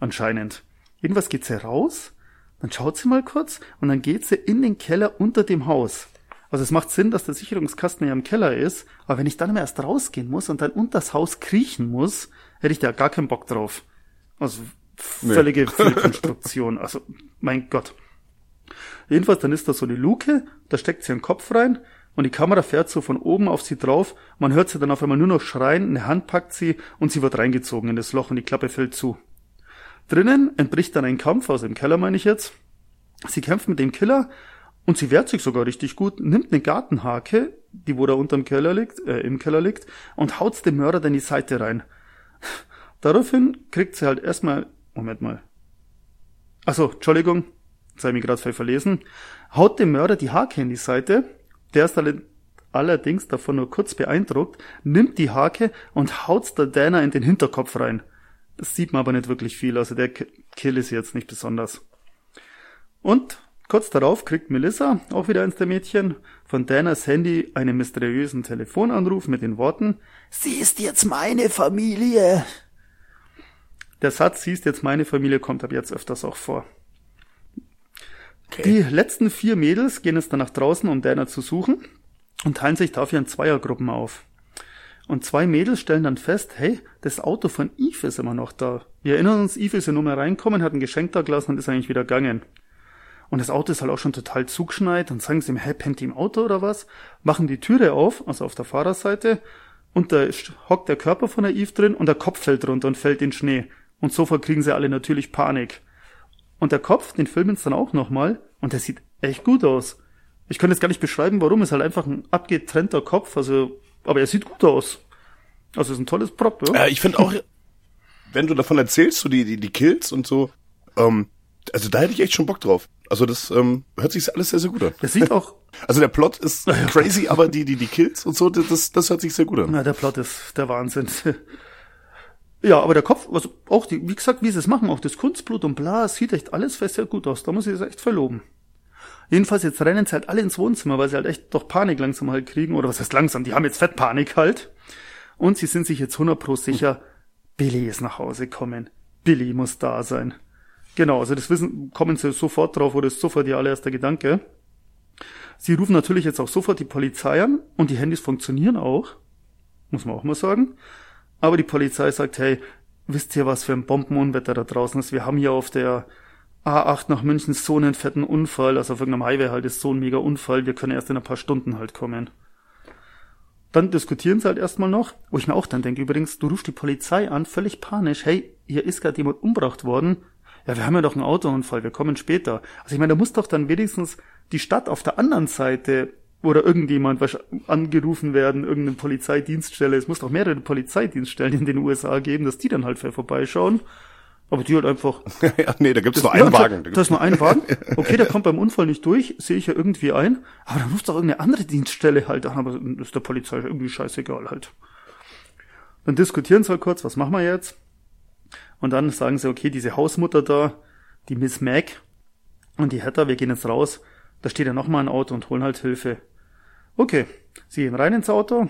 Anscheinend. Jedenfalls geht sie raus, dann schaut sie mal kurz und dann geht sie in den Keller unter dem Haus. Also es macht Sinn, dass der Sicherungskasten ja im Keller ist, aber wenn ich dann immer erst rausgehen muss und dann unter das Haus kriechen muss, hätte ich da gar keinen Bock drauf. Also völlige Fehlkonstruktion. Also mein Gott. Jedenfalls, dann ist da so eine Luke, da steckt sie ihren Kopf rein und die Kamera fährt so von oben auf sie drauf. Man hört sie dann auf einmal nur noch schreien, eine Hand packt sie und sie wird reingezogen in das Loch und die Klappe fällt zu. Drinnen entbricht dann ein Kampf, also im Keller meine ich jetzt. Sie kämpft mit dem Killer und sie wehrt sich sogar richtig gut, nimmt eine Gartenhake, die wo da unterm Keller liegt, äh, im Keller liegt, und haut's dem Mörder dann die Seite rein. Daraufhin kriegt sie halt erstmal, Moment mal. Achso, Entschuldigung, jetzt habe ich mich gerade verlesen. Haut dem Mörder die Hake in die Seite, der ist alle- allerdings davon nur kurz beeindruckt, nimmt die Hake und haut's der Dana in den Hinterkopf rein. Das sieht man aber nicht wirklich viel, also der Kill ist jetzt nicht besonders. Und kurz darauf kriegt Melissa, auch wieder eins der Mädchen, von Danas Handy einen mysteriösen Telefonanruf mit den Worten, Sie ist jetzt meine Familie. Der Satz, sie ist jetzt meine Familie, kommt ab jetzt öfters auch vor. Die letzten vier Mädels gehen jetzt dann nach draußen, um Dana zu suchen und teilen sich dafür in Zweiergruppen auf. Und zwei Mädels stellen dann fest, hey, das Auto von Eve ist immer noch da. Wir erinnern uns, Eve ist ja nur mal reinkommen, hat ein Geschenk da gelassen und ist eigentlich wieder gegangen. Und das Auto ist halt auch schon total zugeschneit und sagen sie ihm, hey, pennt im Auto oder was? Machen die Türe auf, also auf der Fahrerseite, und da hockt der Körper von der Eve drin und der Kopf fällt runter und fällt in Schnee. Und sofort kriegen sie alle natürlich Panik. Und der Kopf, den filmen sie dann auch nochmal und der sieht echt gut aus. Ich kann jetzt gar nicht beschreiben, warum, ist halt einfach ein abgetrennter Kopf, also, aber er sieht gut aus. Also ist ein tolles Prop, ja. Äh, ich finde auch, wenn du davon erzählst, so die, die, die Kills und so, ähm, also da hätte ich echt schon Bock drauf. Also das ähm, hört sich alles sehr, sehr gut an. Das sieht auch, Also der Plot ist crazy, aber die, die, die Kills und so, das, das hört sich sehr gut an. na, der Plot ist der Wahnsinn. Ja, aber der Kopf, also auch die, wie gesagt, wie sie es machen, auch das Kunstblut und bla, sieht echt alles sehr gut aus. Da muss ich es echt verloben. Jedenfalls jetzt rennen sie halt alle ins Wohnzimmer, weil sie halt echt doch Panik langsam halt kriegen, oder was heißt langsam, die haben jetzt Fettpanik halt. Und sie sind sich jetzt 100 pro sicher, Billy ist nach Hause gekommen. Billy muss da sein. Genau, also das wissen, kommen sie sofort drauf, oder ist sofort ihr allererster Gedanke. Sie rufen natürlich jetzt auch sofort die Polizei an und die Handys funktionieren auch. Muss man auch mal sagen. Aber die Polizei sagt, hey, wisst ihr, was für ein Bombenunwetter da draußen ist? Wir haben hier auf der A8 nach München so einen fetten Unfall, also auf irgendeinem Highway halt ist so ein mega Unfall, wir können erst in ein paar Stunden halt kommen. Dann diskutieren sie halt erstmal noch, wo ich mir auch dann denke, übrigens, du rufst die Polizei an, völlig panisch, hey, hier ist gerade jemand umgebracht worden. Ja, wir haben ja doch einen Autounfall, wir kommen später. Also ich meine, da muss doch dann wenigstens die Stadt auf der anderen Seite oder irgendjemand wahrsch- angerufen werden, irgendeine Polizeidienststelle. Es muss doch mehrere Polizeidienststellen in den USA geben, dass die dann halt vorbeischauen. Aber die halt einfach ja, nee, da gibt's nur ja, einen da- Wagen. Da Da ist nur ein Wagen. Okay, der kommt beim Unfall nicht durch, sehe ich ja irgendwie ein. Aber dann ruft doch irgendeine andere Dienststelle halt an, aber das ist der Polizei irgendwie scheißegal halt. Dann diskutieren sie halt kurz, was machen wir jetzt? Und dann sagen sie, okay, diese Hausmutter da, die Miss Mac und die Hatter, wir gehen jetzt raus. Da steht ja noch mal ein Auto und holen halt Hilfe. Okay, sie gehen rein ins Auto,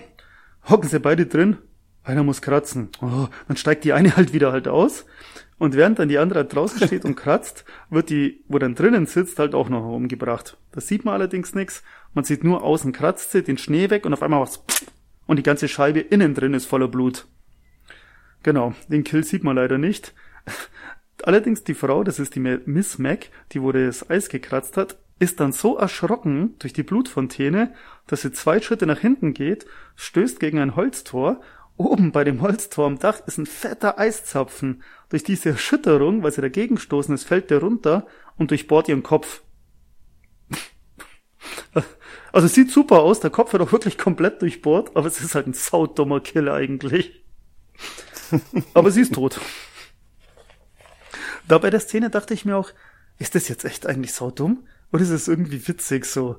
hocken sie beide drin, einer muss kratzen. Oh, dann steigt die eine halt wieder halt aus. Und während dann die andere halt draußen steht und kratzt, wird die, wo dann drinnen sitzt, halt auch noch umgebracht. Das sieht man allerdings nix. Man sieht nur außen kratzt sie, den Schnee weg und auf einmal was und die ganze Scheibe innen drin ist voller Blut. Genau, den Kill sieht man leider nicht. Allerdings die Frau, das ist die Miss Mac, die wo das Eis gekratzt hat, ist dann so erschrocken durch die Blutfontäne, dass sie zwei Schritte nach hinten geht, stößt gegen ein Holztor. Oben bei dem Holztor am Dach ist ein fetter Eiszapfen. Durch diese Erschütterung, weil sie dagegen stoßen ist, fällt der runter und durchbohrt ihren Kopf. Also es sieht super aus, der Kopf wird auch wirklich komplett durchbohrt, aber es ist halt ein saudummer Killer eigentlich. Aber sie ist tot. Da bei der Szene dachte ich mir auch, ist das jetzt echt eigentlich saudumm? Ist es irgendwie witzig so?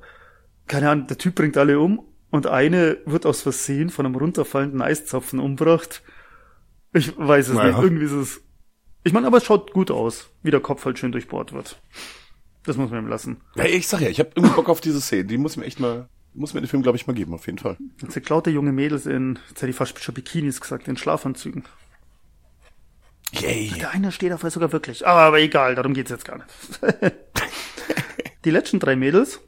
Keine Ahnung, der Typ bringt alle um und eine wird aus Versehen von einem runterfallenden Eiszapfen umgebracht. Ich weiß es Naja. nicht. Irgendwie ist es. Ich meine, aber es schaut gut aus, wie der Kopf halt schön durchbohrt wird. Das muss man ihm lassen. Ja, ich sag ja, ich habe irgendwie Bock auf diese Szene. Die muss mir echt mal, muss mir den Film, glaube ich, mal geben, auf jeden Fall. Jetzt sind lauter junge Mädels in, jetzt hätte ich fast schon Bikinis gesagt, in Schlafanzügen. Yay. Der eine steht auf sogar wirklich. Aber egal, darum geht's jetzt gar nicht. die letzten drei Mädels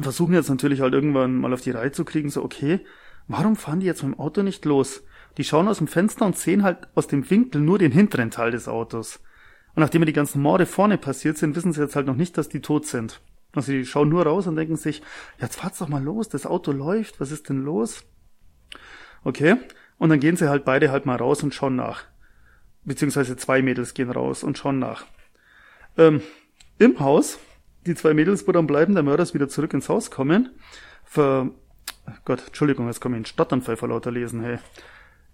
versuchen jetzt natürlich halt irgendwann mal auf die Reihe zu kriegen, so okay, warum fahren die jetzt mit dem Auto nicht los? Die schauen aus dem Fenster und sehen halt aus dem Winkel nur den hinteren Teil des Autos. Und nachdem die ganzen Morde vorne passiert sind, wissen sie jetzt halt noch nicht, dass die tot sind. Also die schauen nur raus und denken sich, jetzt fahrt's doch mal los, das Auto läuft, was ist denn los? Okay. Und dann gehen sie halt beide halt mal raus und schauen nach beziehungsweise zwei Mädels gehen raus und schauen nach. Ähm, Im Haus, die zwei Mädels, wo dann bleiben, der Mörder ist wieder zurück ins Haus kommen. Ver Gott, Entschuldigung, jetzt komme ich in Stadtanfall vor lauter Lesen, hey.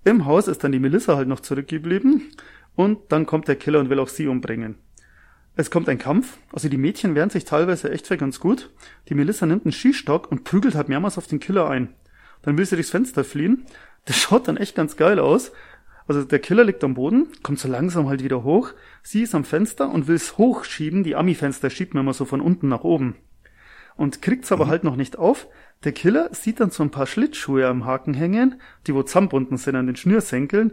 Im Haus ist dann die Melissa halt noch zurückgeblieben und dann kommt der Killer und will auch sie umbringen. Es kommt ein Kampf, also die Mädchen wehren sich teilweise echt für ganz gut. Die Melissa nimmt einen Skistock und prügelt halt mehrmals auf den Killer ein. Dann will sie durchs Fenster fliehen. Das schaut dann echt ganz geil aus. Also der Killer liegt am Boden, kommt so langsam halt wieder hoch. Sie ist am Fenster und will es hochschieben. Die Ami-Fenster schiebt man immer so von unten nach oben. Und kriegt's aber halt noch nicht auf. Der Killer sieht dann so ein paar Schlittschuhe am Haken hängen, die wo zusammenbunden sind an den Schnürsenkeln,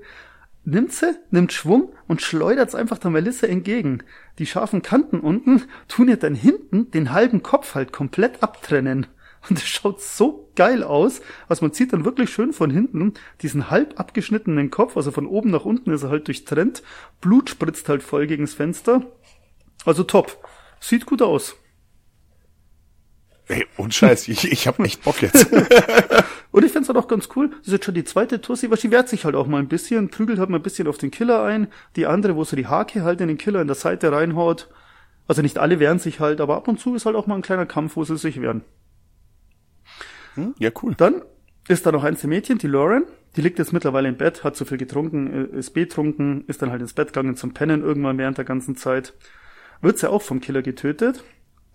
nimmt sie, nimmt Schwung und schleudert einfach der Melissa entgegen. Die scharfen Kanten unten tun ihr dann hinten den halben Kopf halt komplett abtrennen. Und es schaut so geil aus. Also man sieht dann wirklich schön von hinten diesen halb abgeschnittenen Kopf, also von oben nach unten ist er halt durchtrennt. Blut spritzt halt voll gegens Fenster. Also top. Sieht gut aus. Ey, und Scheiß, ich, ich hab echt Bock jetzt. Und ich find's halt auch ganz cool. Das ist jetzt schon die zweite Tussi, weil sie wehrt sich halt auch mal ein bisschen, prügelt halt mal ein bisschen auf den Killer ein. Die andere, wo so die Hake halt in den Killer in der Seite reinhaut. Also nicht alle wehren sich halt, aber ab und zu ist halt auch mal ein kleiner Kampf, wo sie sich wehren. Hm? Ja, cool. Dann ist da noch eins der Mädchen, die Lauren. Die liegt jetzt mittlerweile im Bett, hat zu viel getrunken, äh, ist betrunken, ist dann halt ins Bett gegangen zum Pennen irgendwann während der ganzen Zeit. Wird sie auch vom Killer getötet.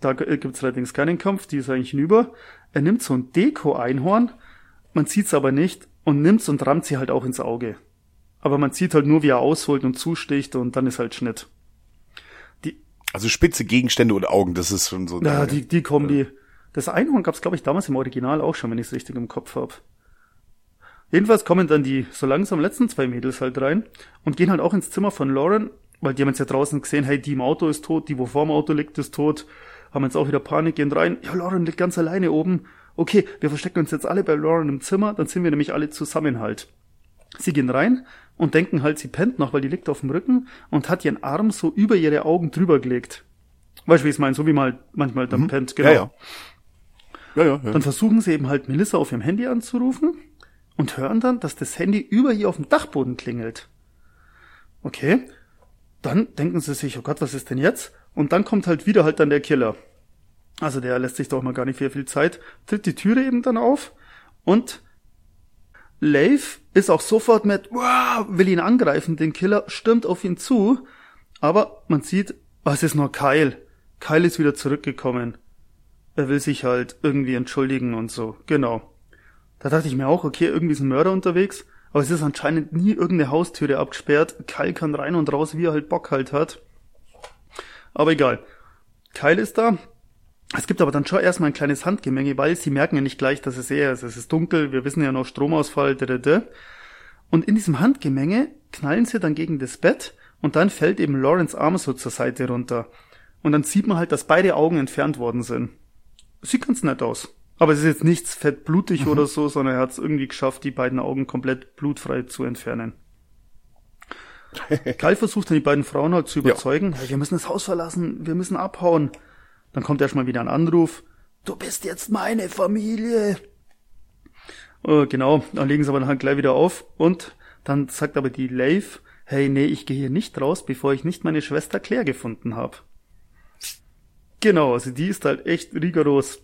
Da g- gibt's allerdings keinen Kampf, die ist eigentlich hinüber. Er nimmt so ein Deko-Einhorn, man sieht's aber nicht und nimmt's und rammt sie halt auch ins Auge. Aber man sieht halt nur, wie er ausholt und zusticht und dann ist halt Schnitt. Also spitze Gegenstände und Augen, das ist schon so. Ja, die, die Kombi. Das Einhorn gab's glaube ich, damals im Original auch schon, wenn ich's richtig im Kopf hab. Jedenfalls kommen dann die so langsam letzten zwei Mädels halt rein und gehen halt auch ins Zimmer von Lauren, weil die haben jetzt ja draußen gesehen, hey, die im Auto ist tot, die wo vorm Auto liegt, ist tot. Haben jetzt auch wieder Panik, gehen rein. Ja, Lauren liegt ganz alleine oben. Okay, wir verstecken uns jetzt alle bei Lauren im Zimmer, dann sind wir nämlich alle zusammen halt. Sie gehen rein und denken halt, sie pennt noch, weil die liegt auf dem Rücken und hat ihren Arm so über ihre Augen drüber gelegt. Weißt du, wie ich es meine? So wie man halt manchmal dann pennt, genau. Ja, ja. Ja, ja, ja. Dann versuchen sie eben halt Melissa auf ihrem Handy anzurufen. und hören dann, dass das Handy über ihr auf dem Dachboden klingelt. Okay, dann denken sie sich, oh Gott, was ist denn jetzt? Und dann kommt halt wieder halt dann der Killer. Also der lässt sich doch mal gar nicht viel, viel Zeit, tritt die Türe eben dann auf und Leif ist auch sofort mit, wow, will ihn angreifen, den Killer stürmt auf ihn zu, aber man sieht, oh, es ist nur Kyle. Kyle ist wieder zurückgekommen. Er will sich halt irgendwie entschuldigen und so, genau. Da dachte ich mir auch, okay, irgendwie ist ein Mörder unterwegs, aber es ist anscheinend nie irgendeine Haustüre abgesperrt. Kyle kann rein und raus, wie er halt Bock halt hat. Aber egal. Kyle ist da, es gibt aber dann schon erstmal ein kleines Handgemenge, weil sie merken ja nicht gleich, dass es er ist. Es ist dunkel, wir wissen ja noch Stromausfall, da. Und in diesem Handgemenge knallen sie dann gegen das Bett und dann fällt eben Lawrence Arm so zur Seite runter. Und dann sieht man halt, dass beide Augen entfernt worden sind. Sieht ganz nett aus. Aber es ist jetzt nichts fettblutig mhm. oder so, sondern er hat es irgendwie geschafft, die beiden Augen komplett blutfrei zu entfernen. Kyle versucht dann die beiden Frauen halt zu überzeugen, ja. hey, wir müssen das Haus verlassen, wir müssen abhauen. Dann kommt erstmal wieder ein Anruf. Du bist jetzt meine Familie. Äh, genau, dann legen sie aber dann gleich wieder auf. Und dann sagt aber die Leif, hey, nee, ich gehe hier nicht raus, bevor ich nicht meine Schwester Claire gefunden habe. Genau, also die ist halt echt rigoros.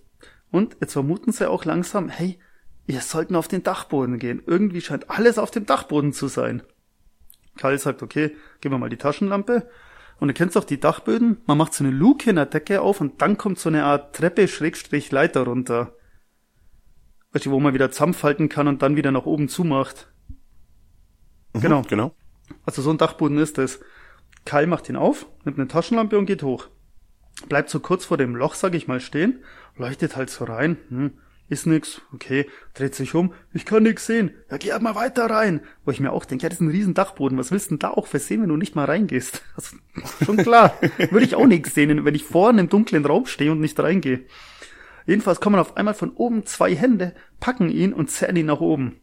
Und jetzt vermuten sie auch langsam, hey, wir sollten auf den Dachboden gehen. Irgendwie scheint alles auf dem Dachboden zu sein. Karl sagt, okay, gib mir mal die Taschenlampe. Und du kennst auch die Dachböden, man macht so eine Luke in der Decke auf und dann kommt so eine Art Treppe Schrägstrich Leiter runter. Weißt du, wo man wieder zusammenfalten kann und dann wieder nach oben zumacht. Mhm, genau. Genau. Also so ein Dachboden ist es. Kai macht ihn auf, nimmt eine Taschenlampe und geht hoch. Bleibt so kurz vor dem Loch, sag ich mal, stehen, leuchtet halt so rein. Hm, ist nix, okay, dreht sich um, ich kann nix sehen, ja geh halt mal weiter rein. Wo ich mir auch denke, ja, das ist ein riesen Dachboden, was willst du denn da auch versehen, wenn du nicht mal reingehst? Also, schon klar, würde ich auch nix sehen, wenn ich vorne im dunklen Raum stehe und nicht reingehe. Jedenfalls kommen auf einmal von oben zwei Hände, packen ihn und zerren ihn nach oben.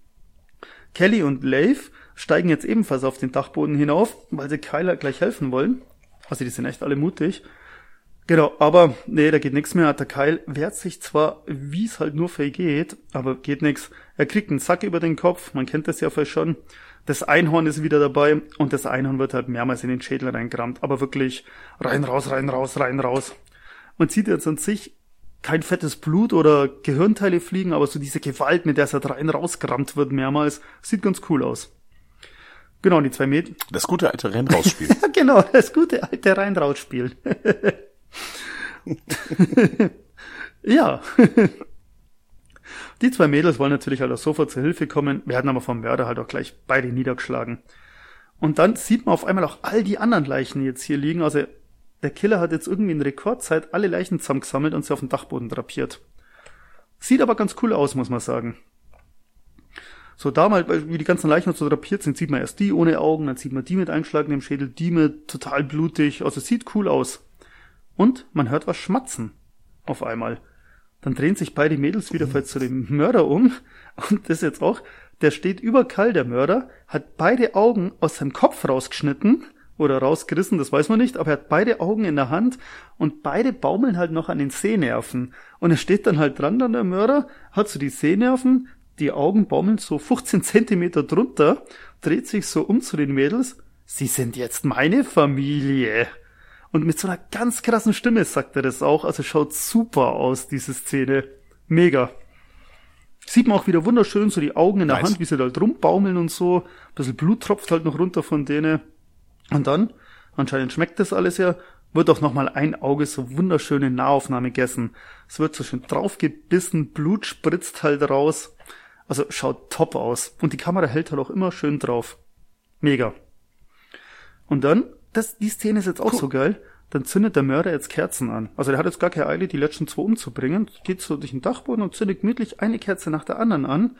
Kelly und Leif steigen jetzt ebenfalls auf den Dachboden hinauf, weil sie Kyler gleich helfen wollen. Also die sind echt alle mutig. Genau, aber nee, da geht nichts mehr. Der Keil wehrt sich zwar, wie es halt nur für geht, aber geht nichts. Er kriegt einen Sack über den Kopf, man kennt das ja vielleicht schon. Das Einhorn ist wieder dabei und das Einhorn wird halt mehrmals in den Schädel reingerammt, aber wirklich rein, raus, rein, raus, rein, raus. Man sieht jetzt an sich kein fettes Blut oder Gehirnteile fliegen, aber so diese Gewalt, mit der es halt rein rausgerammt wird mehrmals, sieht ganz cool aus. Genau, die zwei Meter. Das gute alte Rennrausspiel. ja, genau, das gute alte Reinrausspiel. ja. Die zwei Mädels wollen natürlich halt auch sofort zur Hilfe kommen, werden aber vom Mörder halt auch gleich beide niedergeschlagen. Und dann sieht man auf einmal auch all die anderen Leichen jetzt hier liegen. Also der Killer hat jetzt irgendwie in Rekordzeit alle Leichen zusammengesammelt und sie auf den Dachboden drapiert. Sieht aber ganz cool aus, muss man sagen. So, da mal, wie die ganzen Leichen so drapiert sind, sieht man erst die ohne Augen, dann sieht man die mit einschlagendem Schädel, die mit total blutig. Also sieht cool aus. Und man hört was schmatzen. Auf einmal. Dann drehen sich beide Mädels wieder zu dem Mörder um. Und das jetzt auch, der steht über Kall, der Mörder, hat beide Augen aus seinem Kopf rausgeschnitten oder rausgerissen, das weiß man nicht, aber er hat beide Augen in der Hand und beide baumeln halt noch an den Sehnerven. Und er steht dann halt dran, dann der Mörder, hat so die Sehnerven, die Augen baumeln so 15 Zentimeter drunter, dreht sich so um zu den Mädels. Sie sind jetzt meine Familie. Und mit so einer ganz krassen Stimme sagt er das auch. Also schaut super aus, diese Szene. Mega. Sieht man auch wieder wunderschön, so die Augen in der nice. Hand, wie sie da halt rumbaumeln und so. Ein bisschen Blut tropft halt noch runter von denen. Und dann, anscheinend schmeckt das alles ja, wird auch nochmal ein Auge so wunderschön in Nahaufnahme gegessen. Es wird so schön draufgebissen, Blut spritzt halt raus. Also schaut top aus. Und die Kamera hält halt auch immer schön drauf. Mega. Und dann das, die Szene ist jetzt auch cool. so geil. Dann zündet der Mörder jetzt Kerzen an. Also der hat jetzt gar keine Eile, die letzten zwei umzubringen. Geht so durch den Dachboden und zündet gemütlich eine Kerze nach der anderen an.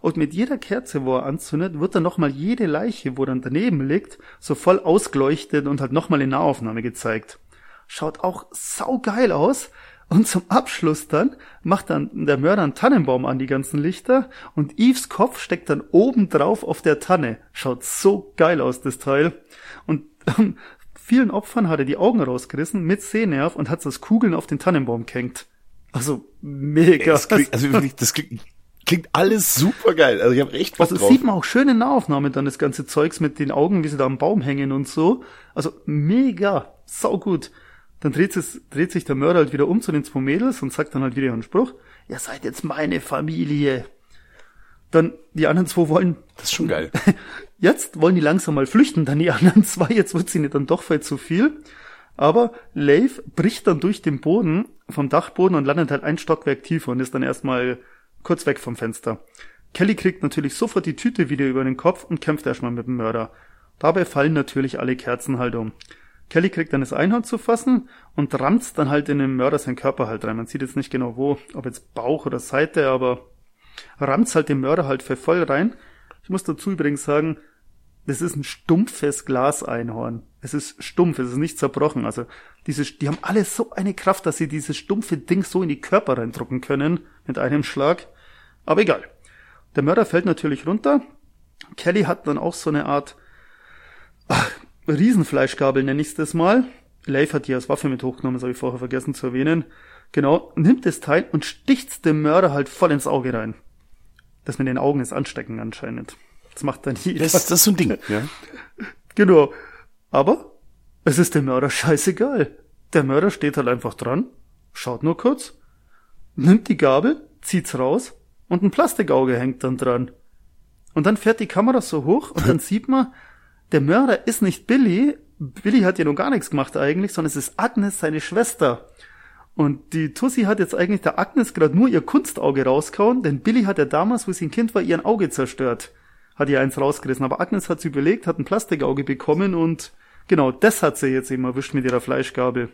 Und mit jeder Kerze, wo er anzündet, wird dann nochmal jede Leiche, wo dann daneben liegt, so voll ausgeleuchtet und halt nochmal in Nahaufnahme gezeigt. Schaut auch saugeil aus. Und zum Abschluss dann macht dann der Mörder einen Tannenbaum an die ganzen Lichter und Eves Kopf steckt dann oben drauf auf der Tanne. Schaut so geil aus, das Teil. Und vielen Opfern hat er die Augen rausgerissen mit Sehnerv und hat das Kugeln auf den Tannenbaum gehängt. Also mega. Das klingt, also wirklich, das klingt klingt alles super geil. Also ich habe echt Bock Also drauf. sieht man auch schön in Nahaufnahme dann das ganze Zeugs mit den Augen, wie sie da am Baum hängen und so. Also mega, sau gut. Dann dreht, es, dreht sich der Mörder halt wieder um zu den zwei Mädels und sagt dann halt wieder ihren Spruch. Ihr seid jetzt meine Familie. Dann die anderen zwei wollen das ist schon geil. Jetzt wollen die langsam mal flüchten, dann die anderen zwei, jetzt wird's ihnen dann doch viel zu viel. Aber Leif bricht dann durch den Boden, vom Dachboden und landet halt ein Stockwerk tiefer und ist dann erstmal kurz weg vom Fenster. Kelly kriegt natürlich sofort die Tüte wieder über den Kopf und kämpft erstmal mit dem Mörder. Dabei fallen natürlich alle Kerzen halt um. Kelly kriegt dann das Einhorn zu fassen und rammt dann halt in den Mörder seinen Körper halt rein. Man sieht jetzt nicht genau wo, ob jetzt Bauch oder Seite, aber rammt halt den Mörder halt für voll rein. Ich muss dazu übrigens sagen, das ist ein stumpfes Glaseinhorn. Es ist stumpf, es ist nicht zerbrochen. Also diese, die haben alle so eine Kraft, dass sie dieses stumpfe Ding so in die Körper reindrucken können mit einem Schlag. Aber egal. Der Mörder fällt natürlich runter. Kelly hat dann auch so eine Art ach, Riesenfleischgabel, nenne ich das mal. Leif hat die als Waffe mit hochgenommen, das habe ich vorher vergessen zu erwähnen. Genau, nimmt das Teil und sticht's dem Mörder halt voll ins Auge rein. Das mit den Augen ist ansteckend anscheinend. Das macht dann jeder. Das, das ist so ein Ding. Ja. Genau. Aber es ist dem Mörder scheißegal. Der Mörder steht halt einfach dran, schaut nur kurz, nimmt die Gabel, zieht's raus und ein Plastikauge hängt dann dran. Und dann fährt die Kamera so hoch und dann sieht man, der Mörder ist nicht Billy. Billy hat ja noch gar nichts gemacht eigentlich, sondern es ist Agnes, seine Schwester. Und die Tussi hat jetzt eigentlich der Agnes gerade nur ihr Kunstauge rausgehauen, denn Billy hat ja damals, wo sie ein Kind war, ihr ein Auge zerstört. Hat ihr eins rausgerissen. Aber Agnes hat sie überlegt, hat ein Plastikauge bekommen und genau, das hat sie jetzt eben erwischt mit ihrer Fleischgabel.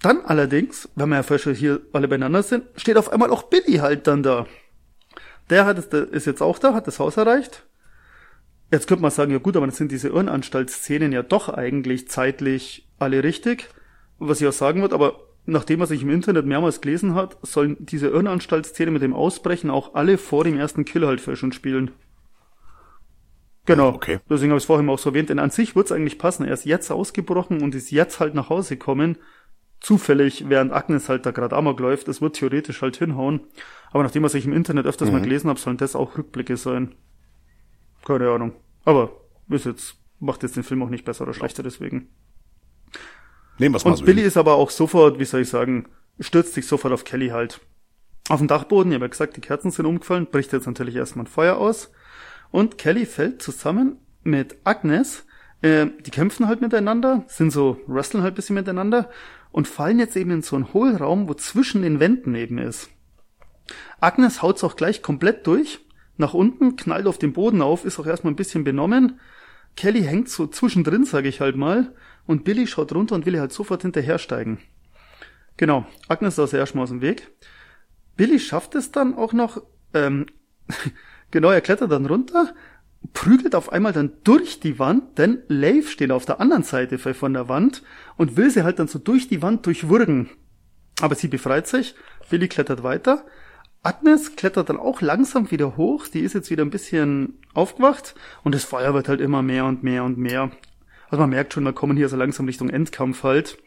Dann allerdings, wenn wir ja vorher schon hier alle beieinander sind, steht auf einmal auch Billy halt dann da. Der hat es, der ist jetzt auch da, hat das Haus erreicht. Jetzt könnte man sagen, ja gut, aber dann sind diese Irrenanstaltsszenen ja doch eigentlich zeitlich alle richtig. Was ich auch sagen würde, aber nachdem man sich im Internet mehrmals gelesen hat, sollen diese Irrenanstaltsszenen mit dem Ausbrechen auch alle vor dem ersten Kill halt für schon spielen. Genau. Okay. Deswegen habe ich es vorhin auch so erwähnt. Denn an sich würde es eigentlich passen. Er ist jetzt ausgebrochen und ist jetzt halt nach Hause gekommen. Zufällig, während Agnes halt da gerade Amok läuft. Das wird theoretisch halt hinhauen. Aber nachdem was ich im Internet öfters mal gelesen habe, sollen das auch Rückblicke sein. Keine Ahnung. Aber ist jetzt, macht jetzt den Film auch nicht besser oder schlechter deswegen. Nehmen wir es mal Und so. Billy hin. ist aber auch sofort, wie soll ich sagen, stürzt sich sofort auf Kelly halt. Auf dem Dachboden, ich habe ja gesagt, die Kerzen sind umgefallen, bricht jetzt natürlich erstmal ein Feuer aus. Und Kelly fällt zusammen mit Agnes. Äh, die kämpfen halt miteinander, sind so, wrestlen halt ein bisschen miteinander und fallen jetzt eben in so einen Hohlraum, wo zwischen den Wänden eben ist. Agnes haut's auch gleich komplett durch, nach unten, knallt auf den Boden auf, ist auch erstmal ein bisschen benommen. Kelly hängt so zwischendrin, sage ich halt mal, und Billy schaut runter und will halt sofort hinterhersteigen. Genau, Agnes ist also erstmal aus dem Weg. Billy schafft es dann auch noch, ähm, genau, er klettert dann runter, prügelt auf einmal dann durch die Wand, denn Leif steht auf der anderen Seite von der Wand und will sie halt dann so durch die Wand durchwürgen. Aber sie befreit sich, Billy klettert weiter. Agnes klettert dann auch langsam wieder hoch, die ist jetzt wieder ein bisschen aufgewacht und das Feuer wird halt immer mehr und mehr und mehr. Also man merkt schon, wir kommen hier so langsam Richtung Endkampf halt.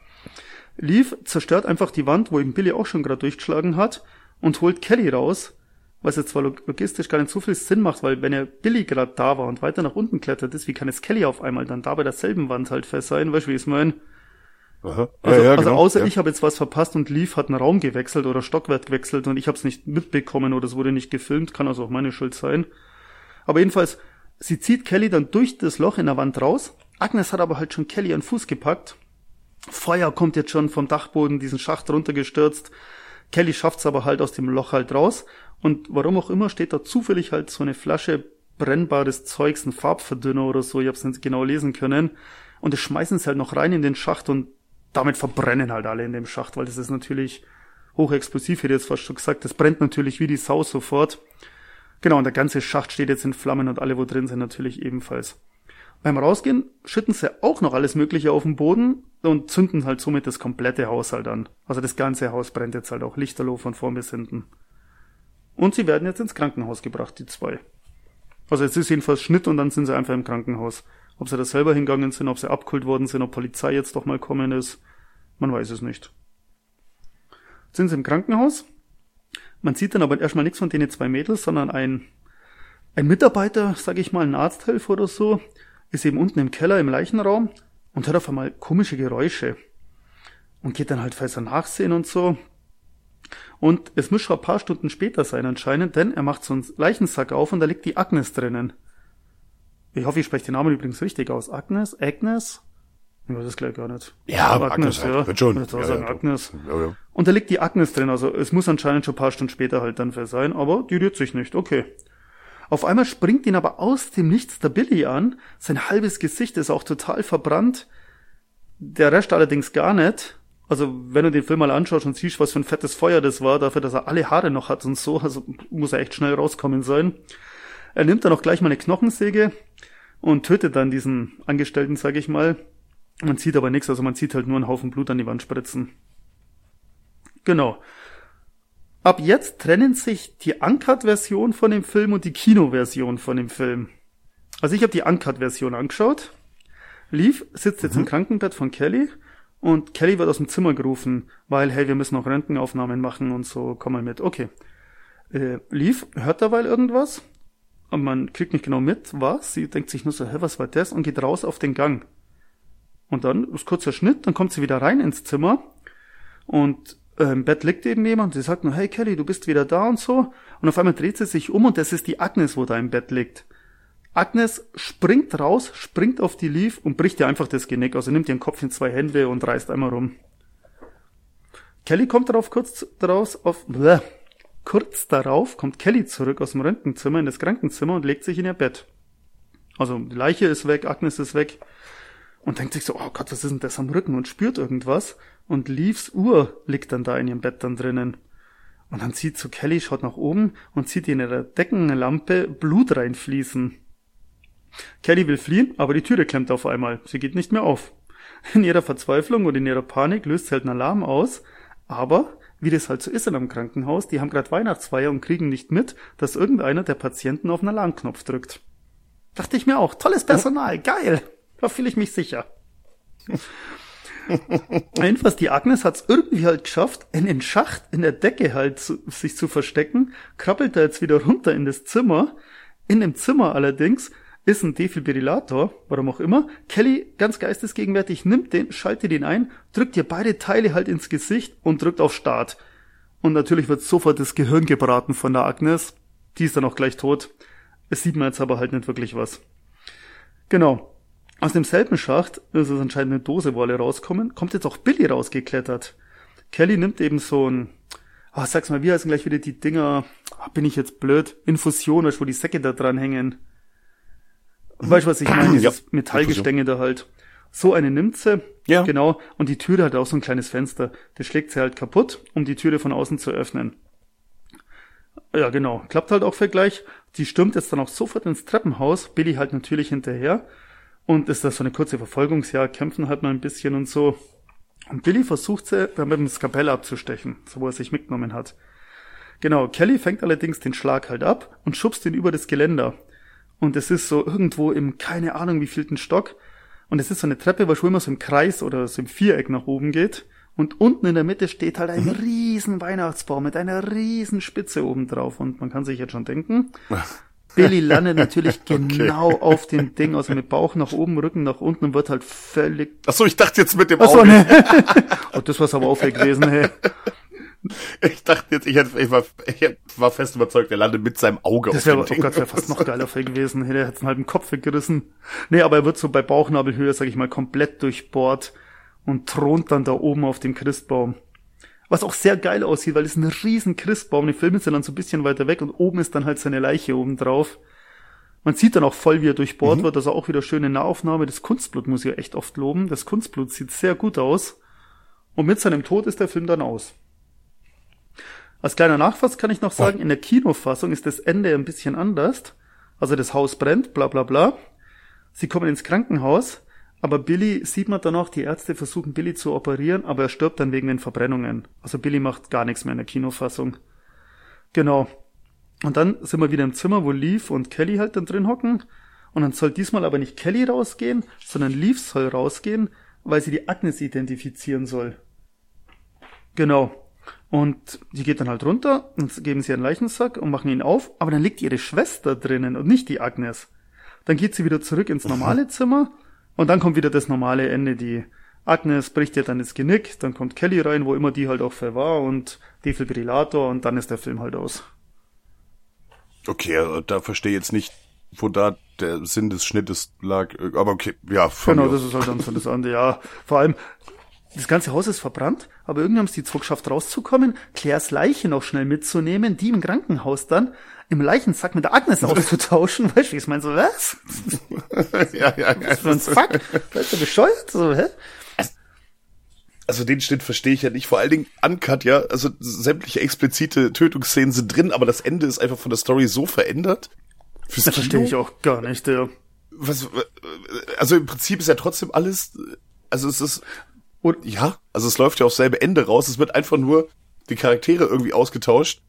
Leaf zerstört einfach die Wand, wo eben Billy auch schon gerade durchgeschlagen hat und holt Kelly raus, was jetzt zwar logistisch gar nicht so viel Sinn macht, weil wenn er Billy gerade da war und weiter nach unten klettert ist, wie kann jetzt Kelly auf einmal dann da bei derselben Wand halt fest sein, weißt du, wie ich es meine? Aha. Also, ja, ja, also genau. außer ja. ich habe jetzt was verpasst und Leaf hat einen Raum gewechselt oder Stockwerk gewechselt und ich habe es nicht mitbekommen oder es wurde nicht gefilmt, kann also auch meine Schuld sein. Aber jedenfalls, sie zieht Kelly dann durch das Loch in der Wand raus. Agnes hat aber halt schon Kelly an den Fuß gepackt. Feuer kommt jetzt schon vom Dachboden, diesen Schacht runtergestürzt. Kelly schafft's aber halt aus dem Loch halt raus. Und warum auch immer steht da zufällig halt so eine Flasche brennbares Zeugs, ein Farbverdünner oder so, ich hab's nicht genau lesen können. Und das schmeißen sie halt noch rein in den Schacht und damit verbrennen halt alle in dem Schacht, weil das ist natürlich hochexplosiv, hätte ich jetzt fast schon gesagt. Das brennt natürlich wie die Sau sofort. Genau, und der ganze Schacht steht jetzt in Flammen und alle, wo drin sind, natürlich ebenfalls. Beim Rausgehen schütten sie auch noch alles Mögliche auf den Boden und zünden halt somit das komplette Haus halt an. Also das ganze Haus brennt jetzt halt auch lichterloh von vorn bis hinten. Und sie werden jetzt ins Krankenhaus gebracht, die zwei. Also jetzt ist jedenfalls Schnitt und dann sind sie einfach im Krankenhaus. Ob sie da selber hingegangen sind, ob sie abgeholt worden sind, ob Polizei jetzt doch mal kommen ist, man weiß es nicht. Sind sie im Krankenhaus. Man sieht dann aber erstmal nichts von denen zwei Mädels, sondern ein, ein Mitarbeiter, sage ich mal, ein Arzthelfer oder so, ist eben unten im Keller im Leichenraum und hört auf einmal komische Geräusche und geht dann halt fester nachsehen und so. Und es muss schon ein paar Stunden später sein anscheinend, denn er macht so einen Leichensack auf und da liegt die Agnes drinnen. Ich hoffe, ich spreche den Namen übrigens richtig aus. Agnes? Agnes? Ich weiß es gleich gar nicht. Ja, Aber Agnes halt. Wird schon. Auch Ja, sagen ja, Agnes. Ja, ja. Und da liegt die Agnes drin, also es muss anscheinend schon ein paar Stunden später halt dann für sein, aber die rührt sich nicht, okay. Auf einmal springt ihn aber aus dem Nichts der Billy an, sein halbes Gesicht ist auch total verbrannt, der Rest allerdings gar nicht. Also wenn du den Film mal anschaust und siehst, was für ein fettes Feuer das war, dafür, dass er alle Haare noch hat und so, also muss er echt schnell rauskommen sein. Er nimmt dann auch gleich mal eine Knochensäge und tötet dann diesen Angestellten, sag ich mal. Man sieht aber nichts, also man sieht halt nur einen Haufen Blut an die Wand spritzen. Genau. Ab jetzt trennen sich die Uncut-Version von dem Film und die Kino-Version von dem Film. Also ich habe die Uncut-Version angeschaut. Leaf sitzt jetzt im Krankenbett von Kelly und Kelly wird aus dem Zimmer gerufen, weil, hey, wir müssen noch Röntgenaufnahmen machen und so, komm mal mit. Okay. Äh, Leaf hört derweil irgendwas, aber man kriegt nicht genau mit, was. Sie denkt sich nur so, hä, was war das? Und geht raus auf den Gang. Und dann ist kurzer Schnitt, dann kommt sie wieder rein ins Zimmer und im Bett liegt eben jemand, sie sagt nur, hey Kelly, du bist wieder da und so. Und auf einmal dreht sie sich um und das ist die Agnes, wo da im Bett liegt. Agnes springt raus, springt auf die Leaf und bricht ihr einfach das Genick. Also nimmt ihren Kopf in zwei Hände und reißt einmal rum. Kelly kommt darauf kurz daraus auf, bleh, kurz darauf kommt Kelly zurück aus dem Röntgenzimmer in das Krankenzimmer und legt sich in ihr Bett. Also die Leiche ist weg, Agnes ist weg und denkt sich so, oh Gott, was ist denn das am Rücken und spürt irgendwas und Leaves Uhr liegt dann da in ihrem Bett dann drinnen. Und dann zieht so Kelly, schaut nach oben und sieht in ihrer Deckenlampe Blut reinfließen. Kelly will fliehen, aber die Türe klemmt auf einmal. Sie geht nicht mehr auf. In ihrer Verzweiflung und in ihrer Panik löst sie halt einen Alarm aus, aber wie das halt so ist in einem Krankenhaus, die haben gerade Weihnachtsfeier und kriegen nicht mit, dass irgendeiner der Patienten auf einen Alarmknopf drückt. Dachte ich mir auch, tolles Personal, geil. Da fühle ich mich sicher. Jedenfalls, die Agnes hat's irgendwie halt geschafft, in den Schacht in der Decke halt zu, sich zu verstecken, krabbelt da jetzt wieder runter in das Zimmer. In dem Zimmer allerdings ist ein Defibrillator, warum auch immer. Kelly, ganz geistesgegenwärtig, nimmt den, schaltet ihn ein, drückt ihr beide Teile halt ins Gesicht und drückt auf Start. Und natürlich wird sofort das Gehirn gebraten von der Agnes. Die ist dann auch gleich tot. Es sieht man jetzt aber halt nicht wirklich was. Genau. Aus demselben Schacht, das ist anscheinend eine Dose, wo alle rauskommen, kommt jetzt auch Billy rausgeklettert. Kelly nimmt eben so ein, ah, sag's mal, wie heißen gleich wieder die Dinger, ah, bin ich jetzt blöd, Infusion, weißt du, wo die Säcke da dran hängen. Weißt du, was ich meine? Dieses Ja, Metallgestänge da halt. So eine nimmt sie. Ja. Genau. Und die Türe hat auch so ein kleines Fenster. Das schlägt sie halt kaputt, um die Türe von außen zu öffnen. Ja, genau. Klappt halt auch für gleich. Die stürmt jetzt dann auch sofort ins Treppenhaus. Billy halt natürlich hinterher. Und ist das so eine kurze Verfolgungsjagd, kämpfen halt mal ein bisschen und so. Und Billy versucht sie dann mit dem Skapell abzustechen, so wo er sich mitgenommen hat. Genau, Kelly fängt allerdings den Schlag halt ab und schubst ihn über das Geländer. Und es ist so irgendwo im, keine Ahnung wie vielten Stock. Und es ist so eine Treppe, wo schon immer so im Kreis oder so im Viereck nach oben geht. Und unten in der Mitte steht halt ein riesen Weihnachtsbaum mit einer riesen Spitze oben drauf. Und man kann sich jetzt schon denken, Billy landet natürlich genau auf dem Ding, also mit Bauch nach oben, Rücken nach unten und wird halt völlig... Ach so, ich dachte jetzt mit dem Achso, Auge. ne. oh, das war's aber auffällig gewesen, hey. Ich dachte jetzt, ich, hätte, ich, war, ich war fest überzeugt, er landet mit seinem Auge Das auf dem oh Ding. Gott, wäre fast noch geiler Fall gewesen. Hey, der hätte einen halben Kopf weggerissen. Nee, aber er wird so bei Bauchnabelhöhe, sag ich mal, komplett durchbohrt und thront dann da oben auf dem Christbaum. Was auch sehr geil aussieht, weil es ist ein riesen Christbaum. Die Filme sind dann so ein bisschen weiter weg und oben ist dann halt seine Leiche oben drauf. Man sieht dann auch voll, wie er durchbohrt wird. Also auch wieder schöne Nahaufnahme. Das Kunstblut muss ich ja echt oft loben. Das Kunstblut sieht sehr gut aus. Und mit seinem Tod ist der Film dann aus. Als kleiner Nachfass kann ich noch sagen, in der Kinofassung ist das Ende ein bisschen anders. Also das Haus brennt, bla bla bla. Sie kommen ins Krankenhaus, aber Billy sieht man dann auch, die Ärzte versuchen Billy zu operieren, aber er stirbt dann wegen den Verbrennungen. Also Billy macht gar nichts mehr in der Kinofassung. Genau. Und dann sind wir wieder im Zimmer, wo Leaf und Kelly halt dann drin hocken. Und dann soll diesmal aber nicht Kelly rausgehen, sondern Leaf soll rausgehen, weil sie die Agnes identifizieren soll. Genau. Und die geht dann halt runter und geben sie ihren Leichensack und machen ihn auf, aber dann liegt ihre Schwester drinnen und nicht die Agnes. Dann geht sie wieder zurück ins normale Zimmer und dann kommt wieder das normale Ende. Die Agnes bricht ihr dann das Genick, dann kommt Kelly rein, wo immer die halt auch für war und Defibrillator und dann ist der Film halt aus. Okay, also da verstehe ich jetzt nicht, wo da der Sinn des Schnittes lag. Aber okay, ja. Genau, das ist halt dann so das andere. Ja, vor allem, das ganze Haus ist verbrannt, aber irgendwie haben es die zwei geschafft rauszukommen, Claires Leiche noch schnell mitzunehmen, die im Krankenhaus dann im Leichensack mit der Agnes auszutauschen. Weißt du, ich meine? So, was? ja, ja, ja. Was für ein Fuck? Weißt du, bescheuert? So, hä? Also den Schnitt verstehe ich ja nicht. Vor allen Dingen Uncut, ja. Also sämtliche explizite Tötungsszenen sind drin, aber das Ende ist einfach von der Story so verändert. Fürs Das verstehe Kino? ich auch gar nicht, ja. Was, also im Prinzip ist ja trotzdem alles, also es ist, und ja, also es läuft ja aufs selbe Ende raus. Es wird einfach nur die Charaktere irgendwie ausgetauscht.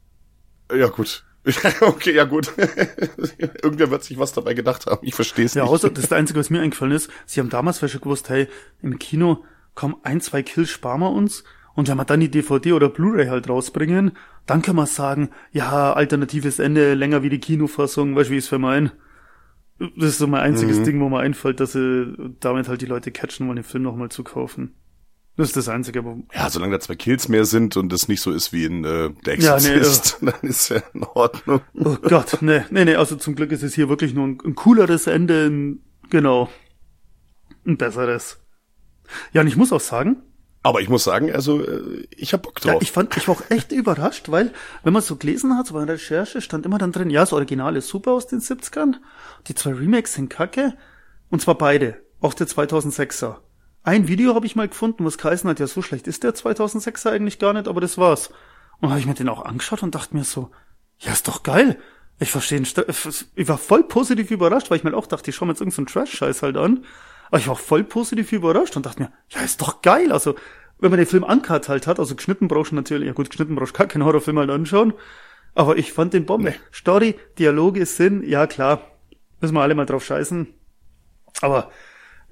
Ja, gut. okay, ja gut. Irgendwer wird sich was dabei gedacht haben. Ich verstehe es Ja, nicht. außer, das ist das Einzige, was mir eingefallen ist. Sie haben damals vielleicht schon gewusst, hey, im Kino, komm, ein, zwei Kills sparen wir uns. Und wenn wir dann die DVD oder Blu-ray halt rausbringen, dann können wir sagen, ja, alternatives Ende, länger wie die Kinofassung, weißt du, wie ich es für mein? Das ist so mein einziges Ding, wo mir einfällt, dass sie damit halt die Leute catchen wollen, den Film nochmal zu kaufen. Das ist das Einzige, aber Ja, solange da zwei Kills mehr sind und es nicht so ist wie in äh, Der Ja, nee, Exorzist, dann ist ja in Ordnung. Oh Gott, nee, nee, nee, also zum Glück ist es hier wirklich nur ein, ein cooleres Ende, ein, genau, ein besseres. Ja, und ich muss auch sagen, Aber ich muss sagen, also äh, ich hab Bock ja, drauf. ich fand, ich war auch echt überrascht, weil, wenn man so gelesen hat, so bei der Recherche, stand immer dann drin, ja, das Original ist super aus den 70ern, die zwei Remakes sind kacke, und zwar beide, auch der 2006er. Ein Video habe ich mal gefunden, was geheißen hat, ja, so schlecht ist der 2006er eigentlich gar nicht, aber das war's. Und habe ich mir den auch angeschaut und dachte mir so, ja, ist doch geil. Ich verstehe, St- ich war voll positiv überrascht, weil ich mir auch dachte, ich schaue mir jetzt irgendeinen so Trash-Scheiß halt an. Aber ich war voll positiv überrascht und dachte mir, ja, ist doch geil. Also, wenn man den Film uncut halt hat, also geschnitten brauchst du natürlich, ja gut, geschnitten brauchst du gar keinen Horrorfilm halt anschauen. Aber ich fand den Bombe. Story, Dialoge, Sinn, ja klar, müssen wir alle mal drauf scheißen. Aber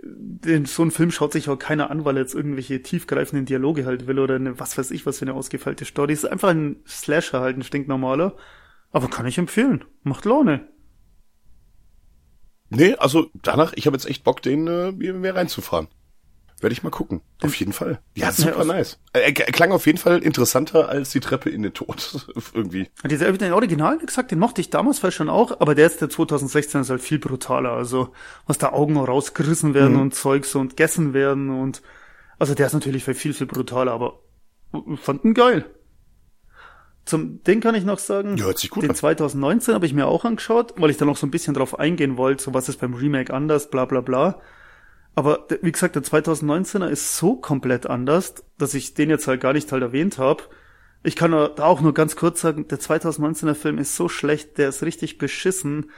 den, so ein Film schaut sich auch keiner an, weil er jetzt irgendwelche tiefgreifenden Dialoge halt will oder eine, was weiß ich, was für eine ausgefeilte Story. Ist einfach ein Slasher halt, ein stinknormaler. Aber kann ich empfehlen. Macht Laune. Nee, also danach, ich habe jetzt echt Bock, den äh, mir reinzufahren. Werde ich mal gucken. Auf jeden Fall. Ja, super nice. Äh, Er, klang auf jeden Fall interessanter als die Treppe in den Tod. Irgendwie. Dieser, den Original, wie gesagt, den mochte ich damals vielleicht schon auch, aber der ist der 2016 ist halt viel brutaler. Also, was da Augen rausgerissen werden und Zeugs und gegessen werden und, also der ist natürlich viel, viel brutaler, aber fand ihn geil. Zum, den kann ich noch sagen. Ja, hört sich gut den an. 2019 habe ich mir auch angeschaut, weil ich da noch so ein bisschen drauf eingehen wollte, so was ist beim Remake anders, bla, bla, bla. Aber wie gesagt, der 2019er ist so komplett anders, dass ich den jetzt halt gar nicht halt erwähnt habe. Ich kann da auch nur ganz kurz sagen, der 2019er Film ist so schlecht, der ist richtig beschissen.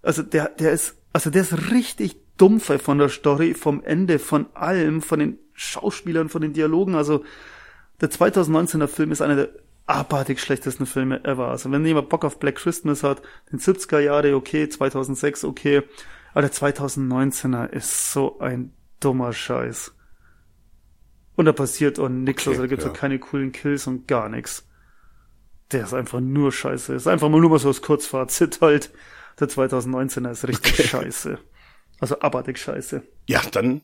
Also der, der ist, also der ist richtig dumpf ey, von der Story, vom Ende, von allem, von den Schauspielern, von den Dialogen. Also der 2019er Film ist einer der abartig schlechtesten Filme ever. Also wenn jemand Bock auf Black Christmas hat, den 70er Jahre okay, 2006 okay, aber der 2019er ist so ein dummer Scheiß. Und da passiert auch nix, Okay, also da gibt's ja. auch keine coolen Kills und gar nix. Der ist einfach nur scheiße. Ist einfach mal nur mal so das Kurzfazit halt. Der 2019er ist richtig scheiße. Also abartig scheiße. Ja, dann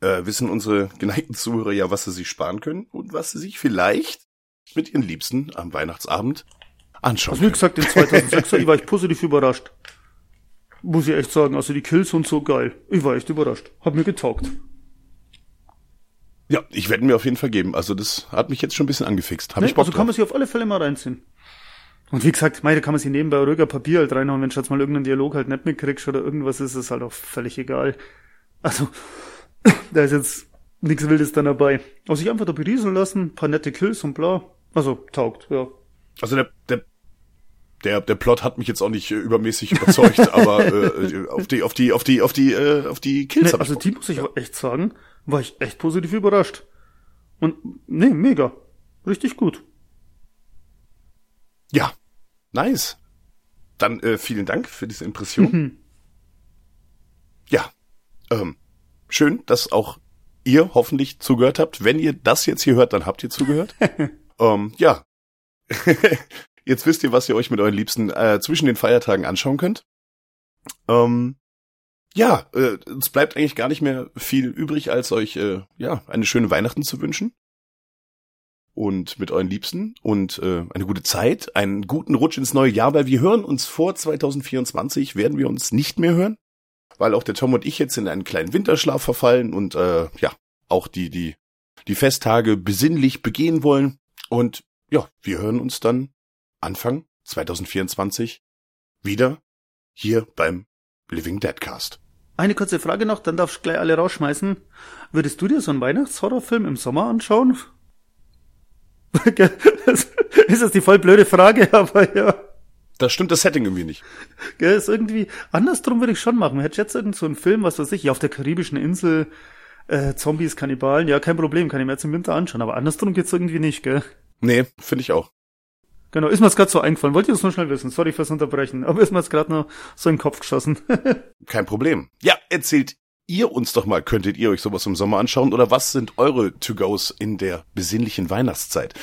äh, wissen unsere geneigten Zuhörer ja, was sie sich sparen können und was sie sich vielleicht mit ihren Liebsten am Weihnachtsabend anschauen Also wie gesagt, den 2006er, ich war echt positiv überrascht. Muss ich echt sagen. Also die Kills und so geil. Ich war echt überrascht. Hat mir getaugt. Ja, ich werde mir auf jeden Fall geben. Also das hat mich jetzt schon ein bisschen angefixt. Hab Ne? ich Bock Also kann man drauf. sich auf alle Fälle mal reinziehen. Und wie gesagt, mei, da kann man sich nebenbei ruhiger Papier halt reinhauen, wenn du jetzt mal irgendeinen Dialog halt nicht mitkriegst oder irgendwas ist, ist halt auch völlig egal. Also, da ist jetzt nichts Wildes dann dabei. Also sich einfach da berieseln lassen, paar nette Kills und bla. Also, taugt, ja. Also der, der, der, der Plot hat mich jetzt auch nicht äh, übermäßig überzeugt, aber äh, auf die, auf die, auf die, auf die, äh, auf die Kills Nee, also die muss ich auch echt sagen, war ich echt positiv überrascht. Und, nee, mega. Richtig gut. Ja, nice. Dann äh, vielen Dank für diese Impression. Mhm. Ja, ähm, schön, dass auch ihr hoffentlich zugehört habt. Wenn ihr das jetzt hier hört, dann habt ihr zugehört. ähm, ja. jetzt wisst ihr, was ihr euch mit euren Liebsten äh, zwischen den Feiertagen anschauen könnt. Ähm, ja, äh, es bleibt eigentlich gar nicht mehr viel übrig, als euch äh, ja eine schöne Weihnachten zu wünschen und mit euren Liebsten und äh, eine gute Zeit, einen guten Rutsch ins neue Jahr, weil wir hören uns vor 2024 werden wir uns nicht mehr hören, weil auch der Tom und ich jetzt in einen kleinen Winterschlaf verfallen und äh, ja auch die die die Festtage besinnlich begehen wollen und ja wir hören uns dann Anfang 2024 wieder hier beim Living Deadcast. Eine kurze Frage noch, dann darfst du gleich alle rausschmeißen. Würdest du dir so einen Weihnachtshorrorfilm im Sommer anschauen? ist das die voll blöde Frage, aber ja. Da stimmt das Setting irgendwie nicht. Gell, ist irgendwie, andersrum würde ich schon machen. Hätte jetzt irgend so einen Film, was weiß ich, ja, auf der karibischen Insel, äh, Zombies, Kannibalen, ja, kein Problem, kann ich mir jetzt im Winter anschauen, aber andersrum geht's irgendwie nicht, gell? Nee, finde ich auch. Genau, ist mir jetzt gerade so eingefallen. Wollt ihr das nur schnell wissen? Sorry fürs Unterbrechen, aber ist mir jetzt gerade nur so in den Kopf geschossen. Kein Problem. Ja, erzählt ihr uns doch mal, könntet ihr euch sowas im Sommer anschauen oder was sind eure To-Goes in der besinnlichen Weihnachtszeit?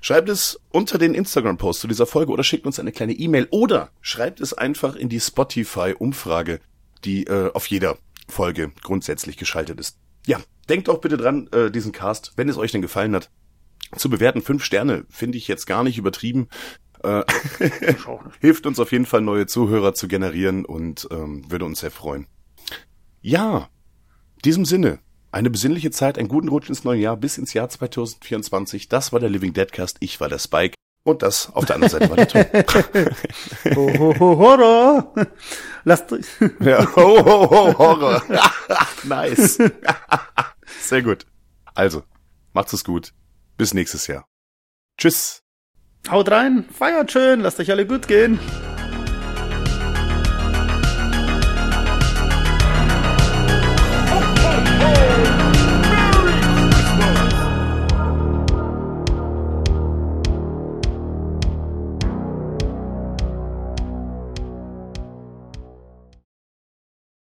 Schreibt es unter den Instagram-Post zu dieser Folge oder schickt uns eine kleine E-Mail oder schreibt es einfach in die Spotify-Umfrage, die äh, auf jeder Folge grundsätzlich geschaltet ist. Ja, denkt auch bitte dran, äh, diesen Cast, wenn es euch denn gefallen hat, zu bewerten. Fünf Sterne finde ich jetzt gar nicht übertrieben. Äh, hilft uns auf jeden Fall, neue Zuhörer zu generieren und ähm, würde uns sehr freuen. Ja, in diesem Sinne, eine besinnliche Zeit, einen guten Rutsch ins neue Jahr bis ins Jahr 2024. Das war der Living Deadcast, ich war der Spike und das auf der anderen Seite war der Tom. ho, ho, ho, Horror! Lasst euch. ja, ho, ho, ho, Horror. nice. Sehr gut. Also, macht's es gut. Bis nächstes Jahr. Tschüss. Haut rein, feiert schön, lasst euch alle gut gehen.